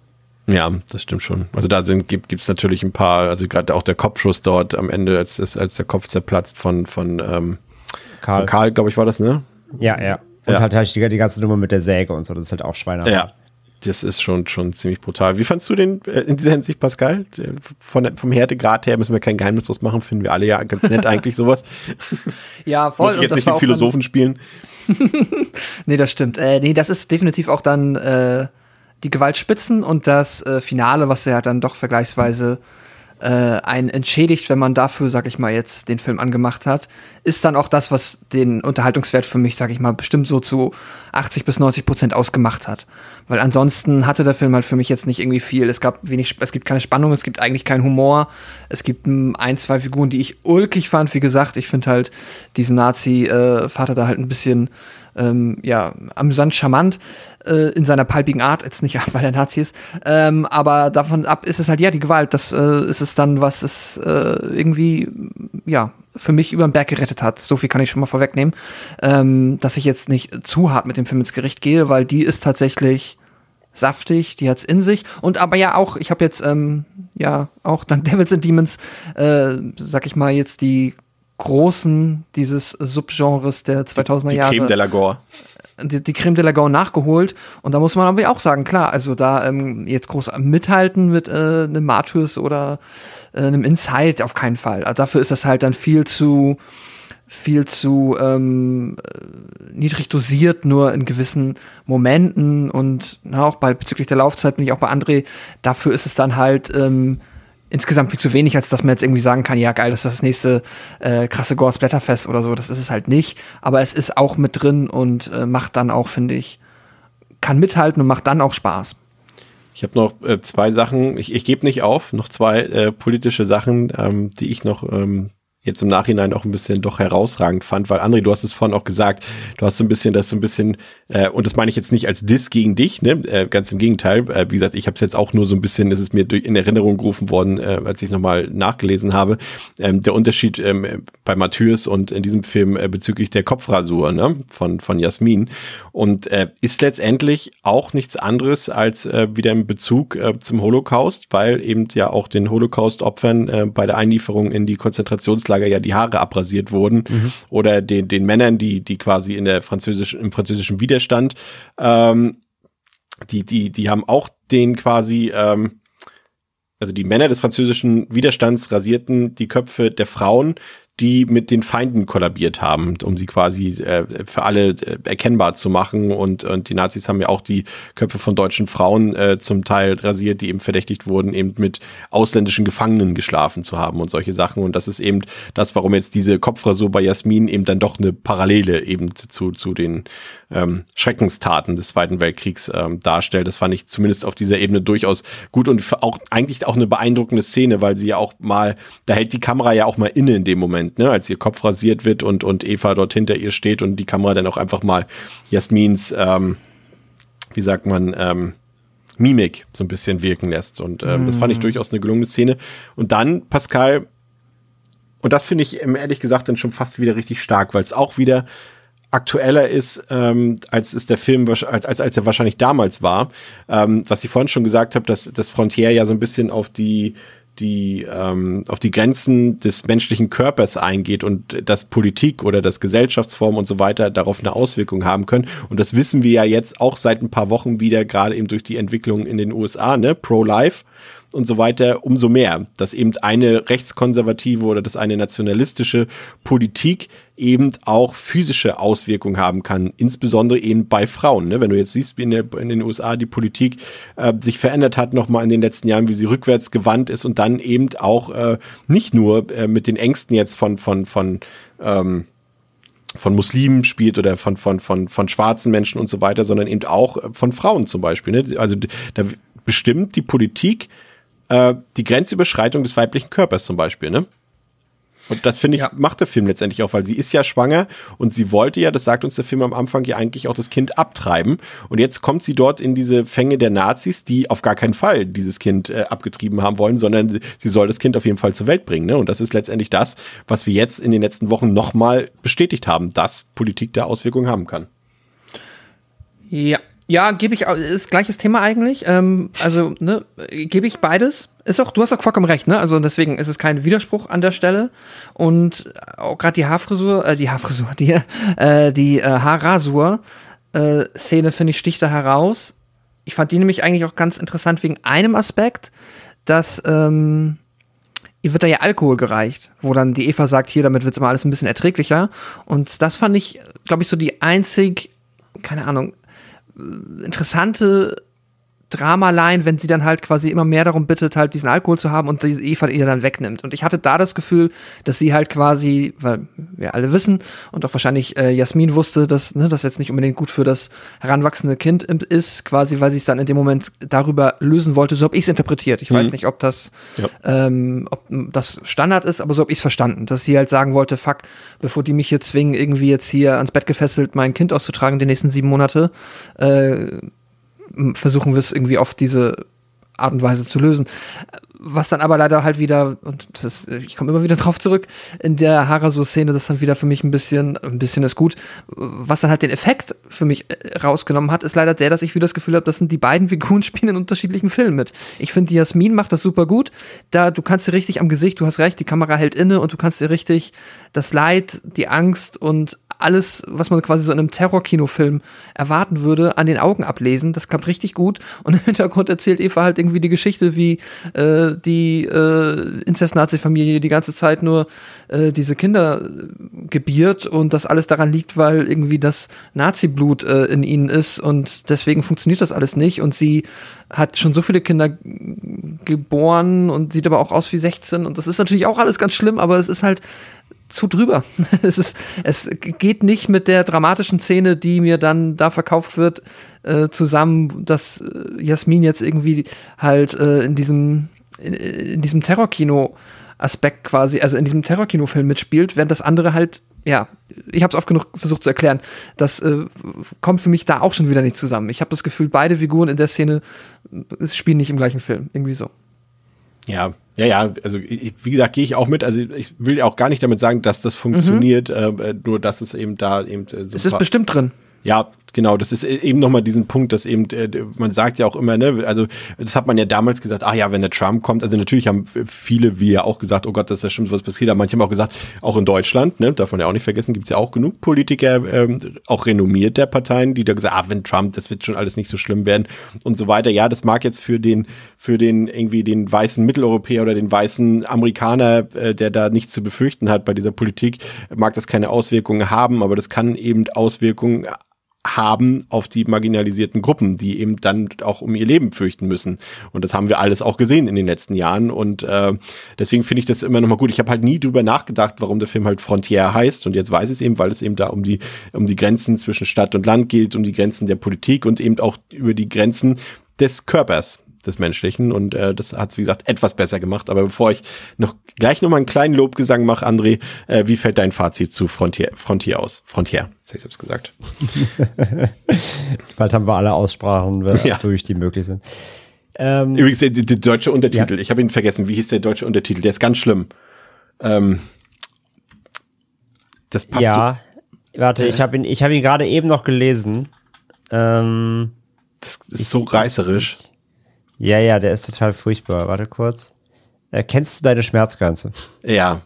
Ja, das stimmt schon. Also da sind, gibt es natürlich ein paar, also gerade auch der Kopfschuss dort am Ende, als, als, als der Kopf zerplatzt von, von, ähm, Karl. von Karl, glaube ich, war das, ne? Ja, ja. Und Ja. halt, halt die, die ganze Nummer mit der Säge und so, das ist halt auch Schweinerei. Ja. Das ist schon, schon ziemlich brutal. Wie fandst du den äh, in dieser Hinsicht, Pascal? Von, der- vom Härtegrad her müssen wir kein Geheimnis draus machen, finden wir alle ja ganz nett eigentlich sowas. Ja, voll. Muss ich und jetzt das nicht den Philosophen spielen. Nee, das stimmt. Äh, nee, das ist definitiv auch dann äh, die Gewaltspitzen und das äh, Finale, was ja dann doch vergleichsweise äh, einen entschädigt, wenn man dafür, sag ich mal, jetzt den Film angemacht hat, ist dann auch das, was den Unterhaltungswert für mich, sag ich mal, bestimmt so zu 80 bis 90 Prozent ausgemacht hat. Weil ansonsten hatte der Film halt für mich jetzt nicht irgendwie viel. Es gab wenig, es gibt keine Spannung, es gibt eigentlich keinen Humor. Es gibt mm, ein, zwei Figuren, die ich ulkig fand. Wie gesagt, ich finde halt diesen Nazi-Vater da halt ein bisschen ähm, ja, amüsant, charmant äh, in seiner palpigen Art, jetzt nicht, weil er Nazi ist, ähm, aber davon ab ist es halt, ja, die Gewalt, das äh, ist es dann, was es äh, irgendwie, ja, für mich über den Berg gerettet hat. So viel kann ich schon mal vorwegnehmen, ähm, dass ich jetzt nicht zu hart mit dem Film ins Gericht gehe, weil die ist tatsächlich saftig, die hat's in sich. Und aber ja auch, ich habe jetzt ähm, ja auch dank Devils and Demons, äh, sag ich mal jetzt die großen dieses Subgenres der 2000er Die Jahre Creme de la Gore. die, die Creme de la Gaulle nachgeholt. Und da muss man aber auch sagen, klar, also da ähm, jetzt groß mithalten mit äh, einem Martyrs oder äh, einem Inside auf keinen Fall. Also dafür ist das halt dann viel zu viel zu ähm, äh, niedrig dosiert, nur in gewissen Momenten und na, auch bei bezüglich der Laufzeit bin ich auch bei André, dafür ist es dann halt ähm, insgesamt viel zu wenig, als dass man jetzt irgendwie sagen kann, ja geil, das ist das nächste äh, krasse Gore Splatterfest oder so. Das ist es halt nicht. Aber es ist auch mit drin und äh, macht dann auch, finde ich, kann mithalten und macht dann auch Spaß. Ich habe noch äh, zwei Sachen, ich, ich gebe nicht auf, noch zwei äh, politische Sachen, ähm, die ich noch ähm, jetzt im Nachhinein auch ein bisschen doch herausragend fand, weil André, du hast es vorhin auch gesagt, du hast so ein bisschen das so ein bisschen, äh, und das meine ich jetzt nicht als Diss gegen dich, ne? äh, ganz im Gegenteil, äh, wie gesagt, ich habe es jetzt auch nur so ein bisschen, es ist mir durch, in Erinnerung gerufen worden, äh, als ich nochmal nachgelesen habe, ähm, der Unterschied ähm, bei Matthäus und in diesem Film äh, bezüglich der Kopfrasur ne? von, von Jasmin und äh, ist letztendlich auch nichts anderes als äh, wieder in Bezug äh, zum Holocaust, weil eben ja auch den Holocaust-Opfern äh, bei der Einlieferung in die Konzentrationslager ja die Haare abrasiert wurden oder den, den Männern, die, die quasi in der französischen, im französischen Widerstand, ähm, die, die, die haben auch den quasi, ähm, also die Männer des französischen Widerstands rasierten die Köpfe der Frauen, die mit den Feinden kollabiert haben, um sie quasi äh, für alle äh, erkennbar zu machen. Und, und die Nazis haben ja auch die Köpfe von deutschen Frauen äh, zum Teil rasiert, die eben verdächtigt wurden, eben mit ausländischen Gefangenen geschlafen zu haben und solche Sachen. Und das ist eben das, warum jetzt diese Kopfrasur bei Jasmin eben dann doch eine Parallele eben zu, zu den ähm, Schreckenstaten des Zweiten Weltkriegs ähm, darstellt. Das fand ich zumindest auf dieser Ebene durchaus gut und auch eigentlich auch eine beeindruckende Szene, weil sie ja auch mal, da hält die Kamera ja auch mal inne in dem Moment, ne, als ihr Kopf rasiert wird und, und Eva dort hinter ihr steht und die Kamera dann auch einfach mal Jasmins, ähm, wie sagt man, ähm, Mimik so ein bisschen wirken lässt. Und ähm, das fand ich durchaus eine gelungene Szene. Und dann, Pascal, und das finde ich ähm, ehrlich gesagt dann schon fast wieder richtig stark, weil es auch wieder aktueller ist, ähm, als es der Film, als, als, als er wahrscheinlich damals war. Ähm, was ich vorhin schon gesagt habe, dass das Frontier ja so ein bisschen auf die die ähm, auf die Grenzen des menschlichen Körpers eingeht und dass Politik oder das Gesellschaftsform und so weiter darauf eine Auswirkung haben können. Und das wissen wir ja jetzt auch seit ein paar Wochen wieder, gerade eben durch die Entwicklung in den USA, ne, Pro-Life und so weiter, umso mehr, dass eben eine rechtskonservative oder dass eine nationalistische Politik eben auch physische Auswirkungen haben kann, insbesondere eben bei Frauen. Ne? Wenn du jetzt siehst, wie in, der, in den USA die Politik äh, sich verändert hat, nochmal in den letzten Jahren, wie sie rückwärts gewandt ist und dann eben auch äh, nicht nur äh, mit den Ängsten jetzt von, von, von ähm, von Muslimen spielt oder von, von, von, von schwarzen Menschen und so weiter, sondern eben auch äh, von Frauen zum Beispiel. Ne? Also da bestimmt die Politik äh, die Grenzüberschreitung des weiblichen Körpers zum Beispiel. Ne? Und das finde ich, Ja. macht der Film letztendlich auch, weil sie ist ja schwanger und sie wollte ja, das sagt uns der Film am Anfang, ja eigentlich auch das Kind abtreiben. Und jetzt kommt sie dort in diese Fänge der Nazis, die auf gar keinen Fall dieses Kind äh, abgetrieben haben wollen, sondern sie soll das Kind auf jeden Fall zur Welt bringen. Ne? Und das ist letztendlich das, was wir jetzt in den letzten Wochen nochmal bestätigt haben, dass Politik da Auswirkungen haben kann. Ja, Ja, gebe ich, ist gleiches Thema eigentlich. Ähm, also, ne, gebe ich beides. Ist auch, du hast auch vollkommen recht, ne? Also deswegen ist es kein Widerspruch an der Stelle. Und auch gerade die Haarfrisur, äh, die Haarfrisur, die, äh, die äh, Haarrasur äh, Szene, finde ich, sticht da heraus. Ich fand die nämlich eigentlich auch ganz interessant wegen einem Aspekt, dass ähm, ihr wird da ja Alkohol gereicht, wo dann die Eva sagt, hier, damit wird's immer alles ein bisschen erträglicher. Und das fand ich, glaube ich, so die einzig, keine Ahnung, interessante Dramaline, wenn sie dann halt quasi immer mehr darum bittet, halt diesen Alkohol zu haben und diese Eva ihr dann wegnimmt. Und ich hatte da das Gefühl, dass sie halt quasi, weil wir alle wissen und auch wahrscheinlich äh, Jasmin wusste, dass ne, das jetzt nicht unbedingt gut für das heranwachsende Kind ist, quasi, weil sie es dann in dem Moment darüber lösen wollte. So habe ich es interpretiert. Ich weiß nicht, ob das, Ja. ähm, ob das Standard ist, aber so habe ich es verstanden, dass sie halt sagen wollte, fuck, bevor die mich hier zwingen, irgendwie jetzt hier ans Bett gefesselt mein Kind auszutragen die nächsten sieben Monate, äh, versuchen wir es irgendwie auf diese Art und Weise zu lösen. Was dann aber leider halt wieder, und das ich komme immer wieder drauf zurück, in der Harasu-Szene, das dann wieder für mich ein bisschen, ein bisschen ist gut, was dann halt den Effekt für mich äh, rausgenommen hat, ist leider der, dass ich wieder das Gefühl habe, das sind die beiden Figuren spielen in unterschiedlichen Filmen mit. Ich finde, die Jasmin macht das super gut. Da, du kannst dir richtig am Gesicht, du hast recht, die Kamera hält inne und du kannst dir richtig das Leid, die Angst und alles, was man quasi so in einem Terrorkinofilm erwarten würde, an den Augen ablesen. Das klappt richtig gut. Und im Hintergrund erzählt Eva halt irgendwie die Geschichte, wie äh, die äh, Inzest-Nazi-Familie die ganze Zeit nur äh, diese Kinder äh, gebiert und das alles daran liegt, weil irgendwie das Nazi-Blut äh, in ihnen ist und deswegen funktioniert das alles nicht. Und sie hat schon so viele Kinder geboren und sieht aber auch aus wie 16 und das ist natürlich auch alles ganz schlimm, aber es ist halt zu drüber. es ist, es geht nicht mit der dramatischen Szene, die mir dann da verkauft wird, äh, zusammen, dass äh, Jasmin jetzt irgendwie halt äh, in diesem in, in diesem Terrorkino Aspekt quasi, also in diesem Terrorkinofilm mitspielt, während das andere halt ja, ich habe es oft genug versucht zu erklären. Das äh, kommt für mich da auch schon wieder nicht zusammen. Ich habe das Gefühl, beide Figuren in der Szene äh, spielen nicht im gleichen Film. Irgendwie so. Ja, ja, ja, also ich- wie gesagt, gehe ich auch mit. Also ich will auch gar nicht damit sagen, dass das funktioniert, äh, nur dass es eben da eben äh, so Es ist bestimmt drin. Ja, genau, das ist e- eben nochmal diesen Punkt, dass eben, äh, man sagt ja auch immer, ne, also das hat man ja damals gesagt, ah ja, wenn der Trump kommt, also natürlich haben viele, wie ja auch gesagt, oh Gott, das ist ja stimmt, was passiert, aber manche haben auch gesagt, auch in Deutschland, ne, darf man ja auch nicht vergessen, gibt's ja auch genug Politiker, ähm, auch renommiert der Parteien, die da gesagt, ah, wenn Trump, das wird schon alles nicht so schlimm werden und so weiter. Ja, das mag jetzt für den, für den irgendwie den weißen Mitteleuropäer oder den weißen Amerikaner, äh, der da nichts zu befürchten hat bei dieser Politik, mag das keine Auswirkungen haben, aber das kann eben Auswirkungen haben auf die marginalisierten Gruppen, die eben dann auch um ihr Leben fürchten müssen. Und das haben wir alles auch gesehen in den letzten Jahren. Und äh, deswegen finde ich das immer nochmal gut. Ich habe halt nie drüber nachgedacht, warum der Film halt Frontier heißt. Und jetzt weiß ich es eben, weil es eben da um die, um die Grenzen zwischen Stadt und Land geht, um die Grenzen der Politik und eben auch über die Grenzen des Körpers des Menschlichen und äh, das hat wie gesagt etwas besser gemacht. Aber bevor ich noch gleich noch mal einen kleinen Lobgesang mache, André, äh, wie fällt dein Fazit zu Frontier, Frontier aus? Frontier, jetzt hab ich selbst gesagt. Bald haben wir alle Aussprachen äh, Ja. durch, die möglich sind. Ähm, Übrigens, der, der deutsche Untertitel, ich habe ihn vergessen. Wie hieß der deutsche Untertitel? Der ist ganz schlimm. Ähm, das passt ja, warte, ich habe ihn, ich habe ihn gerade eben noch gelesen. Ähm, so, das ist so reißerisch. Ja, ja, der ist total furchtbar. Warte kurz. Äh, kennst du deine Schmerzgrenze? Ja.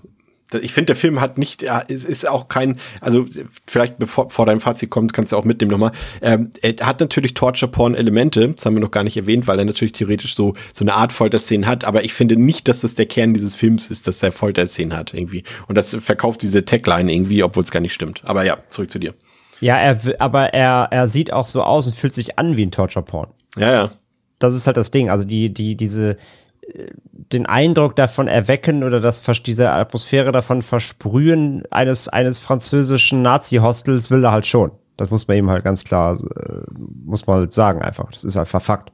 Ich finde, der Film hat nicht, ja, es ist auch kein, also vielleicht bevor vor deinem Fazit kommt, kannst du auch mitnehmen nochmal. Ähm, er hat natürlich Torture-Porn-Elemente, das haben wir noch gar nicht erwähnt, weil er natürlich theoretisch so, so eine Art Folterszenen hat, aber ich finde nicht, dass das der Kern dieses Films ist, dass er Folterszenen hat irgendwie. Und das verkauft diese Tagline irgendwie, obwohl es gar nicht stimmt. Aber ja, zurück zu dir. Ja, er, aber er, er sieht auch so aus und fühlt sich an wie ein Torture-Porn. Ja, ja. Das ist halt das Ding. Also die, die, diese, äh, den Eindruck davon erwecken oder das, diese Atmosphäre davon versprühen eines, eines französischen Nazi-Hostels will er halt schon. Das muss man ihm halt ganz klar, äh, muss man halt sagen einfach. Das ist einfach Fakt.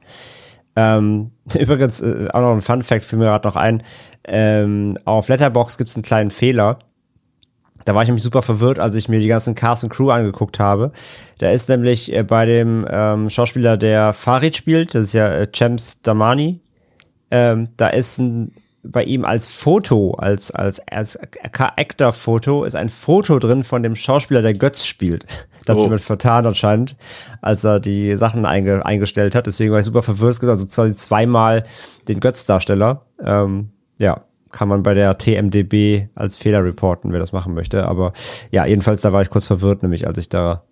Ähm, übrigens, äh, auch noch ein Fun-Fact für mir gerade noch ein. Ähm, auf Letterbox gibt es einen kleinen Fehler. Da war ich nämlich super verwirrt, als ich mir die ganzen Cast und Crew angeguckt habe. Da ist nämlich äh, bei dem ähm, Schauspieler, der Farid spielt, das ist ja äh, Chems Damani, ähm, da ist ein bei ihm als Foto, als, als, als Actor-Foto, ist ein Foto drin von dem Schauspieler, der Götz spielt. Da hat Oh. sich jemand vertan anscheinend, als er die Sachen einge, eingestellt hat. Deswegen war ich super verwirrt. Es gibt also quasi zweimal den Götz-Darsteller. Ähm, ja, kann man bei der TMDB als Fehler reporten, wer das machen möchte. Aber ja, jedenfalls, da war ich kurz verwirrt, nämlich als ich da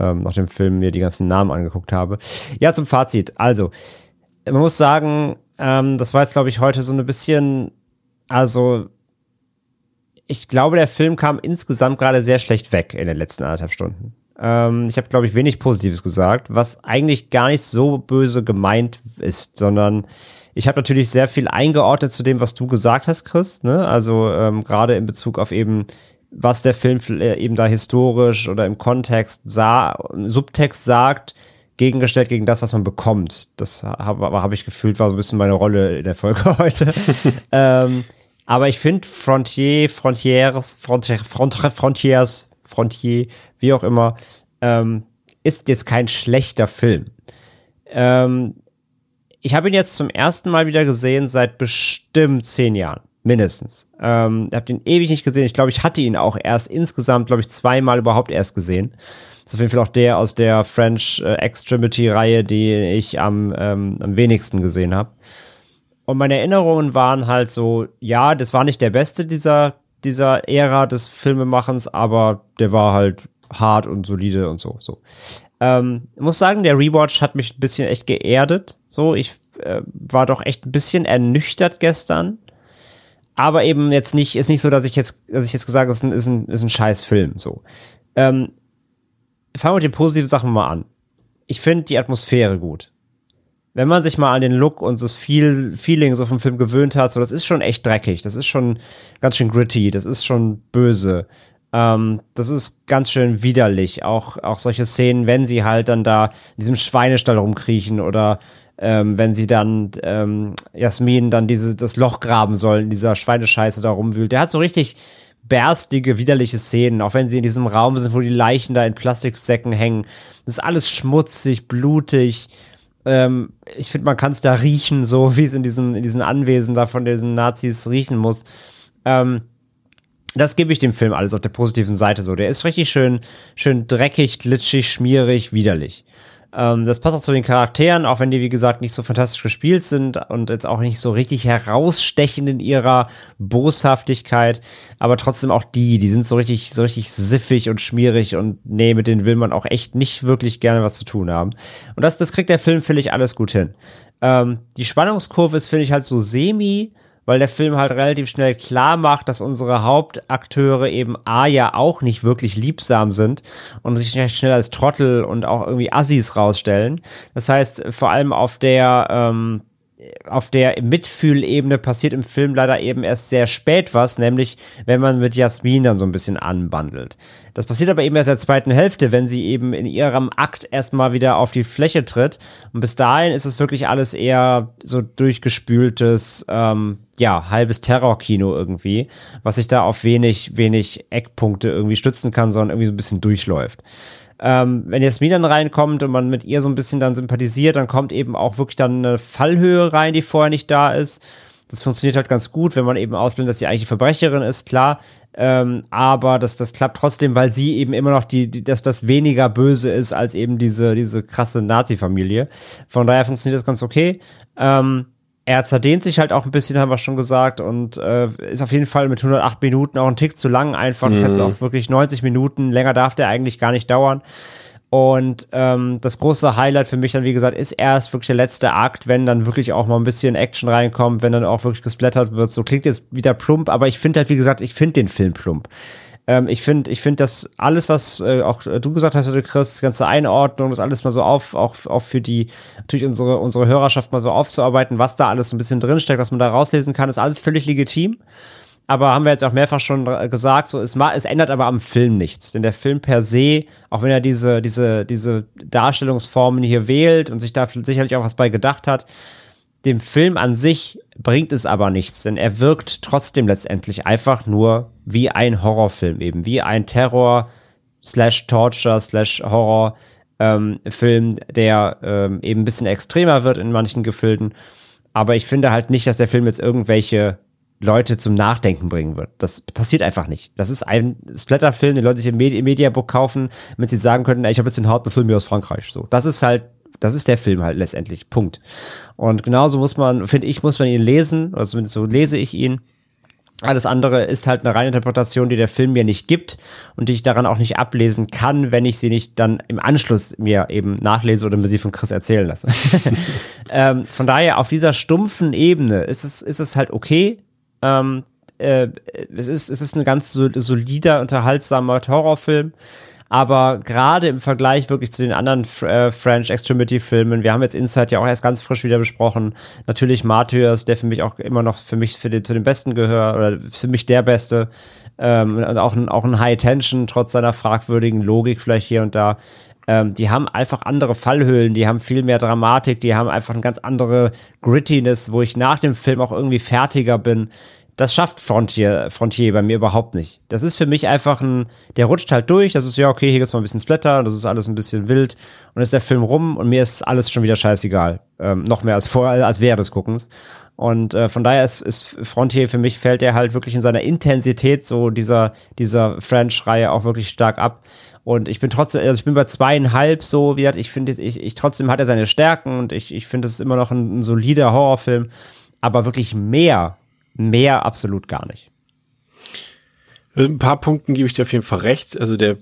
ähm, nach dem Film mir die ganzen Namen angeguckt habe. Ja, zum Fazit. Also, man muss sagen, ähm, das war jetzt, glaube ich, heute so ein bisschen, also ich glaube, der Film kam insgesamt gerade sehr schlecht weg in den letzten anderthalb Stunden. Ähm, ich habe, glaube ich, wenig Positives gesagt, was eigentlich gar nicht so böse gemeint ist, sondern ich habe natürlich sehr viel eingeordnet zu dem, was du gesagt hast, Chris. Ne? Also ähm, gerade in Bezug auf eben, was der Film äh, eben da historisch oder im Kontext sah, im Subtext sagt, gegengestellt gegen das, was man bekommt. Das habe hab ich gefühlt, war so ein bisschen meine Rolle in der Folge heute. ähm, aber ich finde Frontier, Frontiers, Frontier, Frontier, Frontiers, Frontier, wie auch immer, ähm, ist jetzt kein schlechter Film. Ähm, ich habe ihn jetzt zum ersten Mal wieder gesehen seit bestimmt zehn Jahren. Mindestens. Ähm, hab den ewig nicht gesehen. Ich glaube, ich hatte ihn auch erst insgesamt, glaube ich, zweimal überhaupt erst gesehen. Ist auf jeden Fall auch der aus der French äh, Extremity-Reihe, die ich am, ähm, am wenigsten gesehen habe. Und meine Erinnerungen waren halt so, ja, das war nicht der beste dieser, dieser Ära des Filmemachens, aber der war halt hart und solide und so. so. Ähm, ich muss sagen, der Rewatch hat mich ein bisschen echt geerdet. So, ich äh, war doch echt ein bisschen ernüchtert gestern. Aber eben jetzt nicht, ist nicht so, dass ich jetzt, dass ich jetzt gesagt habe, es ist ein, ist ein, ist ein scheiß Film. So. Ähm, fangen wir mit den positiven Sachen mal an. Ich finde die Atmosphäre gut wenn man sich mal an den Look und das Feel, Feeling so vom Film gewöhnt hat, so das ist schon echt dreckig, das ist schon ganz schön gritty, das ist schon böse. Ähm, das ist ganz schön widerlich. Auch, auch solche Szenen, wenn sie halt dann da in diesem Schweinestall rumkriechen oder ähm, wenn sie dann ähm, Jasmin dann diese, das Loch graben soll, in dieser Schweinescheiße da rumwühlt. Der hat so richtig berstige, widerliche Szenen, auch wenn sie in diesem Raum sind, wo die Leichen da in Plastiksäcken hängen. Das ist alles schmutzig, blutig. Ähm, ich finde, man kann es da riechen, so wie es in diesen, in diesen Anwesen da von diesen Nazis riechen muss. Ähm, das gebe ich dem Film alles auf der positiven Seite so. Der ist richtig schön, schön dreckig, glitschig, schmierig, widerlich. Ähm, das passt auch zu den Charakteren, auch wenn die, wie gesagt, nicht so fantastisch gespielt sind und jetzt auch nicht so richtig herausstechen in ihrer Boshaftigkeit. Aber trotzdem auch die, die sind so richtig, so richtig siffig und schmierig und nee, mit denen will man auch echt nicht wirklich gerne was zu tun haben. Und das, das kriegt der Film, finde ich, alles gut hin. Ähm, die Spannungskurve ist, finde ich, halt so semi weil der Film halt relativ schnell klar macht, dass unsere Hauptakteure eben A ja auch nicht wirklich liebsam sind und sich recht schnell als Trottel und auch irgendwie Assis rausstellen. Das heißt, vor allem auf der ähm, auf der Mitfühlebene passiert im Film leider eben erst sehr spät was, nämlich wenn man mit Jasmin dann so ein bisschen anbandelt. Das passiert aber eben erst in der zweiten Hälfte, wenn sie eben in ihrem Akt erstmal wieder auf die Fläche tritt. Und bis dahin ist es wirklich alles eher so durchgespültes, ähm, ja, halbes Terrorkino irgendwie, was sich da auf wenig, wenig Eckpunkte irgendwie stützen kann, sondern irgendwie so ein bisschen durchläuft. Ähm, wenn Jasmin dann reinkommt und man mit ihr so ein bisschen dann sympathisiert, dann kommt eben auch wirklich dann eine Fallhöhe rein, die vorher nicht da ist. Das funktioniert halt ganz gut, wenn man eben ausblendet, dass sie eigentlich Verbrecherin ist, klar. Ähm, aber das, das klappt trotzdem, weil sie eben immer noch die, die dass das weniger böse ist als eben diese, diese krasse Nazi-Familie. Von daher funktioniert das ganz okay. Ähm, er zerdehnt sich halt auch ein bisschen, haben wir schon gesagt, und äh, ist auf jeden Fall mit 108 Minuten auch ein Tick zu lang einfach. Das ist jetzt auch wirklich 90 Minuten. Länger darf der eigentlich gar nicht dauern. Und ähm, das große Highlight für mich dann, wie gesagt, ist erst wirklich der letzte Akt, wenn dann wirklich auch mal ein bisschen Action reinkommt, wenn dann auch wirklich gesplattert wird. So klingt jetzt wieder plump, aber ich finde halt, wie gesagt, ich finde den Film plump. Ähm, ich finde, ich finde, dass alles, was äh, auch du gesagt hast, Chris, die ganze Einordnung, das alles mal so auf, auch, auch für die, natürlich unsere, unsere Hörerschaft mal so aufzuarbeiten, was da alles so ein bisschen drinsteckt, was man da rauslesen kann, ist alles völlig legitim. Aber haben wir jetzt auch mehrfach schon gesagt, so es, es ändert aber am Film nichts. Denn der Film per se, auch wenn er diese, diese, diese Darstellungsformen hier wählt und sich da sicherlich auch was bei gedacht hat, dem Film an sich bringt es aber nichts, denn er wirkt trotzdem letztendlich einfach nur wie ein Horrorfilm eben, wie ein Terror slash Torture slash Horror ähm, Film, der ähm, eben ein bisschen extremer wird in manchen Gefilden. Aber ich finde halt nicht, dass der Film jetzt irgendwelche Leute zum Nachdenken bringen wird. Das passiert einfach nicht. Das ist ein Splatterfilm, den Leute sich im Medi Mediabook kaufen, damit sie sagen können, ey, ich habe jetzt den harten Film hier aus Frankreich. So, das ist halt, das ist der Film halt letztendlich. Punkt. Und genauso muss man, finde ich, muss man ihn lesen, oder zumindest so lese ich ihn. Alles andere ist halt eine reine Interpretation, die der Film mir nicht gibt und die ich daran auch nicht ablesen kann, wenn ich sie nicht dann im Anschluss mir eben nachlese oder mir sie von Chris erzählen lasse. ähm, von daher, auf dieser stumpfen Ebene ist es, ist es halt okay. Ähm, äh, es, ist, es ist ein ganz solider, unterhaltsamer Horrorfilm. Aber gerade im Vergleich wirklich zu den anderen äh, French Extremity-Filmen, wir haben jetzt Inside ja auch erst ganz frisch wieder besprochen. Natürlich Martyrs, der für mich auch immer noch für mich für den, zu den Besten gehört oder für mich der Beste. Ähm, und auch ein, auch ein High Tension, trotz seiner fragwürdigen Logik vielleicht hier und da. Ähm, die haben einfach andere Fallhöhlen, die haben viel mehr Dramatik, die haben einfach eine ganz andere Grittiness, wo ich nach dem Film auch irgendwie fertiger bin das schafft Frontier, Frontier bei mir überhaupt nicht. Das ist für mich einfach ein, der rutscht halt durch, das ist ja okay, hier gibt's mal ein bisschen Splatter, das ist alles ein bisschen wild und ist der Film rum und mir ist alles schon wieder scheißegal. Ähm, noch mehr als vorher, als während des Guckens. Und äh, von daher ist, ist Frontier für mich fällt er halt wirklich in seiner Intensität so dieser, dieser French-Reihe auch wirklich stark ab. Und ich bin trotzdem, also ich bin bei zweieinhalb so, wie gesagt, ich finde, ich, ich trotzdem hat er seine Stärken und ich, ich finde, es ist immer noch ein, ein solider Horrorfilm. Aber wirklich mehr Mehr absolut gar nicht. Ein paar Punkten gebe ich dir auf jeden Fall recht. Also der,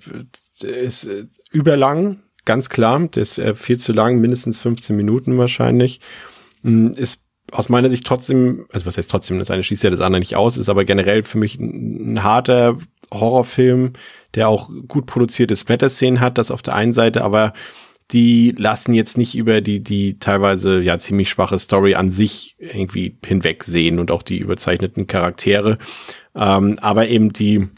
der ist äh, überlang, ganz klar. Der ist äh, viel zu lang, mindestens 15 Minuten wahrscheinlich. Hm, ist aus meiner Sicht trotzdem, also was heißt trotzdem, das eine schließt ja das andere nicht aus, ist aber generell für mich ein, ein harter Horrorfilm, der auch gut produzierte Splatter-Szenen hat, das auf der einen Seite, aber die lassen jetzt nicht über die, die teilweise ja ziemlich schwache Story an sich irgendwie hinwegsehen und auch die überzeichneten Charaktere. Ähm, aber eben die,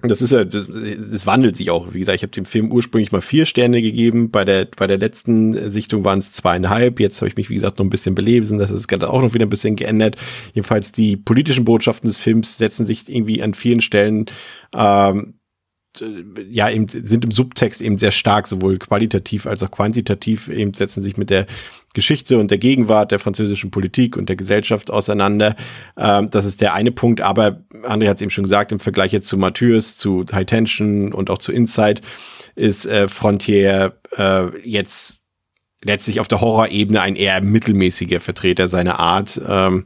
das ist ja, das wandelt sich auch. Wie gesagt, ich habe dem Film ursprünglich mal vier Sterne gegeben. Bei der, bei der letzten Sichtung waren es zweieinhalb. Jetzt habe ich mich, wie gesagt, noch ein bisschen belesen. Das ist auch noch wieder ein bisschen geändert. Jedenfalls die politischen Botschaften des Films setzen sich irgendwie an vielen Stellen ähm, äh, ja, eben sind im Subtext eben sehr stark, sowohl qualitativ als auch quantitativ, eben setzen sich mit der Geschichte und der Gegenwart der französischen Politik und der Gesellschaft auseinander. Ähm, das ist der eine Punkt, aber André hat es eben schon gesagt, im Vergleich jetzt zu Mathieu, zu High Tension und auch zu Inside ist äh, Frontier äh, jetzt letztlich auf der Horrorebene ein eher mittelmäßiger Vertreter seiner Art. Ähm,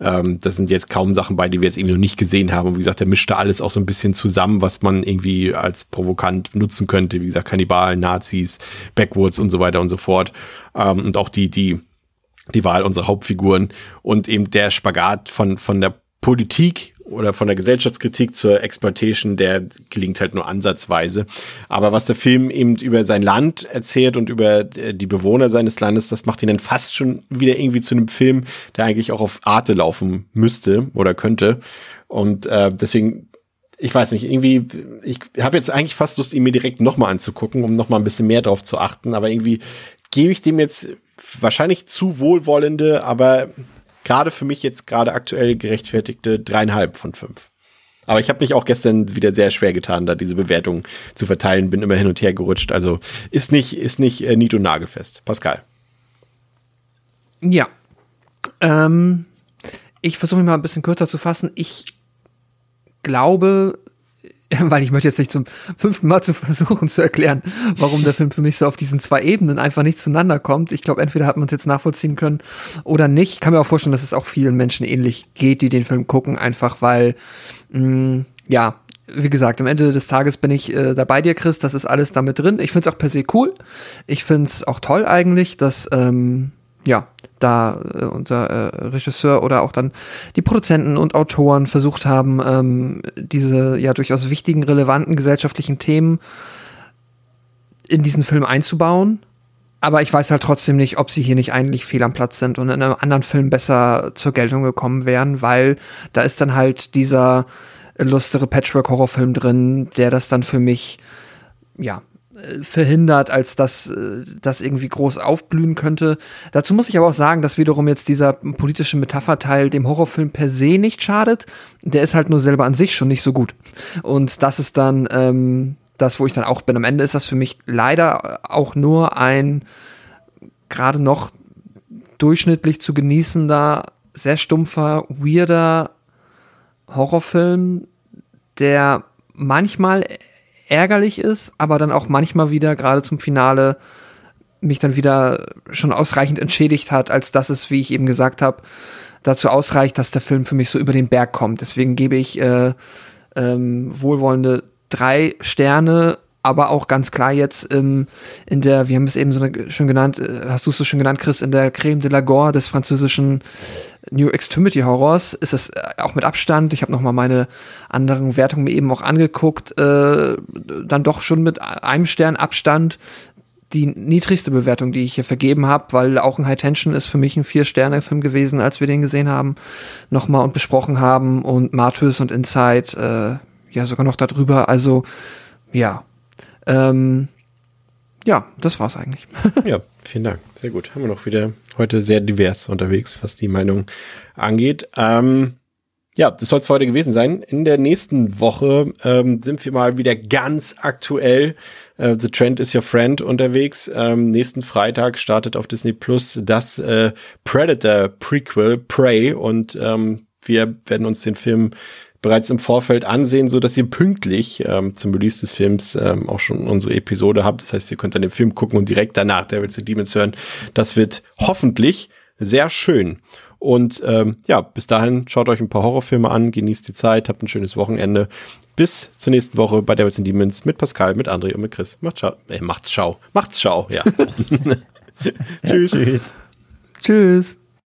ähm, das sind jetzt kaum Sachen bei, die wir jetzt irgendwie noch nicht gesehen haben. Und wie gesagt, der mischt da alles auch so ein bisschen zusammen, was man irgendwie als provokant nutzen könnte. Wie gesagt, Kannibalen, Nazis, Backwoods und so weiter und so fort. Ähm, und auch die, die, die Wahl unserer Hauptfiguren und eben der Spagat von, von der Politik oder von der Gesellschaftskritik zur Exploitation, der gelingt halt nur ansatzweise. Aber was der Film eben über sein Land erzählt und über äh, die Bewohner seines Landes, das macht ihn dann fast schon wieder irgendwie zu einem Film, der eigentlich auch auf Arte laufen müsste oder könnte. Und äh, deswegen ich weiß nicht, irgendwie, ich habe jetzt eigentlich fast Lust, ihn mir direkt nochmal anzugucken, um nochmal ein bisschen mehr drauf zu achten. Aber irgendwie gebe ich dem jetzt wahrscheinlich zu wohlwollende, aber gerade für mich jetzt gerade aktuell gerechtfertigte dreieinhalb von fünf. Aber ich habe mich auch gestern wieder sehr schwer getan, da diese Bewertung zu verteilen, bin immer hin und her gerutscht. Also ist nicht, ist nicht äh, nied- und nagelfest. Pascal. Ja. Ähm, ich versuche mich mal ein bisschen kürzer zu fassen. Ich glaube, weil ich möchte jetzt nicht zum fünften Mal zu versuchen zu erklären, warum der Film für mich so auf diesen zwei Ebenen einfach nicht zueinander kommt. Ich glaube, entweder hat man es jetzt nachvollziehen können oder nicht. Ich kann mir auch vorstellen, dass es auch vielen Menschen ähnlich geht, die den Film gucken, einfach weil, mh, mm, ja, wie gesagt, am Ende des Tages bin ich äh, da bei dir, Chris. Das ist alles damit drin. Ich finde es auch per se cool. Ich finde es auch toll eigentlich, dass ähm, ja, da äh, unser äh, Regisseur oder auch dann die Produzenten und Autoren versucht haben, ähm, diese ja durchaus wichtigen, relevanten gesellschaftlichen Themen in diesen Film einzubauen. Aber ich weiß halt trotzdem nicht, ob sie hier nicht eigentlich fehl am Platz sind und in einem anderen Film besser zur Geltung gekommen wären, weil da ist dann halt dieser lustere Patchwork-Horrorfilm drin, der das dann für mich, ja, verhindert, als dass äh, das irgendwie groß aufblühen könnte. Dazu muss ich aber auch sagen, dass wiederum jetzt dieser politische Metapherteil dem Horrorfilm per se nicht schadet. Der ist halt nur selber an sich schon nicht so gut. Und das ist dann ähm, das, wo ich dann auch bin. Am Ende ist das für mich leider auch nur ein gerade noch durchschnittlich zu genießender, sehr stumpfer, weirder Horrorfilm, der manchmal ärgerlich ist, aber dann auch manchmal wieder gerade zum Finale mich dann wieder schon ausreichend entschädigt hat, als dass es, wie ich eben gesagt habe, dazu ausreicht, dass der Film für mich so über den Berg kommt. Deswegen gebe ich äh, ähm, wohlwollende drei Sterne, aber auch ganz klar jetzt ähm, in der, wir haben es eben so schon genannt, äh, hast du es so schon genannt, Chris, in der Creme de la Gore des französischen New Extremity Horrors ist es äh, auch mit Abstand. Ich habe noch mal meine anderen Wertungen mir eben auch angeguckt, äh, dann doch schon mit einem Stern Abstand die niedrigste Bewertung, die ich hier vergeben habe, weil auch ein High Tension ist für mich ein Vier-Sterne-Film gewesen, als wir den gesehen haben, nochmal und besprochen haben und Martyrs und Inside, äh, ja, sogar noch darüber. Also, ja. Ähm, ja, das war's eigentlich. ja, vielen Dank. Sehr gut. Haben wir noch wieder heute sehr divers unterwegs, was die Meinung angeht. Ähm, ja, das soll es heute gewesen sein. In der nächsten Woche ähm, sind wir mal wieder ganz aktuell. Äh, The Trend is Your Friend unterwegs. Ähm, nächsten Freitag startet auf Disney Plus das äh, Predator Prequel Prey und ähm, wir werden uns den Film bereits im Vorfeld ansehen, so dass ihr pünktlich ähm, zum Release des Films ähm, auch schon unsere Episode habt. Das heißt, ihr könnt dann den Film gucken und direkt danach Devils and Demons hören. Das wird hoffentlich sehr schön. Und ähm, ja, bis dahin schaut euch ein paar Horrorfilme an, genießt die Zeit, habt ein schönes Wochenende. Bis zur nächsten Woche bei Devils and Demons mit Pascal, mit André und mit Chris. Macht ciao. Äh, macht's schau. Macht's schau, ja. Tschüss. Tschüss. Tschüss.